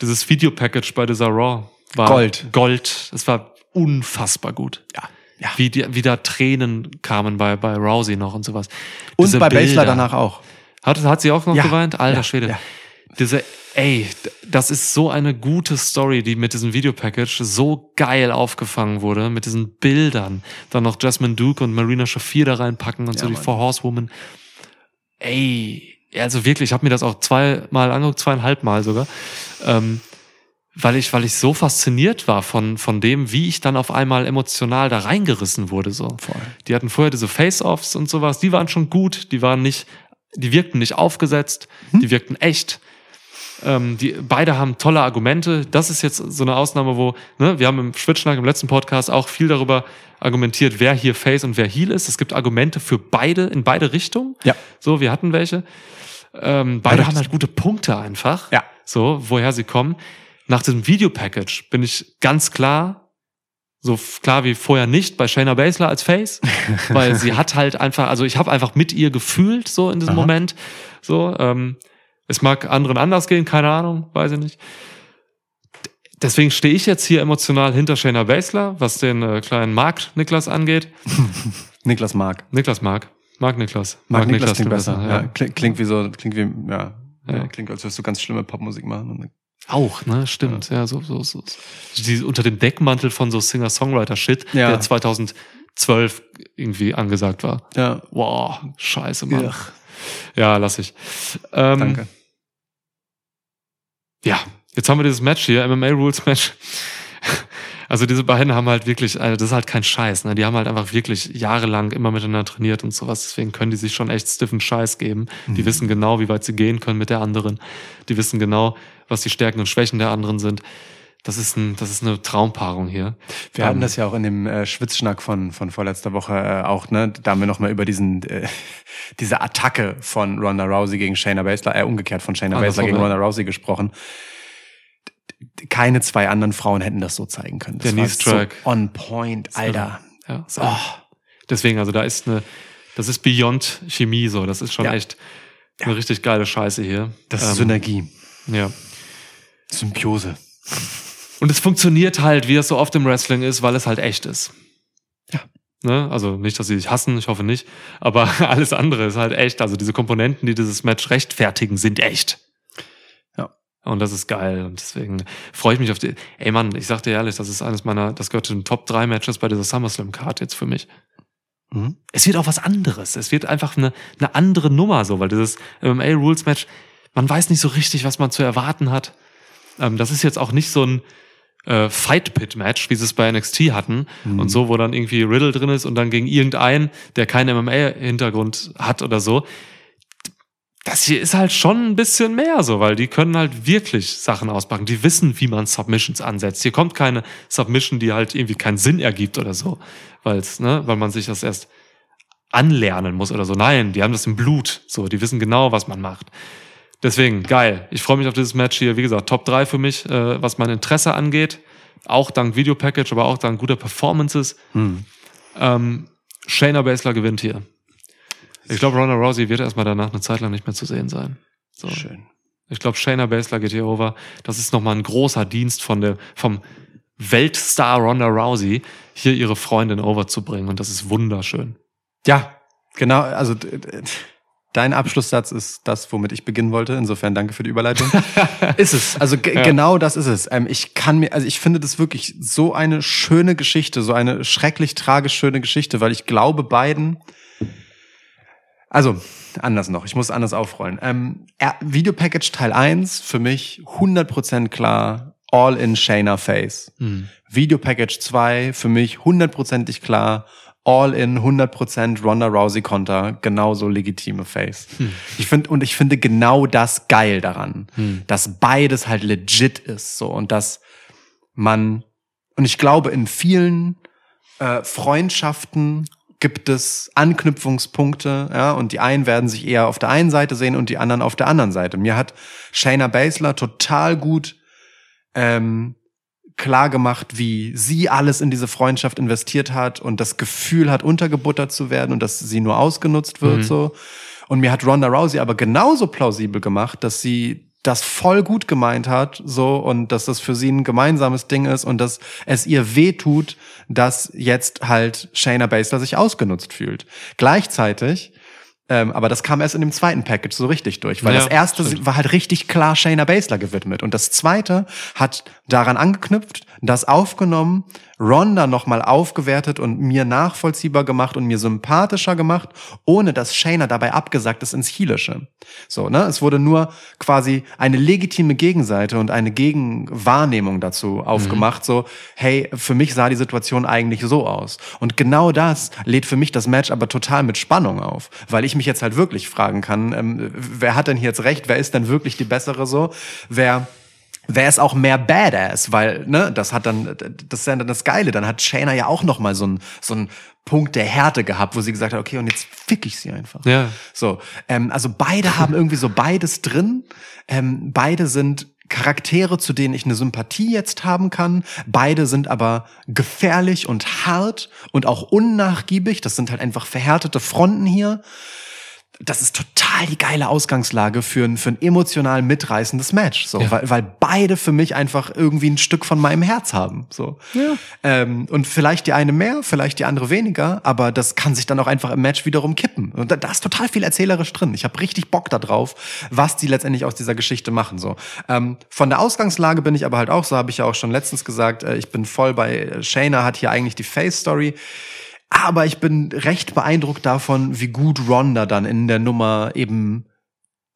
dieses Videopackage bei dieser Raw war Gold. Gold. Es war unfassbar gut. ja. ja. Wie, die, wie da Tränen kamen bei, bei Rousey noch und sowas. Und Diese bei Baszler Bilder. danach auch. Hat, hat sie auch noch Ja, geweint? Alter ja, Schwede. ja. Diese, ey, das ist so eine gute Story, die mit diesem Videopackage so geil aufgefangen wurde, mit diesen Bildern. Dann noch Jasmine Duke und Marina Shafir da reinpacken und so die Mann. Four Horsewoman. Ey, also wirklich, ich habe mir das auch zweimal angeguckt, zweieinhalb Mal sogar. Ähm, weil ich, weil ich so fasziniert war von, von dem, wie ich dann auf einmal emotional da reingerissen wurde, so. Voll. Die hatten vorher diese Face-Offs und sowas, die waren schon gut, die waren nicht, die wirkten nicht aufgesetzt, die wirkten echt. Ähm, die, beide haben tolle Argumente. Das ist jetzt so eine Ausnahme, wo, ne, wir haben im Schwitschnack im letzten Podcast auch viel darüber argumentiert, wer hier Face und wer Heel ist. Es gibt Argumente für beide, in beide Richtungen. Ja. So, wir hatten welche. Ähm, beide das- haben halt gute Punkte einfach. Ja. So, woher sie kommen. Nach diesem Videopackage bin ich ganz klar, so klar wie vorher nicht, bei Shayna Baszler als Face, weil sie hat halt einfach, also ich habe einfach mit ihr gefühlt so in diesem Aha. Moment. So, ähm, es mag anderen anders gehen, keine Ahnung, weiß ich nicht. Deswegen stehe ich jetzt hier emotional hinter Shayna Baszler, was den äh, kleinen Mark Niklas angeht. Niklas Mark. Niklas Mark. Mark Niklas. Mark, Niklas klingt besser. ja. Ja. Klingt, klingt wie so, klingt wie, ja. Ja. ja. Klingt, als würdest du ganz schlimme Popmusik machen. Auch, ne? Stimmt. Ja, so, so, so. Die, unter dem Deckmantel von so Singer-Songwriter-Shit, Ja. der 2012 irgendwie angesagt war. Ja. Wow, scheiße, Mann. Ugh. Ja, lass ich. Ähm, Danke. Ja, jetzt haben wir dieses Match hier, MMA Rules Match. Also diese beiden haben halt wirklich, also das ist halt kein Scheiß, ne? Die haben halt einfach wirklich jahrelang immer miteinander trainiert und sowas. Deswegen können die sich schon echt stiffen Scheiß geben. Mhm. Die wissen genau, wie weit sie gehen können mit der anderen. Die wissen genau, was die Stärken und Schwächen der anderen sind. Das ist ein, das ist eine Traumpaarung hier. Wir hatten Ähm, das ja auch in dem äh, Schwitzschnack von, von vorletzter Woche äh, auch, ne? Da haben wir nochmal über diesen, äh, diese Attacke von Ronda Rousey gegen Shayna Baszler, äh, umgekehrt von Shayna Andersrum, Baszler gegen ja. Ronda Rousey gesprochen. Keine zwei anderen Frauen hätten das so zeigen können. Das Der war. So on point, Alter. Ja, ist Oh. Deswegen, also da ist eine, das ist Beyond Chemie so. Das ist schon Ja. echt eine richtig geile Scheiße hier. Das ist Ähm, Synergie. Ja. Symbiose. Und es funktioniert halt, wie es so oft im Wrestling ist, weil es halt echt ist. Ja. Ne? Also nicht, dass sie sich hassen, ich hoffe nicht. Aber alles andere ist halt echt. Also diese Komponenten, die dieses Match rechtfertigen, sind echt. Ja. Und das ist geil. Und deswegen freue ich mich auf die. Ey Mann, ich sag dir ehrlich, das ist eines meiner, das gehört zu den Top 3 Matches bei dieser SummerSlam-Card jetzt für mich. Mhm. Es wird auch was anderes. Es wird einfach eine, eine andere Nummer so, weil dieses MMA Rules Match, man weiß nicht so richtig, was man zu erwarten hat. Ähm, das ist jetzt auch nicht so ein äh, Fight Pit Match, wie sie es bei NXT hatten Mhm. und so, wo dann irgendwie Riddle drin ist und dann gegen irgendeinen, der keinen MMA-Hintergrund hat oder so. Das hier ist halt schon ein bisschen mehr so, weil die können halt wirklich Sachen auspacken. Die wissen, wie man Submissions ansetzt. Hier kommt keine Submission, die halt irgendwie keinen Sinn ergibt oder so, weil's, ne, weil man sich das erst anlernen muss oder so. Nein, die haben das im Blut. So, die wissen genau, was man macht. Deswegen, geil. Ich freue mich auf dieses Match hier. Wie gesagt, Top 3 für mich, äh, was mein Interesse angeht. Auch dank Videopackage, aber auch dank guter Performances. Mhm. Ähm, Shayna Baszler gewinnt hier. Ich glaube, Ronda Rousey wird erstmal danach eine Zeit lang nicht mehr zu sehen sein. So, Schön. Ich glaube, Shayna Baszler geht hier over. Das ist nochmal ein großer Dienst von der, vom Weltstar Ronda Rousey, hier ihre Freundin overzubringen. Und das ist wunderschön. Ja, genau. Also dein Abschlusssatz ist das, womit ich beginnen wollte. Insofern danke für die Überleitung. ist es. Also Ja. genau das ist es. Ähm, ich kann mir, also ich finde das wirklich so eine schöne Geschichte, so eine schrecklich tragisch schöne Geschichte, weil ich glaube beiden. Also, anders noch, ich muss anders aufrollen. Ähm, er- Videopackage Teil 1, für mich 100% klar, all in Shayna Face. Videopackage 2, für mich hundertprozentig klar, all in 100% Ronda Rousey Konter, genauso legitime Face. Ich finde, und ich finde genau das geil daran, dass beides halt legit ist, so, und dass man, und ich glaube, in vielen äh, Freundschaften gibt es Anknüpfungspunkte, ja, und die einen werden sich eher auf der einen Seite sehen und die anderen auf der anderen Seite. Mir hat Shayna Baszler total gut ähm, klar gemacht, wie sie alles in diese Freundschaft investiert hat und das Gefühl hat, untergebuttert zu werden und dass sie nur ausgenutzt wird, so. Und mir hat Ronda Rousey aber genauso plausibel gemacht, dass sie das voll gut gemeint hat, so, und dass das für sie ein gemeinsames Ding ist und dass es ihr weh tut, dass jetzt halt Shayna Baszler sich ausgenutzt fühlt. Gleichzeitig, ähm, aber das kam erst in dem zweiten Package so richtig durch, weil Ja, das erste stimmt. war halt richtig klar Shayna Baszler gewidmet und das zweite hat daran angeknüpft, das aufgenommen, Ronda nochmal aufgewertet und mir nachvollziehbar gemacht und mir sympathischer gemacht, ohne dass Shayna dabei abgesagt ist ins Heelische. So, ne? Es wurde nur quasi eine legitime Gegenseite und eine Gegenwahrnehmung dazu aufgemacht, so, hey, für mich sah die Situation eigentlich so aus. Und genau das lädt für mich das Match aber total mit Spannung auf, weil ich mich jetzt halt wirklich fragen kann, ähm, wer hat denn hier jetzt recht, wer ist denn wirklich die bessere so, wer wäre es auch mehr Badass, weil ne, das hat dann das ist ja dann das Geile, dann hat Shayna ja auch noch mal so einen so einen Punkt der Härte gehabt, wo sie gesagt hat, okay, und jetzt fick ich sie einfach. Ja. So, ähm, also beide haben irgendwie so beides drin. Ähm, beide sind Charaktere, zu denen ich eine Sympathie jetzt haben kann. Beide sind aber gefährlich und hart und auch unnachgiebig. Das sind halt einfach verhärtete Fronten hier. Das ist total die geile Ausgangslage für ein, für ein emotional mitreißendes Match, so, Ja. weil, weil beide für mich einfach irgendwie ein Stück von meinem Herz haben, so. Ja. Ähm, und vielleicht die eine mehr, vielleicht die andere weniger, aber das kann sich dann auch einfach im Match wiederum kippen. Und da, da ist total viel erzählerisch drin. Ich habe richtig Bock da drauf, was die letztendlich aus dieser Geschichte machen. So ähm, von der Ausgangslage bin ich aber halt auch, so habe ich ja auch schon letztens gesagt, äh, ich bin voll bei äh, Shayna hat hier eigentlich die Face Story. Aber ich bin recht beeindruckt davon, wie gut Ronda dann in der Nummer eben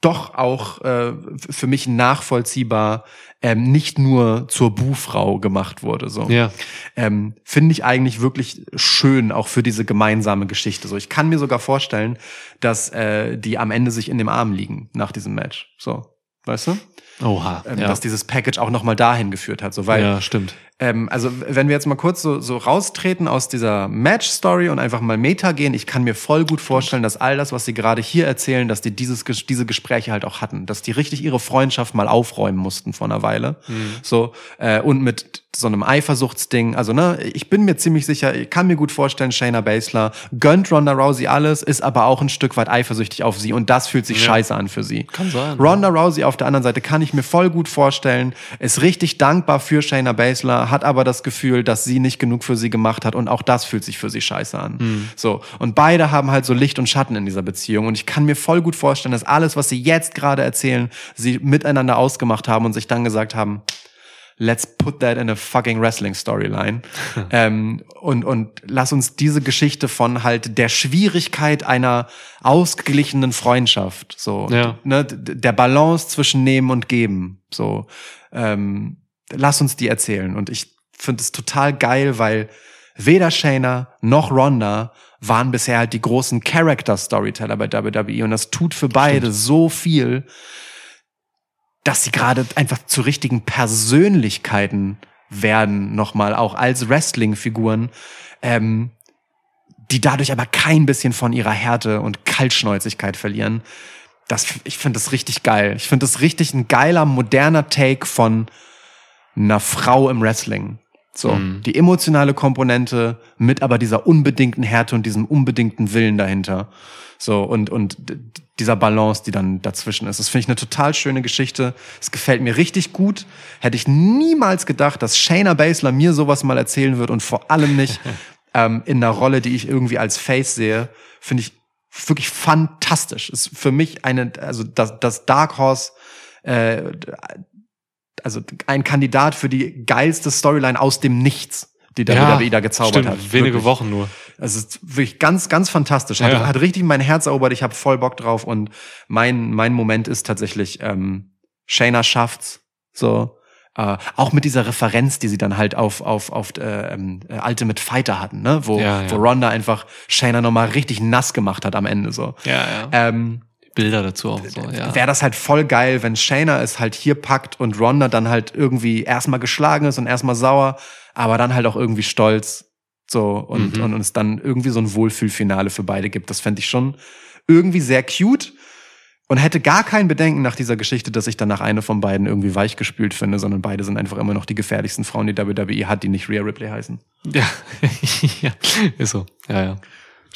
doch auch äh, für mich nachvollziehbar ähm, nicht nur zur Buhfrau gemacht wurde. So Ja. ähm, finde ich eigentlich wirklich schön, auch für diese gemeinsame Geschichte. So, ich kann mir sogar vorstellen, dass äh, die am Ende sich in dem Arm liegen nach diesem Match. So, weißt du? Oha. Ähm, ja. Dass dieses Package auch noch mal dahin geführt hat. So, weil ja, stimmt. ähm, also wenn wir jetzt mal kurz so, so raustreten aus dieser Match-Story und einfach mal Meta gehen, ich kann mir voll gut vorstellen, dass all das, was sie gerade hier erzählen, dass die dieses, diese Gespräche halt auch hatten, dass die richtig ihre Freundschaft mal aufräumen mussten vor einer Weile. So, äh, und mit so einem Eifersuchtsding, also ne, ich bin mir ziemlich sicher, ich kann mir gut vorstellen, Shayna Baszler gönnt Ronda Rousey alles, ist aber auch ein Stück weit eifersüchtig auf sie und das fühlt sich Ja. scheiße an für sie. Kann sein. Ronda Rousey auf der anderen Seite kann ich mir voll gut vorstellen, ist richtig dankbar für Shayna Baszler, hat aber das Gefühl, dass sie nicht genug für sie gemacht hat und auch das fühlt sich für sie scheiße an. Hm. So. Und beide haben halt so Licht und Schatten in dieser Beziehung und ich kann mir voll gut vorstellen, dass alles, was sie jetzt gerade erzählen, sie miteinander ausgemacht haben und sich dann gesagt haben, let's put that in a fucking wrestling Storyline. ähm, und, und lass uns diese Geschichte von halt der Schwierigkeit einer ausgeglichenen Freundschaft, so, Ja. ne, der Balance zwischen Nehmen und Geben, so, ähm, lass uns die erzählen. Und ich finde es total geil, weil weder Shayna noch Ronda waren bisher halt die großen Character-Storyteller bei WWE und das tut für beide so viel, dass sie gerade einfach zu richtigen Persönlichkeiten werden, nochmal auch als Wrestling-Figuren, ähm, die dadurch aber kein bisschen von ihrer Härte und Kaltschnäuzigkeit verlieren. Das, ich finde das richtig geil. Ich finde das richtig ein geiler, moderner Take von einer Frau im Wrestling. So, Mhm. die emotionale Komponente mit aber dieser unbedingten Härte und diesem unbedingten Willen dahinter. So, und, und dieser Balance, die dann dazwischen ist. Das finde ich eine total schöne Geschichte. Es gefällt mir richtig gut. Hätte ich niemals gedacht, dass Shayna Baszler mir sowas mal erzählen wird und vor allem nicht ähm, in einer Rolle, die ich irgendwie als Face sehe. Finde ich wirklich fantastisch. Ist für mich eine, also das, das Dark Horse, äh, also ein Kandidat für die geilste Storyline aus dem Nichts, die WWE da gezaubert stimmt, hat. Wenige Wirklich. Wochen nur. Es ist wirklich ganz, ganz fantastisch. Hat, Ja. hat richtig mein Herz erobert. Ich habe voll Bock drauf. Und mein, mein Moment ist tatsächlich, ähm, Shayna schafft's. So. Äh, auch mit dieser Referenz, die sie dann halt auf, auf, auf äh, ähm, äh, Ultimate Fighter hatten, ne? Wo, Ja, ja. wo Ronda einfach Shayna nochmal richtig nass gemacht hat am Ende. so. Ja, ja. Ähm, Bilder dazu auch so, ja. wäre das halt voll geil, wenn Shayna es halt hier packt und Ronda dann halt irgendwie erstmal geschlagen ist und erstmal sauer, aber dann halt auch irgendwie stolz. So, und, Mhm. und uns dann irgendwie so ein Wohlfühlfinale für beide gibt. Das fände ich schon irgendwie sehr cute und hätte gar kein Bedenken nach dieser Geschichte, dass ich danach eine von beiden irgendwie weichgespült finde, sondern beide sind einfach immer noch die gefährlichsten Frauen, die WWE hat, die nicht Rhea Ripley heißen. Ja, ja, ist so. Ja, ja.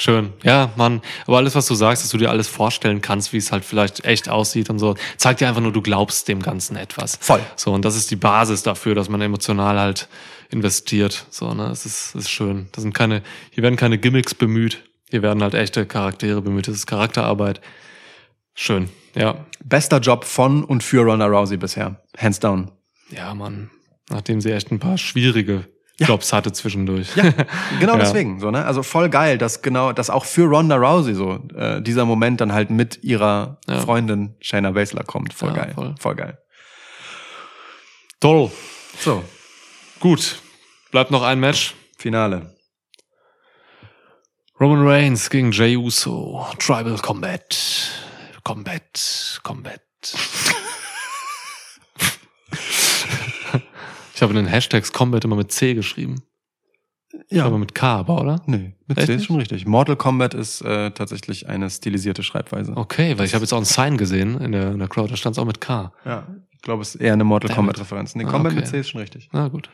Schön. Ja, Mann. Aber alles, was du sagst, dass du dir alles vorstellen kannst, wie es halt vielleicht echt aussieht und so, zeigt dir einfach nur, du glaubst dem Ganzen etwas. Voll. So, und das ist die Basis dafür, dass man emotional halt investiert. So, ne, es ist, es ist schön. Das sind keine, hier werden keine Gimmicks bemüht. Hier werden halt echte Charaktere bemüht. Das ist Charakterarbeit. Schön. Ja. Bester Job von und für Ronda Rousey bisher. Hands down. Ja, Mann. Nachdem sie echt ein paar schwierige Ja. Jobs hatte zwischendurch. Ja, genau Ja. deswegen. So, ne? Also voll geil, dass genau, dass auch für Ronda Rousey so äh, dieser Moment dann halt mit ihrer Ja. Freundin Shayna Baszler kommt. Voll Ja, geil. voll. Voll geil. Toll. So, Gut. Bleibt noch ein Match. Finale. Roman Reigns gegen Jey Uso. Tribal Combat. Combat. Combat. Ich habe in den Hashtags Combat immer mit C geschrieben. Ja. Aber mit K, aber, oder? Nee, mit Echt C ist schon richtig. Mortal Kombat ist äh, tatsächlich eine stilisierte Schreibweise. Okay, weil ich habe jetzt auch ein Sign gesehen in der, in der Crowd, da stand es auch mit K. Ja, ich glaube, es ist eher eine Mortal Damn Kombat it. Referenz. Nee, Ah, Kombat okay. mit C ist schon richtig. Na gut.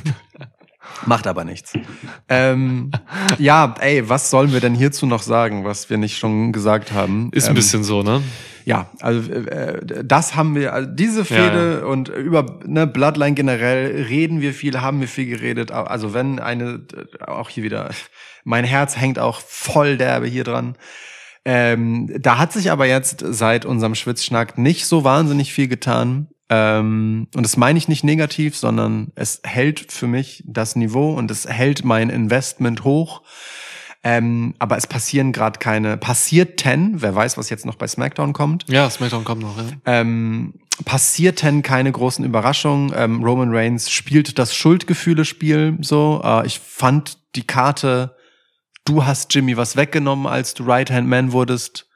Macht aber nichts. ähm, ja, ey, was sollen wir denn hierzu noch sagen, was wir nicht schon gesagt haben? Ist ein ähm, bisschen so, ne? Ja, also äh, das haben wir, also diese Fehde und über ne, Bloodline generell reden wir viel, haben wir viel geredet. Also wenn eine, auch hier wieder, mein Herz hängt auch voll derbe hier dran. Ähm, da hat sich aber jetzt seit unserem Schwitzschnack nicht so wahnsinnig viel getan. Ähm, und das meine ich nicht negativ, sondern es hält für mich das Niveau und es hält mein Investment hoch. Ähm, aber es passieren gerade keine, passierten, wer weiß, was jetzt noch bei SmackDown kommt, Ja, SmackDown kommt noch, ja. ähm, passierten keine großen Überraschungen. Ähm, Roman Reigns spielt das Schuldgefühle-Spiel so. Äh, ich fand die Karte, du hast Jimmy was weggenommen, als du Right-Hand-Man wurdest,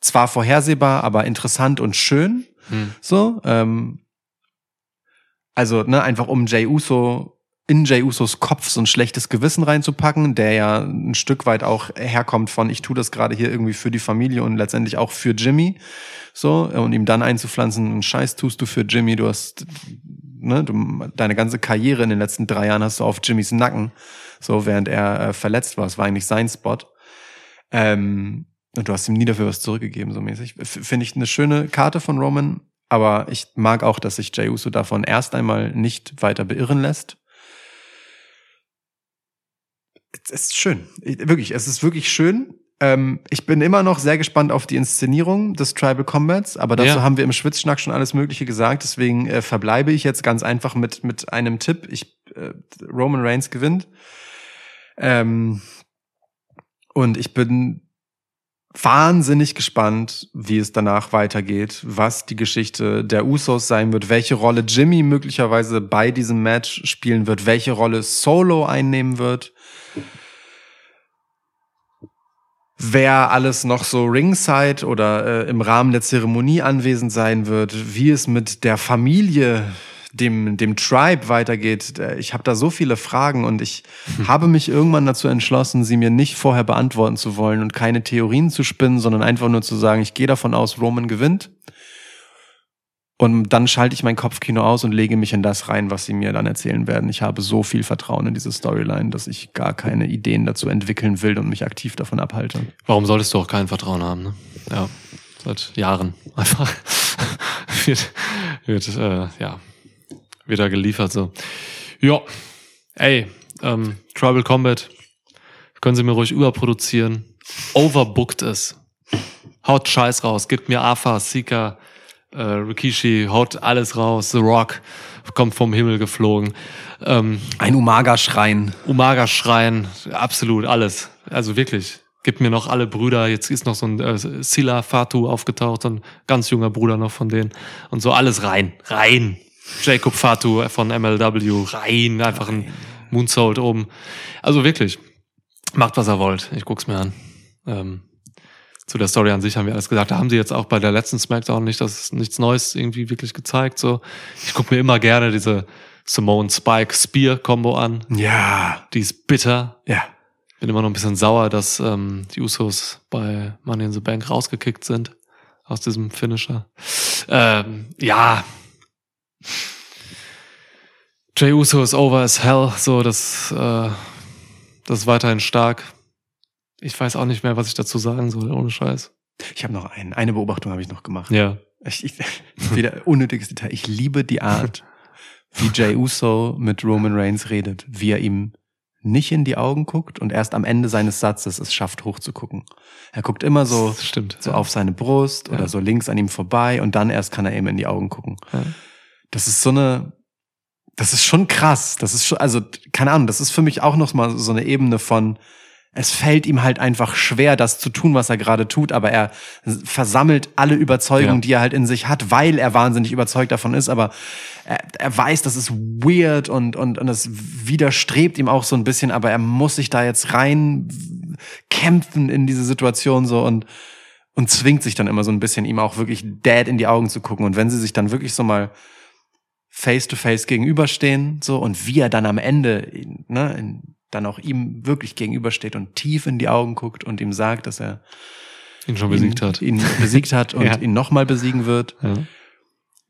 zwar vorhersehbar, aber interessant und schön. Hm. So, ähm, also, ne, einfach um Jay Uso in Jay Usos Kopf so ein schlechtes Gewissen reinzupacken, der ja ein Stück weit auch herkommt von, ich tue das gerade hier irgendwie für die Familie und letztendlich auch für Jimmy. So, und ihm dann einzupflanzen, Scheiß tust du für Jimmy, du hast, ne, du, deine ganze Karriere in den letzten drei Jahren hast du auf Jimmys Nacken, so, während er äh, verletzt war. Es war eigentlich sein Spot. Ähm, und du hast ihm nie dafür was zurückgegeben, so mäßig. Finde ich eine schöne Karte von Roman, aber ich mag auch, dass sich Jey Uso davon erst einmal nicht weiter beirren lässt. Es ist schön. Ich- Wirklich, es ist wirklich schön. Ähm, ich bin immer noch sehr gespannt auf die Inszenierung des Tribal Combats, aber dazu Ja. haben wir im Schwitzschnack schon alles Mögliche gesagt. Deswegen äh, verbleibe ich jetzt ganz einfach mit, mit einem Tipp. Ich, äh, Roman Reigns gewinnt. Ähm, und ich bin wahnsinnig gespannt, wie es danach weitergeht, was die Geschichte der Usos sein wird, welche Rolle Jimmy möglicherweise bei diesem Match spielen wird, welche Rolle Solo einnehmen wird. Wer alles noch so ringside oder äh, im Rahmen der Zeremonie anwesend sein wird, wie es mit der Familie, dem, dem Tribe weitergeht. Äh, Ich habe da so viele Fragen und ich habe mich irgendwann dazu entschlossen, sie mir nicht vorher beantworten zu wollen und keine Theorien zu spinnen, sondern einfach nur zu sagen, ich gehe davon aus, Roman gewinnt. Und dann schalte ich mein Kopfkino aus und lege mich in das rein, was sie mir dann erzählen werden. Ich habe so viel Vertrauen in diese Storyline, dass ich gar keine Ideen dazu entwickeln will und mich aktiv davon abhalte. Warum solltest du auch kein Vertrauen haben? Ne? Ja, seit Jahren einfach wird, wird äh, ja wieder geliefert so. Ja, ey, ähm, Tribal Combat können Sie mir ruhig überproduzieren. Overbooked es. Haut Scheiß raus, gibt mir Afa, Sika, äh, Rikishi, haut alles raus. The Rock kommt vom Himmel geflogen. Ähm, Ein Umaga-Schrein. Umaga schreien, absolut alles. Also wirklich. Gib mir noch alle Brüder. Jetzt ist noch so ein äh, Sila Fatu aufgetaucht, so ein ganz junger Bruder noch von denen. Und so alles rein, rein. Jacob Fatu von MLW, rein. Einfach ein Moonsault oben. Also wirklich. Macht, was ihr wollt. Ich guck's mir an. Ähm, zu der Story an sich haben wir alles gesagt. Da haben sie jetzt auch bei der letzten Smackdown nicht das nichts Neues irgendwie wirklich gezeigt. So, ich guck mir immer gerne diese Simone Spike Spear Combo an. Ja. Die ist bitter. Ja. Bin immer noch ein bisschen sauer, dass ähm, die Usos bei Money in the Bank rausgekickt sind aus diesem Finisher. Ähm, ja. Jay Uso ist over as hell. So, das, äh, das ist weiterhin stark. Ich weiß auch nicht mehr, was ich dazu sagen soll, ohne Scheiß. Ich habe noch einen. Eine Beobachtung habe ich noch gemacht. Ja. Ich, ich, wieder unnötiges Detail. Ich liebe die Art, wie Jay Uso mit Roman Reigns redet, wie er ihm nicht in die Augen guckt und erst am Ende seines Satzes es schafft, hochzugucken. Er guckt immer so, stimmt. so auf seine Brust oder Ja. so links an ihm vorbei und dann erst kann er ihm in die Augen gucken. Ja. Das ist so eine, das ist schon krass. Das ist schon, also, keine Ahnung, das ist für mich auch noch mal so eine Ebene von, es fällt ihm halt einfach schwer, das zu tun, was er gerade tut, aber er versammelt alle Überzeugungen, Ja. die er halt in sich hat, weil er wahnsinnig überzeugt davon ist, aber er, er weiß, das ist weird und, und, und es widerstrebt ihm auch so ein bisschen, aber er muss sich da jetzt rein kämpfen in diese Situation so und, und zwingt sich dann immer so ein bisschen, ihm auch wirklich dead in die Augen zu gucken. Und wenn sie sich dann wirklich so mal face to face gegenüberstehen, so, und wie er dann am Ende, ne, in, dann auch ihm wirklich gegenübersteht und tief in die Augen guckt und ihm sagt, dass er Ihn schon besiegt ihn, hat. ihn besiegt hat und Ja. ihn nochmal besiegen wird. Ja.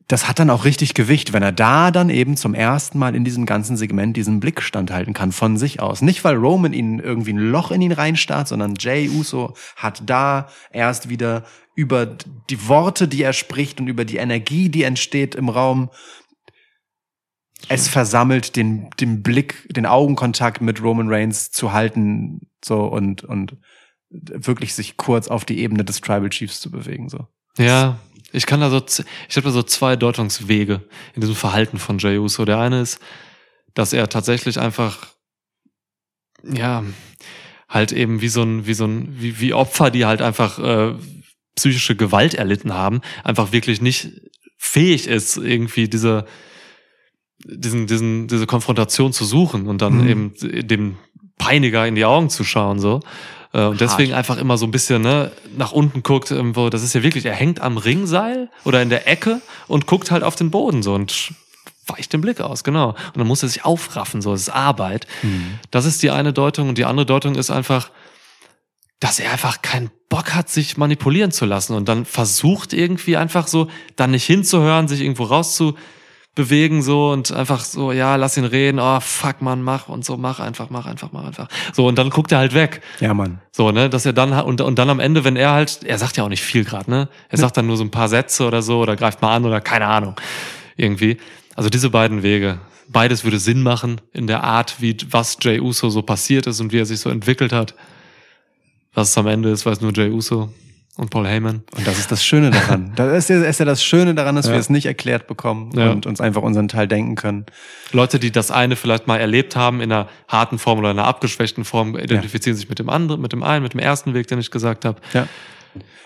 Das hat dann auch richtig Gewicht, wenn er da dann eben zum ersten Mal in diesem ganzen Segment diesen Blick standhalten kann von sich aus. Nicht, weil Roman ihn irgendwie ein Loch in ihn reinstarrt, sondern Jay Uso hat da erst wieder über die Worte, die er spricht und über die Energie, die entsteht im Raum, es versammelt, den, den Blick, den Augenkontakt mit Roman Reigns zu halten, so und, und wirklich sich kurz auf die Ebene des Tribal Chiefs zu bewegen, so. Ja, ich kann da so, ich habe da so zwei Deutungswege in diesem Verhalten von Jey Uso. Der eine ist, dass er tatsächlich einfach, ja, halt eben wie so ein, wie so ein, wie, wie Opfer, die halt einfach äh, psychische Gewalt erlitten haben, einfach wirklich nicht fähig ist, irgendwie diese, diesen, diesen, diese Konfrontation zu suchen und dann Mhm. eben dem Peiniger in die Augen zu schauen, so. Äh, Und deswegen einfach immer so ein bisschen ne, nach unten guckt, irgendwo. Das ist ja wirklich, er hängt am Ringseil oder in der Ecke und guckt halt auf den Boden so und weicht den Blick aus, genau. Und dann muss er sich aufraffen, so, das ist Arbeit. Das ist die eine Deutung. Und die andere Deutung ist einfach, dass er einfach keinen Bock hat, sich manipulieren zu lassen und dann versucht irgendwie einfach so, dann nicht hinzuhören, sich irgendwo rauszubewegen so und einfach so, ja, lass ihn reden, oh fuck man, mach und so, mach einfach, mach einfach, mach einfach. So, und dann guckt er halt weg. Ja, Mann. So, ne, dass er dann und, und dann am Ende, wenn er halt, er sagt ja auch nicht viel gerade, ne? Er sagt dann nur so ein paar Sätze oder so oder greift mal an oder keine Ahnung. Irgendwie. Also diese beiden Wege. Beides würde Sinn machen in der Art, wie was Jay Uso so passiert ist und wie er sich so entwickelt hat. Was es am Ende ist, weiß nur Jay Uso und Paul Heyman. Und das ist das Schöne daran. Das ist ja, ist ja das Schöne daran, dass Ja. wir es nicht erklärt bekommen Ja. und uns einfach unseren Teil denken können. Leute, die das eine vielleicht mal erlebt haben in einer harten Form oder einer abgeschwächten Form, identifizieren sich mit dem anderen, mit dem einen, mit dem ersten Weg, den ich gesagt habe. Ja.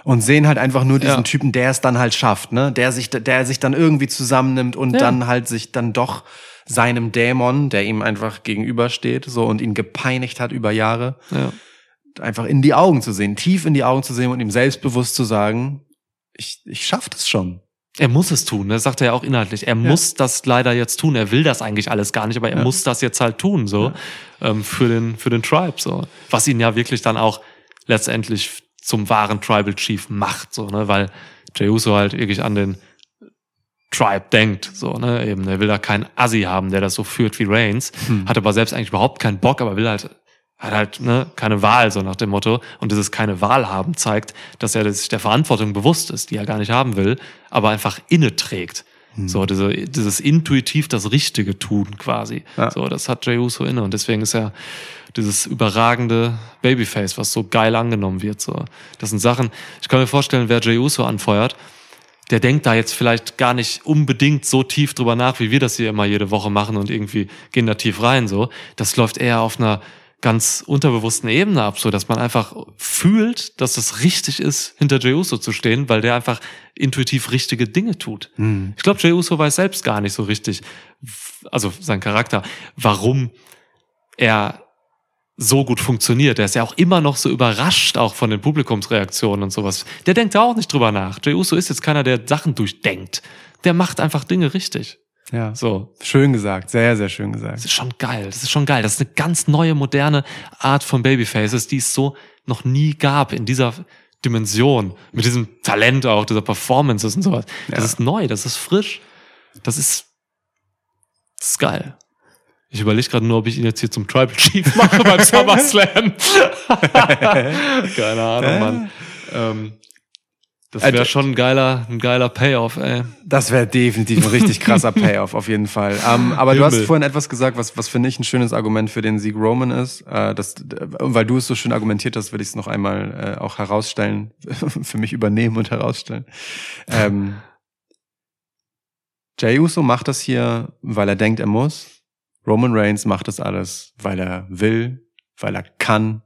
Und sehen halt einfach nur diesen. Typen, der es dann halt schafft, ne? Der sich, der sich dann irgendwie zusammennimmt und dann halt sich dann doch seinem Dämon, der ihm einfach gegenübersteht, so und ihn gepeinigt hat über Jahre, Ja. Einfach in die Augen zu sehen, tief in die Augen zu sehen und ihm selbstbewusst zu sagen, ich, ich schaff das schon. Er muss es tun, das sagt er ja auch inhaltlich. Er muss das leider jetzt tun. Er will das eigentlich alles gar nicht, aber er Ja. muss das jetzt halt tun, so ähm, für den für den Tribe, so was ihn ja wirklich dann auch letztendlich zum wahren Tribal Chief macht, so ne, weil Jey Uso halt wirklich an den Tribe denkt. So, ne, eben, er will da keinen Assi haben, der das so führt wie Reigns, hat aber selbst eigentlich überhaupt keinen Bock, aber will halt, hat halt, ne, keine Wahl, so nach dem Motto. Und dieses keine Wahl haben zeigt, dass er sich der Verantwortung bewusst ist, die er gar nicht haben will, aber einfach inne trägt. So, diese, dieses intuitiv das Richtige tun quasi. Ja. So, das hat Jey Uso inne und deswegen ist er dieses überragende Babyface, was so geil angenommen wird. So, das sind Sachen. Ich kann mir vorstellen, wer Jey Uso anfeuert, der denkt da jetzt vielleicht gar nicht unbedingt so tief drüber nach, wie wir das hier immer jede Woche machen und irgendwie gehen da tief rein. So, das läuft eher auf einer ganz unterbewussten Ebene ab, so dass man einfach fühlt, dass es richtig ist, hinter Jey Uso zu stehen, weil der einfach intuitiv richtige Dinge tut. Ich glaube, Jey Uso weiß selbst gar nicht so richtig, also sein Charakter, warum er so gut funktioniert. Der ist ja auch immer noch so überrascht, auch von den Publikumsreaktionen und sowas. Der denkt da auch nicht drüber nach. Jey Uso ist jetzt keiner, der Sachen durchdenkt. Der macht einfach Dinge richtig. Ja. So. Schön gesagt, sehr, sehr schön gesagt. Das ist schon geil. Das ist schon geil. Das ist eine ganz neue, moderne Art von Babyfaces, die es so noch nie gab in dieser Dimension. Mit diesem Talent auch, dieser Performances und sowas. Das Ja. ist neu, das ist frisch. Das ist, das ist geil. Ich überlege gerade nur, ob ich ihn jetzt hier zum Tribal Chief mache beim SummerSlam. Keine Ahnung, Mann. Ähm, das wäre Also- schon ein geiler, ein geiler Payoff, ey. Das wäre definitiv ein richtig krasser Payoff, auf jeden Fall. Ähm, aber du hast Himmel. vorhin etwas gesagt, was, was finde ich ein schönes Argument für den Sieg Roman ist. Äh, das, äh, weil du es so schön argumentiert hast, will ich es noch einmal äh, auch herausstellen, für mich übernehmen und herausstellen. Ähm, Jey Uso macht das hier, weil er denkt, er muss. Roman Reigns macht das alles, weil er will, weil er kann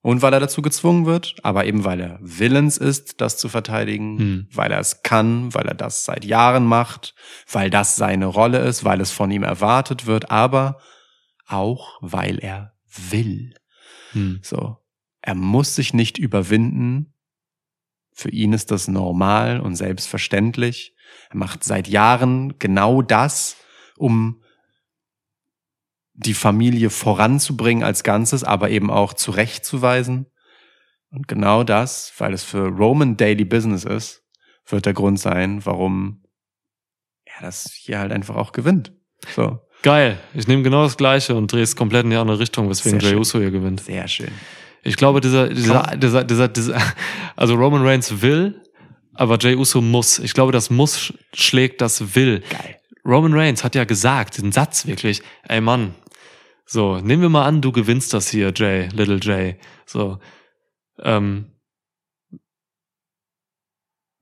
und weil er dazu gezwungen wird, aber eben weil er willens ist, das zu verteidigen, Hm. weil er es kann, weil er das seit Jahren macht, weil das seine Rolle ist, weil es von ihm erwartet wird, aber auch weil er will. Hm. So. Er muss sich nicht überwinden. Für ihn ist das normal und selbstverständlich. Er macht seit Jahren genau das, um die Familie voranzubringen als Ganzes, aber eben auch zurechtzuweisen. Und genau das, weil es für Roman Daily Business ist, wird der Grund sein, warum er das hier halt einfach auch gewinnt. So, Geil. Ich nehme genau das Gleiche und drehe es komplett in die andere Richtung, weswegen Jey schön. Uso hier gewinnt. sehr schön. Ich glaube, dieser, dieser, dieser, dieser, dieser, also Roman Reigns will, aber Jey Uso muss. Ich glaube, das Muss sch- schlägt das Will. Geil. Roman Reigns hat ja gesagt, den Satz wirklich, ey Mann, so, nehmen wir mal an, du gewinnst das hier, Jay, Little Jay. So, ähm,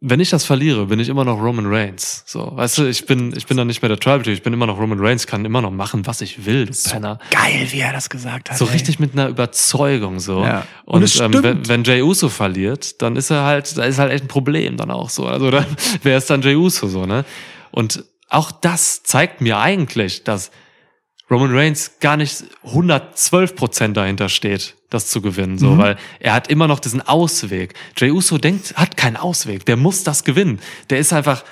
wenn ich das verliere, bin ich immer noch Roman Reigns. So, weißt du, ich bin, ich bin dann nicht mehr der Tribal Chief, ich bin immer noch Roman Reigns, kann immer noch machen, was ich will, du Penner. Geil, wie er das gesagt hat. So ey. richtig mit einer Überzeugung so. Ja. Und, Und ähm, wenn, wenn Jey Uso verliert, dann ist er halt, da ist halt echt ein Problem dann auch so. Also dann, wer ist dann Jey Uso so, ne? Und auch das zeigt mir eigentlich, dass Roman Reigns gar nicht 112 Prozent dahinter steht, das zu gewinnen, so, weil er hat immer noch diesen Ausweg. Jey Uso denkt, hat keinen Ausweg, der muss das gewinnen. Der ist einfach,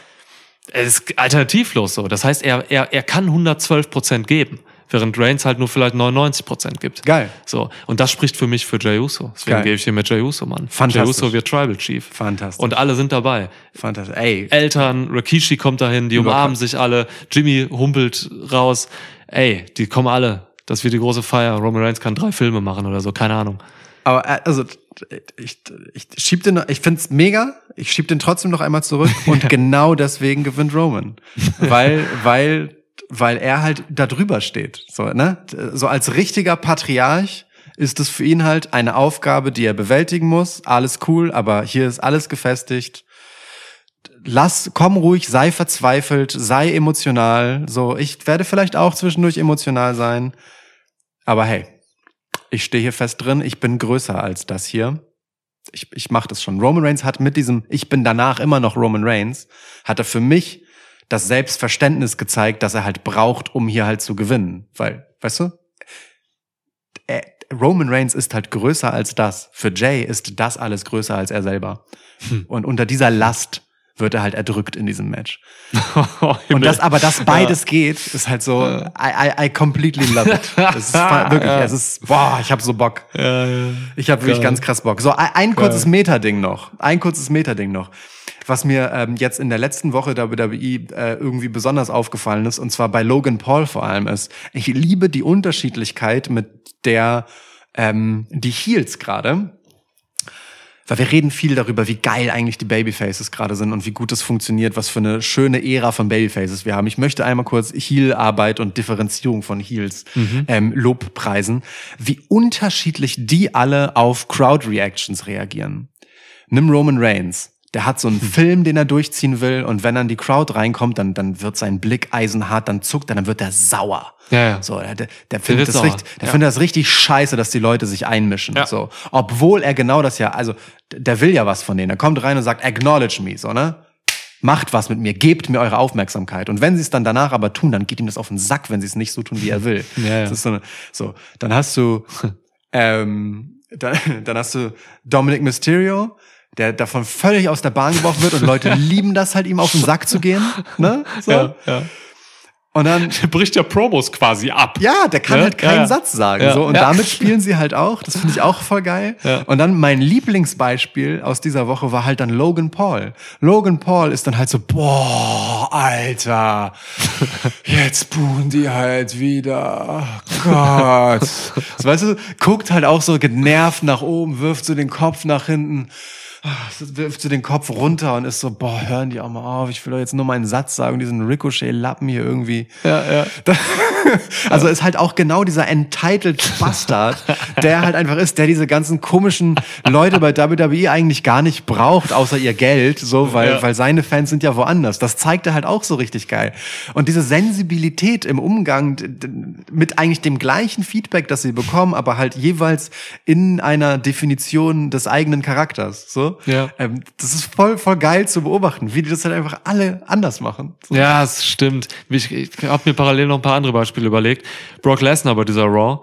er ist alternativlos so. Das heißt, er, er, er kann 112 Prozent geben, während Reigns halt nur vielleicht 99 Prozent gibt. Geil. So. Und das spricht für mich für Jey Uso. Deswegen Geil. gebe ich hier mit Jey Uso, Mann. Fantastisch. Jey Uso wird Tribal Chief. Fantastisch. Und alle sind dabei. Fantastisch. Ey, Eltern, Rikishi kommt dahin, die Überkrass. umarmen sich alle, Jimmy humpelt raus. Ey, die kommen alle. Das wird die große Feier. Roman Reigns kann drei Filme machen oder so, keine Ahnung. Aber äh, also ich, ich schieb den, ich find's mega. Ich schieb den trotzdem noch einmal zurück und genau deswegen gewinnt Roman, weil weil weil er halt da drüber steht. So ne, so als richtiger Patriarch ist es für ihn halt eine Aufgabe, die er bewältigen muss. Alles cool, aber hier ist alles gefestigt. Lass, komm ruhig, sei verzweifelt, sei emotional. So, ich werde vielleicht auch zwischendurch emotional sein, aber hey, ich stehe hier fest drin, ich bin größer als das hier. Ich, ich mache das schon. Roman Reigns hat mit diesem, ich bin danach immer noch Roman Reigns, hat er für mich das Selbstverständnis gezeigt, dass er halt braucht, um hier halt zu gewinnen. Weil, weißt du, er, Roman Reigns ist halt größer als das. Für Jay ist das alles größer als er selber. Und unter dieser Last wird er halt erdrückt in diesem Match. Und das, aber dass beides geht, ist halt so, I, I, I completely love it. Es ist wirklich, es ist, boah, ich habe so Bock. Ich habe wirklich ganz krass Bock. So, ein, kurzes Meta-Ding noch. Ein kurzes Meta-Ding noch. was mir ähm, jetzt in der letzten Woche WWE äh, irgendwie besonders aufgefallen ist, und zwar bei Logan Paul vor allem ist, ich liebe die Unterschiedlichkeit, mit der ähm, die Heels gerade weil wir reden viel darüber, wie geil eigentlich die Babyfaces gerade sind und wie gut das funktioniert, was für eine schöne Ära von Babyfaces wir haben. Ich möchte einmal kurz Heel-Arbeit und Differenzierung von Heels ähm, Lobpreisen, wie unterschiedlich die alle auf Crowd-Reactions reagieren. Nimm Roman Reigns. Der hat so einen Film, den er durchziehen will, und wenn dann die Crowd reinkommt, dann, dann wird sein Blick eisenhart, dann zuckt er, dann wird er sauer. Ja, ja. So, der, der, der findet das sauer. richtig, der Ja. findet das richtig scheiße, dass die Leute sich einmischen. Ja. So, obwohl er genau das ja, also der will ja was von denen. Er kommt rein und sagt, acknowledge me, so ne? Macht was mit mir, gebt mir eure Aufmerksamkeit. Und wenn sie es dann danach aber tun, dann geht ihm das auf den Sack, wenn sie es nicht so tun, wie er will. Ja, ja. Das ist so, eine, so, dann hast du, ähm, dann, dann hast du Dominic Mysterio, der davon völlig aus der Bahn geworfen wird und Leute lieben das halt, ihm auf den Sack zu gehen. Ne? So. Ja, ja. Und dann Der bricht ja Promos quasi ab. ja, der kann Ja, halt keinen ja. Satz sagen. Ja, so. Und damit spielen sie halt auch. Das finde ich auch voll geil. Und dann mein Lieblingsbeispiel aus dieser Woche war halt dann Logan Paul. Logan Paul ist dann halt so, boah, Alter, jetzt buhen die halt wieder. Gott. so, weißt du, guckt halt auch so genervt nach oben, wirft so den Kopf nach hinten. Ah, wirft so den Kopf runter und ist so, boah, hören die auch mal auf, ich will doch jetzt nur meinen Satz sagen, diesen Ricochet-Lappen hier irgendwie. Ja, ja. Also ist halt auch genau dieser entitled Bastard, der halt einfach ist, der diese ganzen komischen Leute bei WWE eigentlich gar nicht braucht, außer ihr Geld, so, weil, Ja. weil seine Fans sind ja woanders. Das zeigt er halt auch so richtig geil. Und diese Sensibilität im Umgang mit eigentlich dem gleichen Feedback, das sie bekommen, aber halt jeweils in einer Definition des eigenen Charakters, so. Ja. Ähm, das ist voll, voll geil zu beobachten, wie die das halt einfach alle anders machen. So. Ja, es stimmt. Ich, ich habe mir parallel noch ein paar andere Beispiele überlegt. Brock Lesnar bei dieser Raw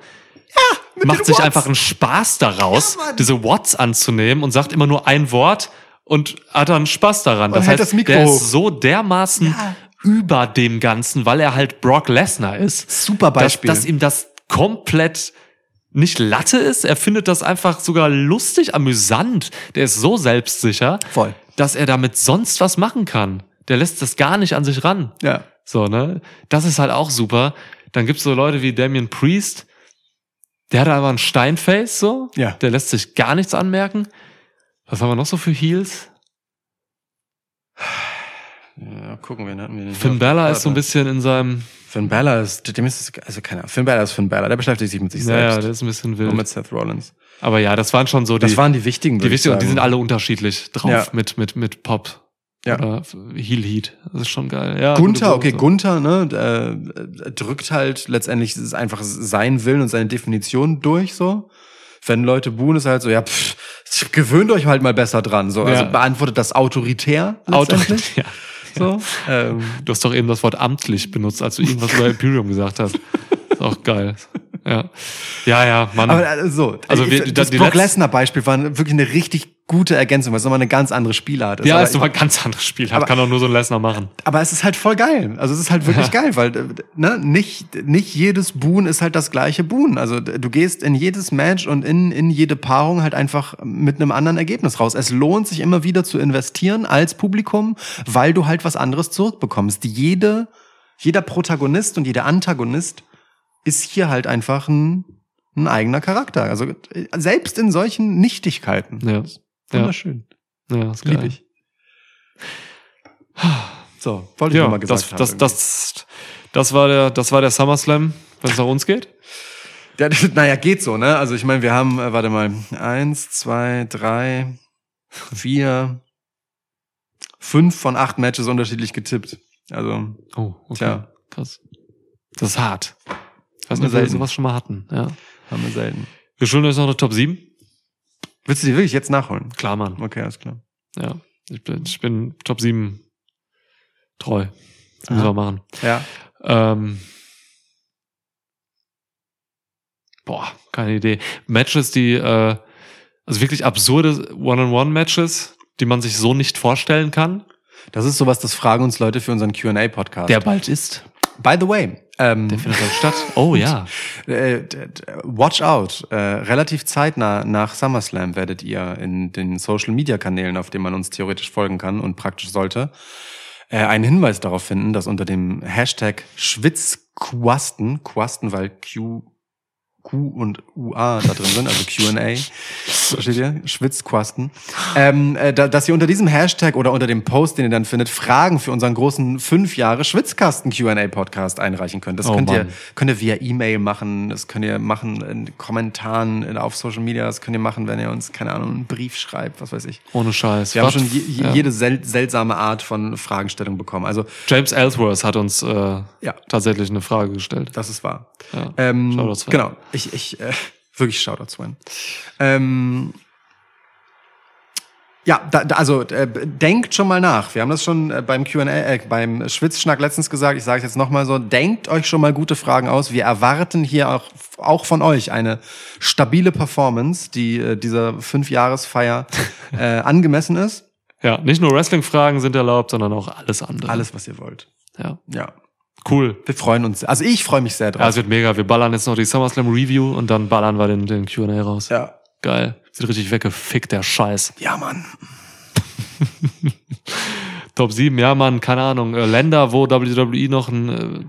macht den sich Watts. einfach einen Spaß daraus, Ja, diese Watts anzunehmen und sagt immer nur ein Wort und hat dann Spaß daran. Das hält heißt, das Mikro der hoch. ist so dermaßen Ja. über dem Ganzen, weil er halt Brock Lesnar ist. Super dass, Beispiel. dass ihm das komplett nicht Latte ist. Er findet das einfach sogar lustig, amüsant. Der ist so selbstsicher, Voll. dass er damit sonst was machen kann. Der lässt das gar nicht an sich ran. Ja. So, ne? Das ist halt auch super. Dann gibt's so Leute wie Damien Priest, der hat aber ein Steinface, so. Ja. Der lässt sich gar nichts anmerken. Was haben wir noch so für Heels? Ja, gucken wir, ne? Wir- Finn Balor ist so ein bisschen in seinem, Finn Balor ist, dem ist, es- also keine Ahnung, Finn Balor ist Finn Balor, der beschäftigt sich mit sich naja, selbst. der ist ein bisschen wild. mit Seth Rollins. Aber ja, das waren schon so die, Das waren die wichtigen, die wichtigen, und die sind alle unterschiedlich drauf Ja. mit, mit, mit Pop. Ja. Oder Heel Heat. Das ist schon geil. Ja, Gunther, okay, Beobachtung. Gunther, ne, äh, drückt halt letztendlich ist einfach sein Willen und seine Definition durch, so. Wenn Leute buhen, ist halt so, ja, pff, gewöhnt euch halt mal besser dran, so. Also Ja. beantwortet das autoritär, Auto, letztendlich. ja. So. Ähm, Du hast doch eben das Wort amtlich benutzt, als du irgendwas über Imperium gesagt hast. Ist auch geil. Ja. Ja, ja, Mann. Aber äh, so, Also also wir- das die Brock Lesnar-Beispiel war wirklich eine richtig gute Ergänzung, weil es nochmal eine ganz andere Spielart ist. ja, Aber ist aber ein ganz anderes Spiel. Aber- kann auch nur so ein Lesnar machen. Aber es ist halt voll geil. Also es ist halt wirklich geil, weil ne, nicht, nicht jedes Boon ist halt das gleiche Boon. Also du gehst in jedes Match und in, in jede Paarung halt einfach mit einem anderen Ergebnis raus. Es lohnt sich immer wieder zu investieren als Publikum, weil du halt was anderes zurückbekommst. Jede, jeder Protagonist und jeder Antagonist ist hier halt einfach ein, ein eigener Charakter. Also selbst in solchen Nichtigkeiten. Ja. Wunderschön. Ja, ist Lieb geil. ich. So, wollte ich Ja, noch mal gesagt das, haben. das, das, das war der, das war der SummerSlam, wenn es nach uns geht. Ja, das- naja, geht so, ne? Also ich meine, wir haben, äh, warte mal, eins, zwei, drei, vier, fünf von acht Matches unterschiedlich getippt. Also, Oh, okay. Tja. Krass. Das ist hart. Ich weiß nicht, wir selten. sowas schon mal hatten. Ja. haben wir selten. Wir schulden uns noch eine Top 7. Willst du die wirklich jetzt nachholen? Klar, Mann. Okay, alles klar. Ja. Ich bin, ich bin Top 7 treu. Das müssen wir machen. Ja. Ähm, boah, keine Idee. Matches, die, äh, also wirklich absurde One-on-One-Matches, die man sich so nicht vorstellen kann. Das ist sowas, das fragen uns Leute für unseren Q&A-Podcast. Der bald ist. By the way, Ähm, Der findet dann statt. Oh ja. äh, d- d- watch out. Äh, relativ zeitnah nach SummerSlam werdet ihr in den Social Media Kanälen, auf denen man uns theoretisch folgen kann und praktisch sollte, äh, einen Hinweis darauf finden, dass unter dem Hashtag Schwitzquasten, Quasten, weil Q, Q und UA da drin sind, also Q&A, versteht ihr? Schwitzquasten. Ähm, äh, da, dass ihr unter diesem Hashtag oder unter dem Post, den ihr dann findet, Fragen für unseren großen fünf Jahre Schwitzkasten Q&A Podcast einreichen könnt. Das Oh könnt ihr, könnt ihr via E-Mail machen, das könnt ihr machen in Kommentaren in- auf Social Media, das könnt ihr machen, wenn ihr uns, keine Ahnung, einen Brief schreibt, was weiß ich. Ohne Scheiß. Wir haben Was- schon je, je, ja. jede sel seltsame Art von Fragestellung bekommen. Also, James Ellsworth hat uns äh, Ja. tatsächlich eine Frage gestellt. das ist wahr. Ja. Ähm, Shoutout Sven. genau. Ich, ich, äh, wirklich Shoutout Sven. Ähm, ja, da, da, also äh, denkt schon mal nach. Wir haben das schon äh, beim Q&A, äh, beim Schwitzschnack letztens gesagt. Ich sage es jetzt nochmal so. Denkt euch schon mal gute Fragen aus. Wir erwarten hier auch, auch von euch eine stabile Performance, die äh, dieser Fünfjahresfeier äh, angemessen ist. ja, nicht nur Wrestling-Fragen sind erlaubt, sondern auch alles andere. Alles, was ihr wollt. Ja. Ja, Cool. wir freuen uns. Also ich freue mich sehr drauf. Ja, es wird mega. Wir ballern jetzt noch die SummerSlam Review und dann ballern wir den, den Q&A raus. ja. Geil. Sieht richtig weggefickt, der Scheiß. ja, Mann. Top 7, ja, Mann, keine Ahnung. Äh, Länder, wo WWE noch ein äh,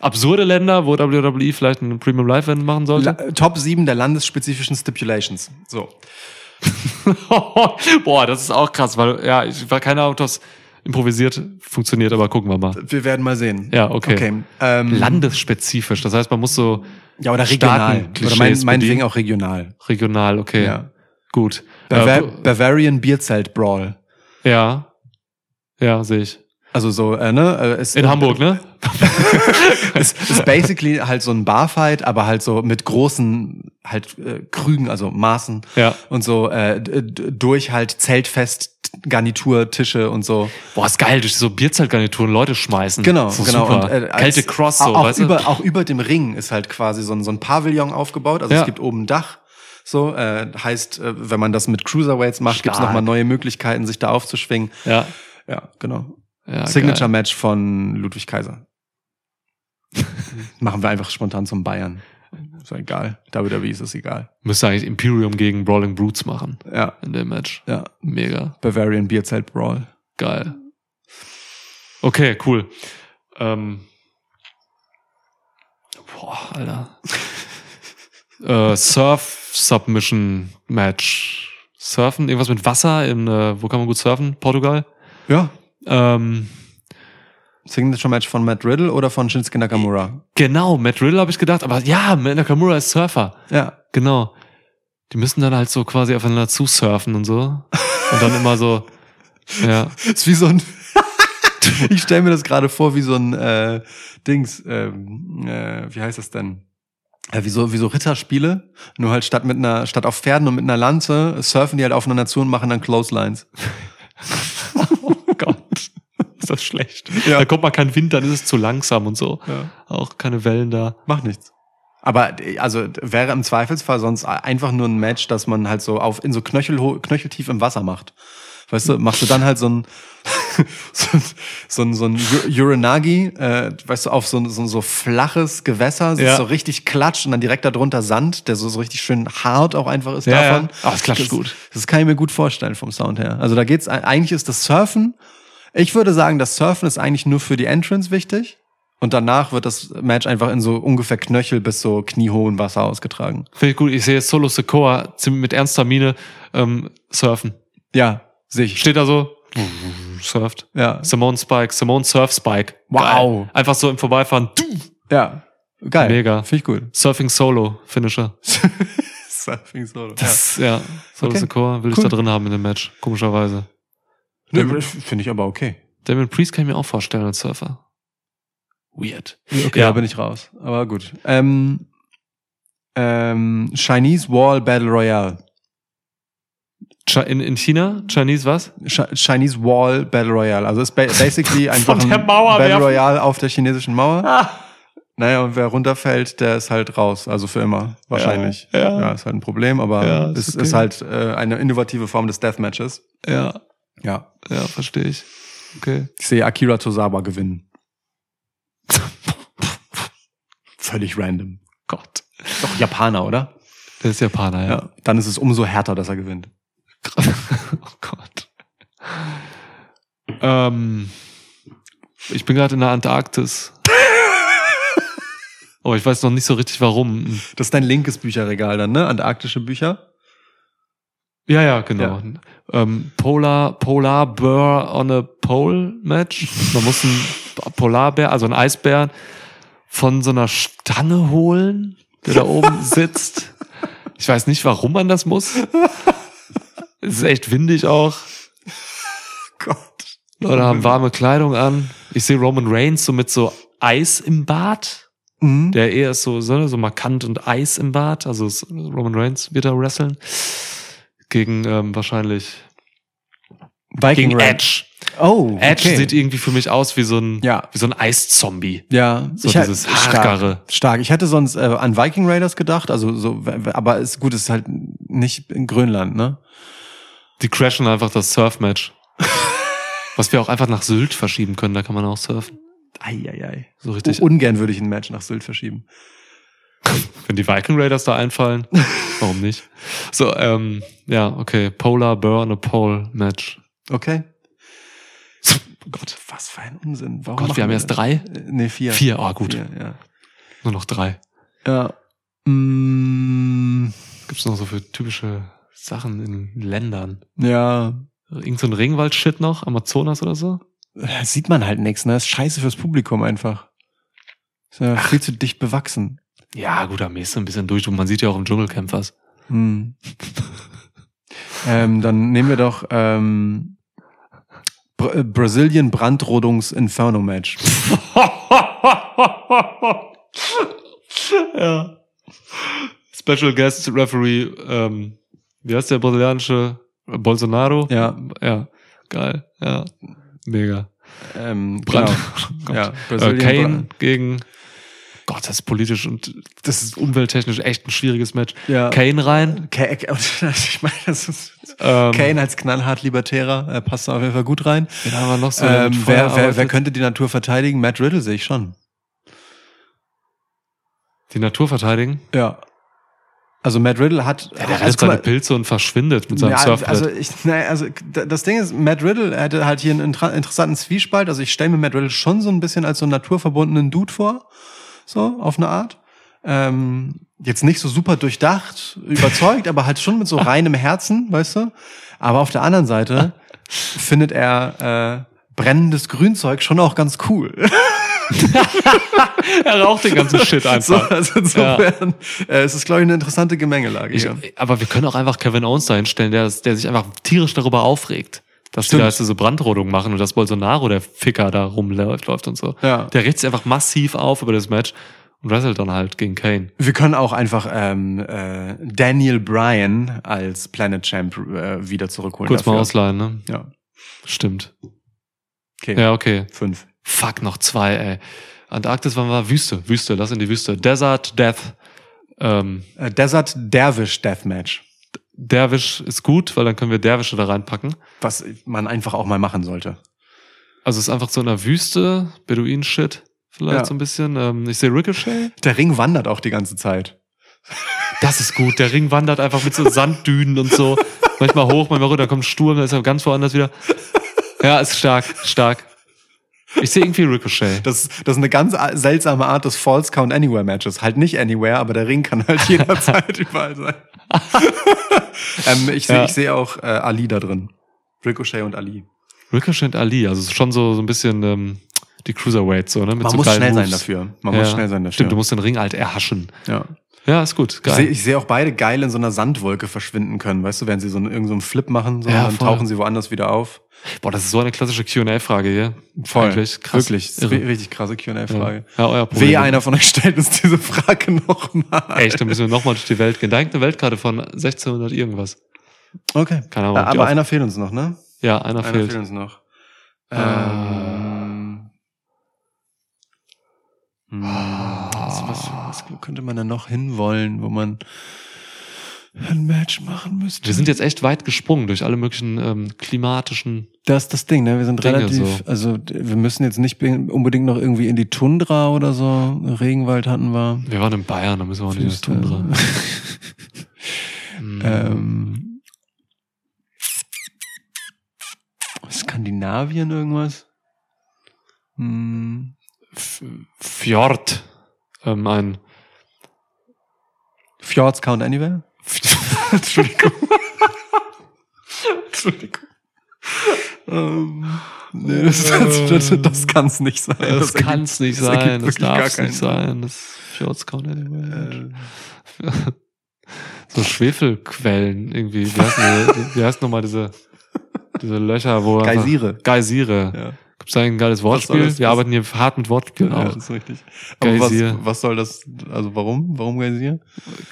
absurde Länder, wo WWE vielleicht ein Premium Live Event machen sollte. La äh, Top 7 der landesspezifischen Stipulations. So. Boah, das ist auch krass, weil ja, ich war keine Ahnung, ob das improvisiert funktioniert, aber gucken wir mal. Wir werden mal sehen. Ja, okay. okay. Ähm, Landesspezifisch, das heißt, man muss so ja, oder regional. Oder Staaten-Klischees mein, meinetwegen auch regional. regional, okay. Ja. Gut. Bava Äh, Bavarian Bierzelt Brawl. ja. Ja, sehe ich. Also so, äh, ne? Äh, ist, In Hamburg, ne? ist, ist basically halt so ein Barfight, aber halt so mit großen halt äh, Krügen, also Maßen Ja. und so äh, durch halt Zeltfest, Garnitur, Tische und so. Boah, ist geil, durch so Bierzeltgarnituren Leute schmeißen. Genau, ist genau. Super. Und, äh, Kälte Cross, so, auch, weißt über, du? auch über dem Ring ist halt quasi so ein, so ein Pavillon aufgebaut. Also Ja. es gibt oben ein Dach. So, äh, heißt, äh, wenn man das mit Cruiserweights macht, gibt's Stark. nochmal neue Möglichkeiten, sich da aufzuschwingen. Ja. Ja, genau. Ja Signature geil. Match von Ludwig Kaiser. Machen wir einfach spontan zum Bayern. Ist ja egal. WWE ist es egal. Müsste eigentlich Imperium gegen Brawling Brutes machen Ja, in dem Match. ja. Mega. Bavarian Bierzelt Brawl. Geil. Okay, cool. Ähm. Boah, Alter. äh, Surf Submission Match. Surfen, irgendwas mit Wasser in, äh, wo kann man gut surfen? Portugal? Ja. Ähm, Signature Match von Matt Riddle oder von Shinsuke Nakamura? genau, Matt Riddle habe ich gedacht, aber ja, Matt Nakamura ist Surfer. Ja. Genau. Die müssen dann halt so quasi aufeinander zusurfen und so. Und dann immer so, ja. ist wie so ein. ich stelle mir das gerade vor, wie so ein äh, Dings. Ähm, äh, wie heißt das denn? Ja, wie so, wie so Ritterspiele, nur halt statt mit einer, statt auf Pferden und mit einer Lanze surfen die halt aufeinander zu und machen dann Clotheslines. Oh. Ist das schlecht. Ja. Da kommt mal kein Wind, dann ist es zu langsam und so. Ja. Auch keine Wellen da. Macht nichts. Aber also wäre im Zweifelsfall sonst einfach nur ein Match, dass man halt so auf in so Knöchel, knöcheltief im Wasser macht. Weißt du, machst du dann halt so ein so, ein- so ein so ein Ur- Uranagi, äh, weißt du, auf so ein so, so flaches Gewässer, es Ja. so richtig klatsch und dann direkt darunter Sand, der so, so richtig schön hart auch einfach ist Ja, davon. ja. Ah, das klatscht das, gut. Das kann ich mir gut vorstellen vom Sound her. Also da geht's eigentlich ist das Surfen. Ich würde sagen, das Surfen ist eigentlich nur für die Entrance wichtig. Und danach wird das Match einfach in so ungefähr Knöchel bis so kniehohen Wasser ausgetragen. Finde ich gut. Ich sehe jetzt Solo ziemlich mit ernster Miene ähm, surfen. Ja, sehe ich. Steht da so, surft. Ja, Simone Spike, Simone Surf Spike. Wow. Geil. Einfach so im Vorbeifahren. Du. ja. Geil. Mega. Finde ich gut. Surfing Solo, Finisher. Surfing Solo. Das, ja. Solo Okay. Sokoa will Cool. ich da drin haben in dem Match. Komischerweise. Ja. Finde ich aber okay. Damien Priest kann ich mir auch vorstellen als Surfer. Weird. Okay, Ja. da bin ich raus. Aber gut. Ähm, ähm, Chinese Wall Battle Royale. In, in China? Chinese was? Ch Chinese Wall Battle Royale. Also ist ba basically einfach ein Battle werfen. Royale auf der chinesischen Mauer. Ah. Naja, und wer runterfällt, der ist halt raus. Also für immer, wahrscheinlich. Ja, ja. ist halt ein Problem, aber Ja, es ist ist, okay. halt äh, eine innovative Form des Deathmatches. Ja, Ja. ja, verstehe ich. Okay. Ich sehe Akira Tozawa gewinnen. völlig random. Gott. Doch Japaner, oder? Der ist Japaner, ja. Ja. Dann ist es umso härter, dass er gewinnt. oh Gott. Ähm, ich bin gerade in der Antarktis. Oh, ich weiß noch nicht so richtig warum. Das ist dein linkes Bücherregal dann, ne? Antarktische Bücher. Ja, ja, genau. Ähm, Polar, Polar Bear on a Pole Match. Man muss einen Polarbär, also einen Eisbär, von so einer Stange holen, der da oben sitzt. Ich weiß nicht, warum man das muss. Es ist echt windig auch. Gott. Leute haben warme Kleidung an. Ich sehe Roman Reigns so mit so Eis im Bart. Mhm. Der eher ist so, so, so markant und Eis im Bart. Also Roman Reigns wird da wresteln. Gegen ähm, wahrscheinlich Viking gegen Red. Edge. Oh, Edge okay. sieht irgendwie für mich aus wie so ein, Ja. wie so ein Eiszombie. Ja, So ich dieses. Stark, stark. Ich hätte sonst äh, an Viking Raiders gedacht, also so, aber ist gut, ist halt nicht in Grönland, ne? Die crashen einfach das Surfmatch. Was wir auch einfach nach Sylt verschieben können, da kann man auch surfen. Eieiei. So richtig. Ungern würde ich ein Match nach Sylt verschieben. Wenn die Viking Raiders da einfallen, warum nicht? So, ähm, ja, okay. Polar Bear on a Pole Match. Okay. Oh Gott. Was für ein Unsinn. Warum Gott, wir haben erst das? drei? Äh, Nee, vier. Vier, oh gut. Vier, ja. Nur noch drei. Ja. Mm, Gibt's noch so für typische Sachen in Ländern? ja. Irgend so ein Regenwald-Shit noch? Amazonas oder so? Äh, Sieht man halt nichts, ne? Ist scheiße fürs Publikum einfach. Ist ja viel zu dicht bewachsen. Ja, gut, am nächsten ein bisschen durch. Und man sieht ja auch im Dschungelcamp was. Hm. ähm, dann nehmen wir doch ähm, Br äh, Brazilian Brandrodungs Inferno Match. ja. Special Guest Referee, ähm, wie heißt der brasilianische? Bolsonaro? Ja. Ja, geil. Ja, mega. Ähm, Brand. genau. Ja, Äh, Brazilian Kane Bra- gegen, Gott, das ist politisch und das ist umwelttechnisch echt ein schwieriges Match. Ja. Kane rein. Ka- ich meine, das ist Ähm, Kane als knallhart Libertärer äh, passt da auf jeden Fall gut rein. Wen haben wir noch so? Ähm, wer, wer, wer könnte die Natur verteidigen? Matt Riddle sehe ich schon. die Natur verteidigen? Ja. Also Matt Riddle hat. Ja, der also, reißt seine Pilze und verschwindet mit seinem ja, Surfbrett. also ich, naja, also das Ding ist, Matt Riddle hätte halt hier einen inter interessanten Zwiespalt. Also ich stelle mir Matt Riddle schon so ein bisschen als so einen naturverbundenen Dude vor, so auf eine Art. Ähm, jetzt nicht so super durchdacht, überzeugt, aber halt schon mit so reinem Herzen, weißt du. Aber auf der anderen Seite findet er äh, brennendes Grünzeug schon auch ganz cool. er raucht den ganzen Shit So, einfach. also insofern, äh, es ist, glaube ich, eine interessante Gemengelage Ich, aber wir können auch einfach Kevin Owens da hinstellen, der, der sich einfach tierisch darüber aufregt. Dass Stimmt. die da jetzt so Brandrodung machen und dass Bolsonaro, der Ficker, da rumläuft läuft und so. Ja. Der regt sich einfach massiv auf über das Match und wrestelt dann halt gegen Kane. Wir können auch einfach ähm, äh, Daniel Bryan als Planet Champ äh, wieder zurückholen. Kurz mal dafür. ausleihen, ne? Ja, Stimmt. okay. Ja, okay. Fünf. Fuck, noch zwei, ey. Antarktis war mal Wüste. Wüste, lass in die Wüste. Desert, Death. Ähm, Äh, Desert Dervish Deathmatch, Derwisch ist gut, weil dann können wir Derwische da reinpacken. was man einfach auch mal machen sollte. Also es ist einfach so in der Wüste, Beduinen-Shit vielleicht Ja. so ein bisschen. Ähm, ich sehe Ricochet. Der Ring wandert auch die ganze Zeit. Das ist gut. Der Ring wandert einfach mit so Sanddünen und so. Manchmal hoch, manchmal runter, kommt Sturm, dann ist er ganz woanders wieder. Ja, ist stark, stark. Ich sehe irgendwie Ricochet. Das, das ist eine ganz seltsame Art des False Count Anywhere Matches. Halt nicht Anywhere, aber der Ring kann halt jederzeit überall sein. ähm, ich sehe Ja. ich sehe auch äh, Ali da drin. Ricochet und Ali. Ricochet und Ali, also schon so, so ein bisschen ähm, die Cruiserweights, so, ne? Mit Man so muss schnell sein dafür. Man muss schnell sein dafür. Stimmt, du musst den Ring halt erhaschen. ja. Ja, ist gut, Ich geil. sehe ich seh auch beide geil in so einer Sandwolke verschwinden können. Weißt du, wenn sie so einen, irgendeinen so einen Flip machen, so, Ja, dann voll. tauchen sie woanders wieder auf. Boah, das ist so eine klassische Q&A-Frage hier. Eigentlich, krass. Wirklich. Richtig krasse Q&A-Frage. Ja, euer Problem. Wehe, einer von euch stellt uns diese Frage nochmal. Echt, dann müssen wir nochmal durch die Welt gehen. Da hängt eine Weltkarte von 1600 irgendwas. Okay. Keine Ahnung. Aber einer fehlt uns noch, ne? Ja, einer, Einer fehlt. fehlt uns noch. Ah. Ähm, hm, was, was, was, wo könnte man da noch hinwollen, wo man ein Match machen müsste. Wir sind jetzt echt weit gesprungen durch alle möglichen ähm, klimatischen. Das ist das Ding, ne? Wir sind Dinge relativ, so. also wir müssen jetzt nicht be- unbedingt noch irgendwie in die Tundra oder so. Regenwald hatten wir. Wir waren in Bayern, da müssen wir auch nicht ins Tundra. Hm. ähm, Skandinavien irgendwas? Hm, F- Fjord. Ähm, ein Fjords Count Anywhere? Entschuldigung. Entschuldigung. Ähm, nee, das, das, das, das kann es nicht sein. Das, ergibt- kann es nicht das sein. Das darf keinen nicht sein. Das Fjords count anyway. Äh, so Schwefelquellen irgendwie. Wie heißt, nochmal diese, diese Löcher, wo Geysire. Geysire. Ja. Gibt's da ein geiles Wortspiel? das- Wir arbeiten hier hart mit Wortspielen Ja, auch. das ist richtig. Aber was, Geysir. was soll das, also warum? Warum Geysir?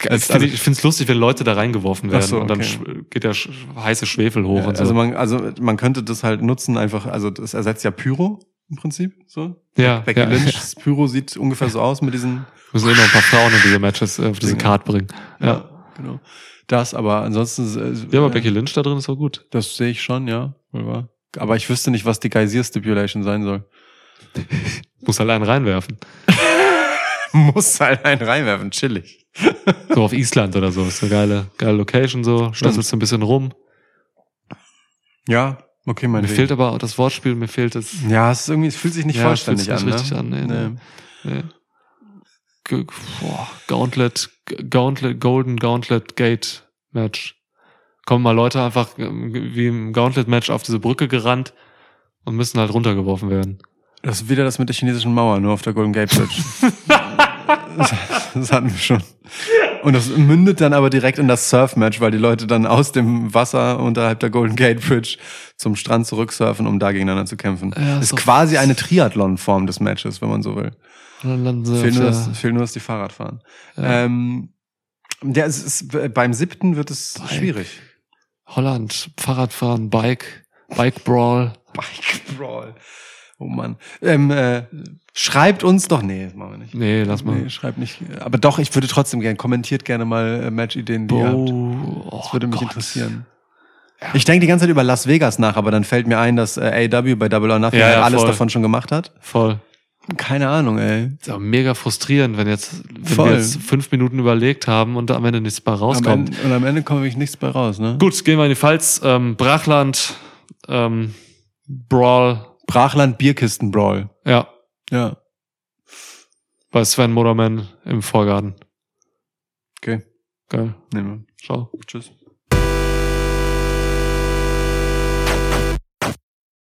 Ich Also- finde ich find's lustig, wenn Leute da reingeworfen werden so, und dann okay. geht der sch heiße Schwefel hoch Ja, und so. also man, also man könnte das halt nutzen einfach, also das ersetzt ja Pyro im Prinzip, so. ja, Becky ja. Lynch's Pyro sieht ungefähr so aus mit diesen, Müssen eh noch ein paar Frauen in diese Matches, äh, auf diese. Card bringen. Ja. ja, genau. Das, aber ansonsten, äh, Ja, aber äh, Becky Lynch da drin ist auch gut. das sehe ich schon, ja. wohl wahr. Aber ich wüsste nicht, was die Geysir-Stipulation sein soll. Muss halt einen reinwerfen. Muss halt einen reinwerfen, chillig. So auf Island oder so. Ist eine geile, geile Location so. Stasselst ein bisschen rum. Ja, okay, mein Mir Weg. fehlt aber auch das Wortspiel, mir fehlt es. Ja, es ist irgendwie, es fühlt sich nicht Ja, es fühlt vollständig sich an. nicht ne? richtig an, nee, nee. nee. Boah, Gauntlet, Gauntlet, Golden Gauntlet Gate Match. Kommen mal Leute einfach ähm, wie im Gauntlet Match auf diese Brücke gerannt und müssen halt runtergeworfen werden. Das ist wieder das mit der chinesischen Mauer, nur auf der Golden Gate Bridge. das, das hatten wir schon. Und das mündet dann aber direkt in das Surf-Match, weil die Leute dann aus dem Wasser unterhalb der Golden Gate Bridge zum Strand zurücksurfen, um da gegeneinander zu kämpfen. Ja, das ist quasi eine Triathlon-Form des Matches, wenn man so will. Fehlt nur, das, fehlt nur, dass die Fahrrad fahren. Ja. Ähm, der ist, ist, beim siebten wird es Bike. schwierig. Holland, Fahrradfahren, Bike, Bike Brawl. Bike Brawl. Oh Mann. Ähm, äh, schreibt uns doch, nee, das machen wir nicht. Nee, lass mal. Nee, schreibt nicht. Aber doch, ich würde trotzdem gerne, kommentiert gerne mal äh, Match-Ideen, die ihr habt. Oh, Das würde mich Gott. interessieren. Ich denke die ganze Zeit über Las Vegas nach, aber dann fällt mir ein, dass äh, AW bei Double or Nothing Ja, ja, alles voll. davon schon gemacht hat. Voll. Keine Ahnung, ey. Ist aber mega frustrierend, wenn jetzt, wenn Voll. wir jetzt fünf Minuten überlegt haben und am Ende nichts bei Am rauskommt. Ende, und am Ende kommt wirklich nichts bei raus, ne? Gut, gehen wir in die Pfalz. Ähm, Brachland, ähm, Brawl, Brachland Bierkisten Brawl. ja, Ja. bei Sven Moderman im Vorgarten. Okay. Geil. Nehmen Ciao. wir. Tschüss.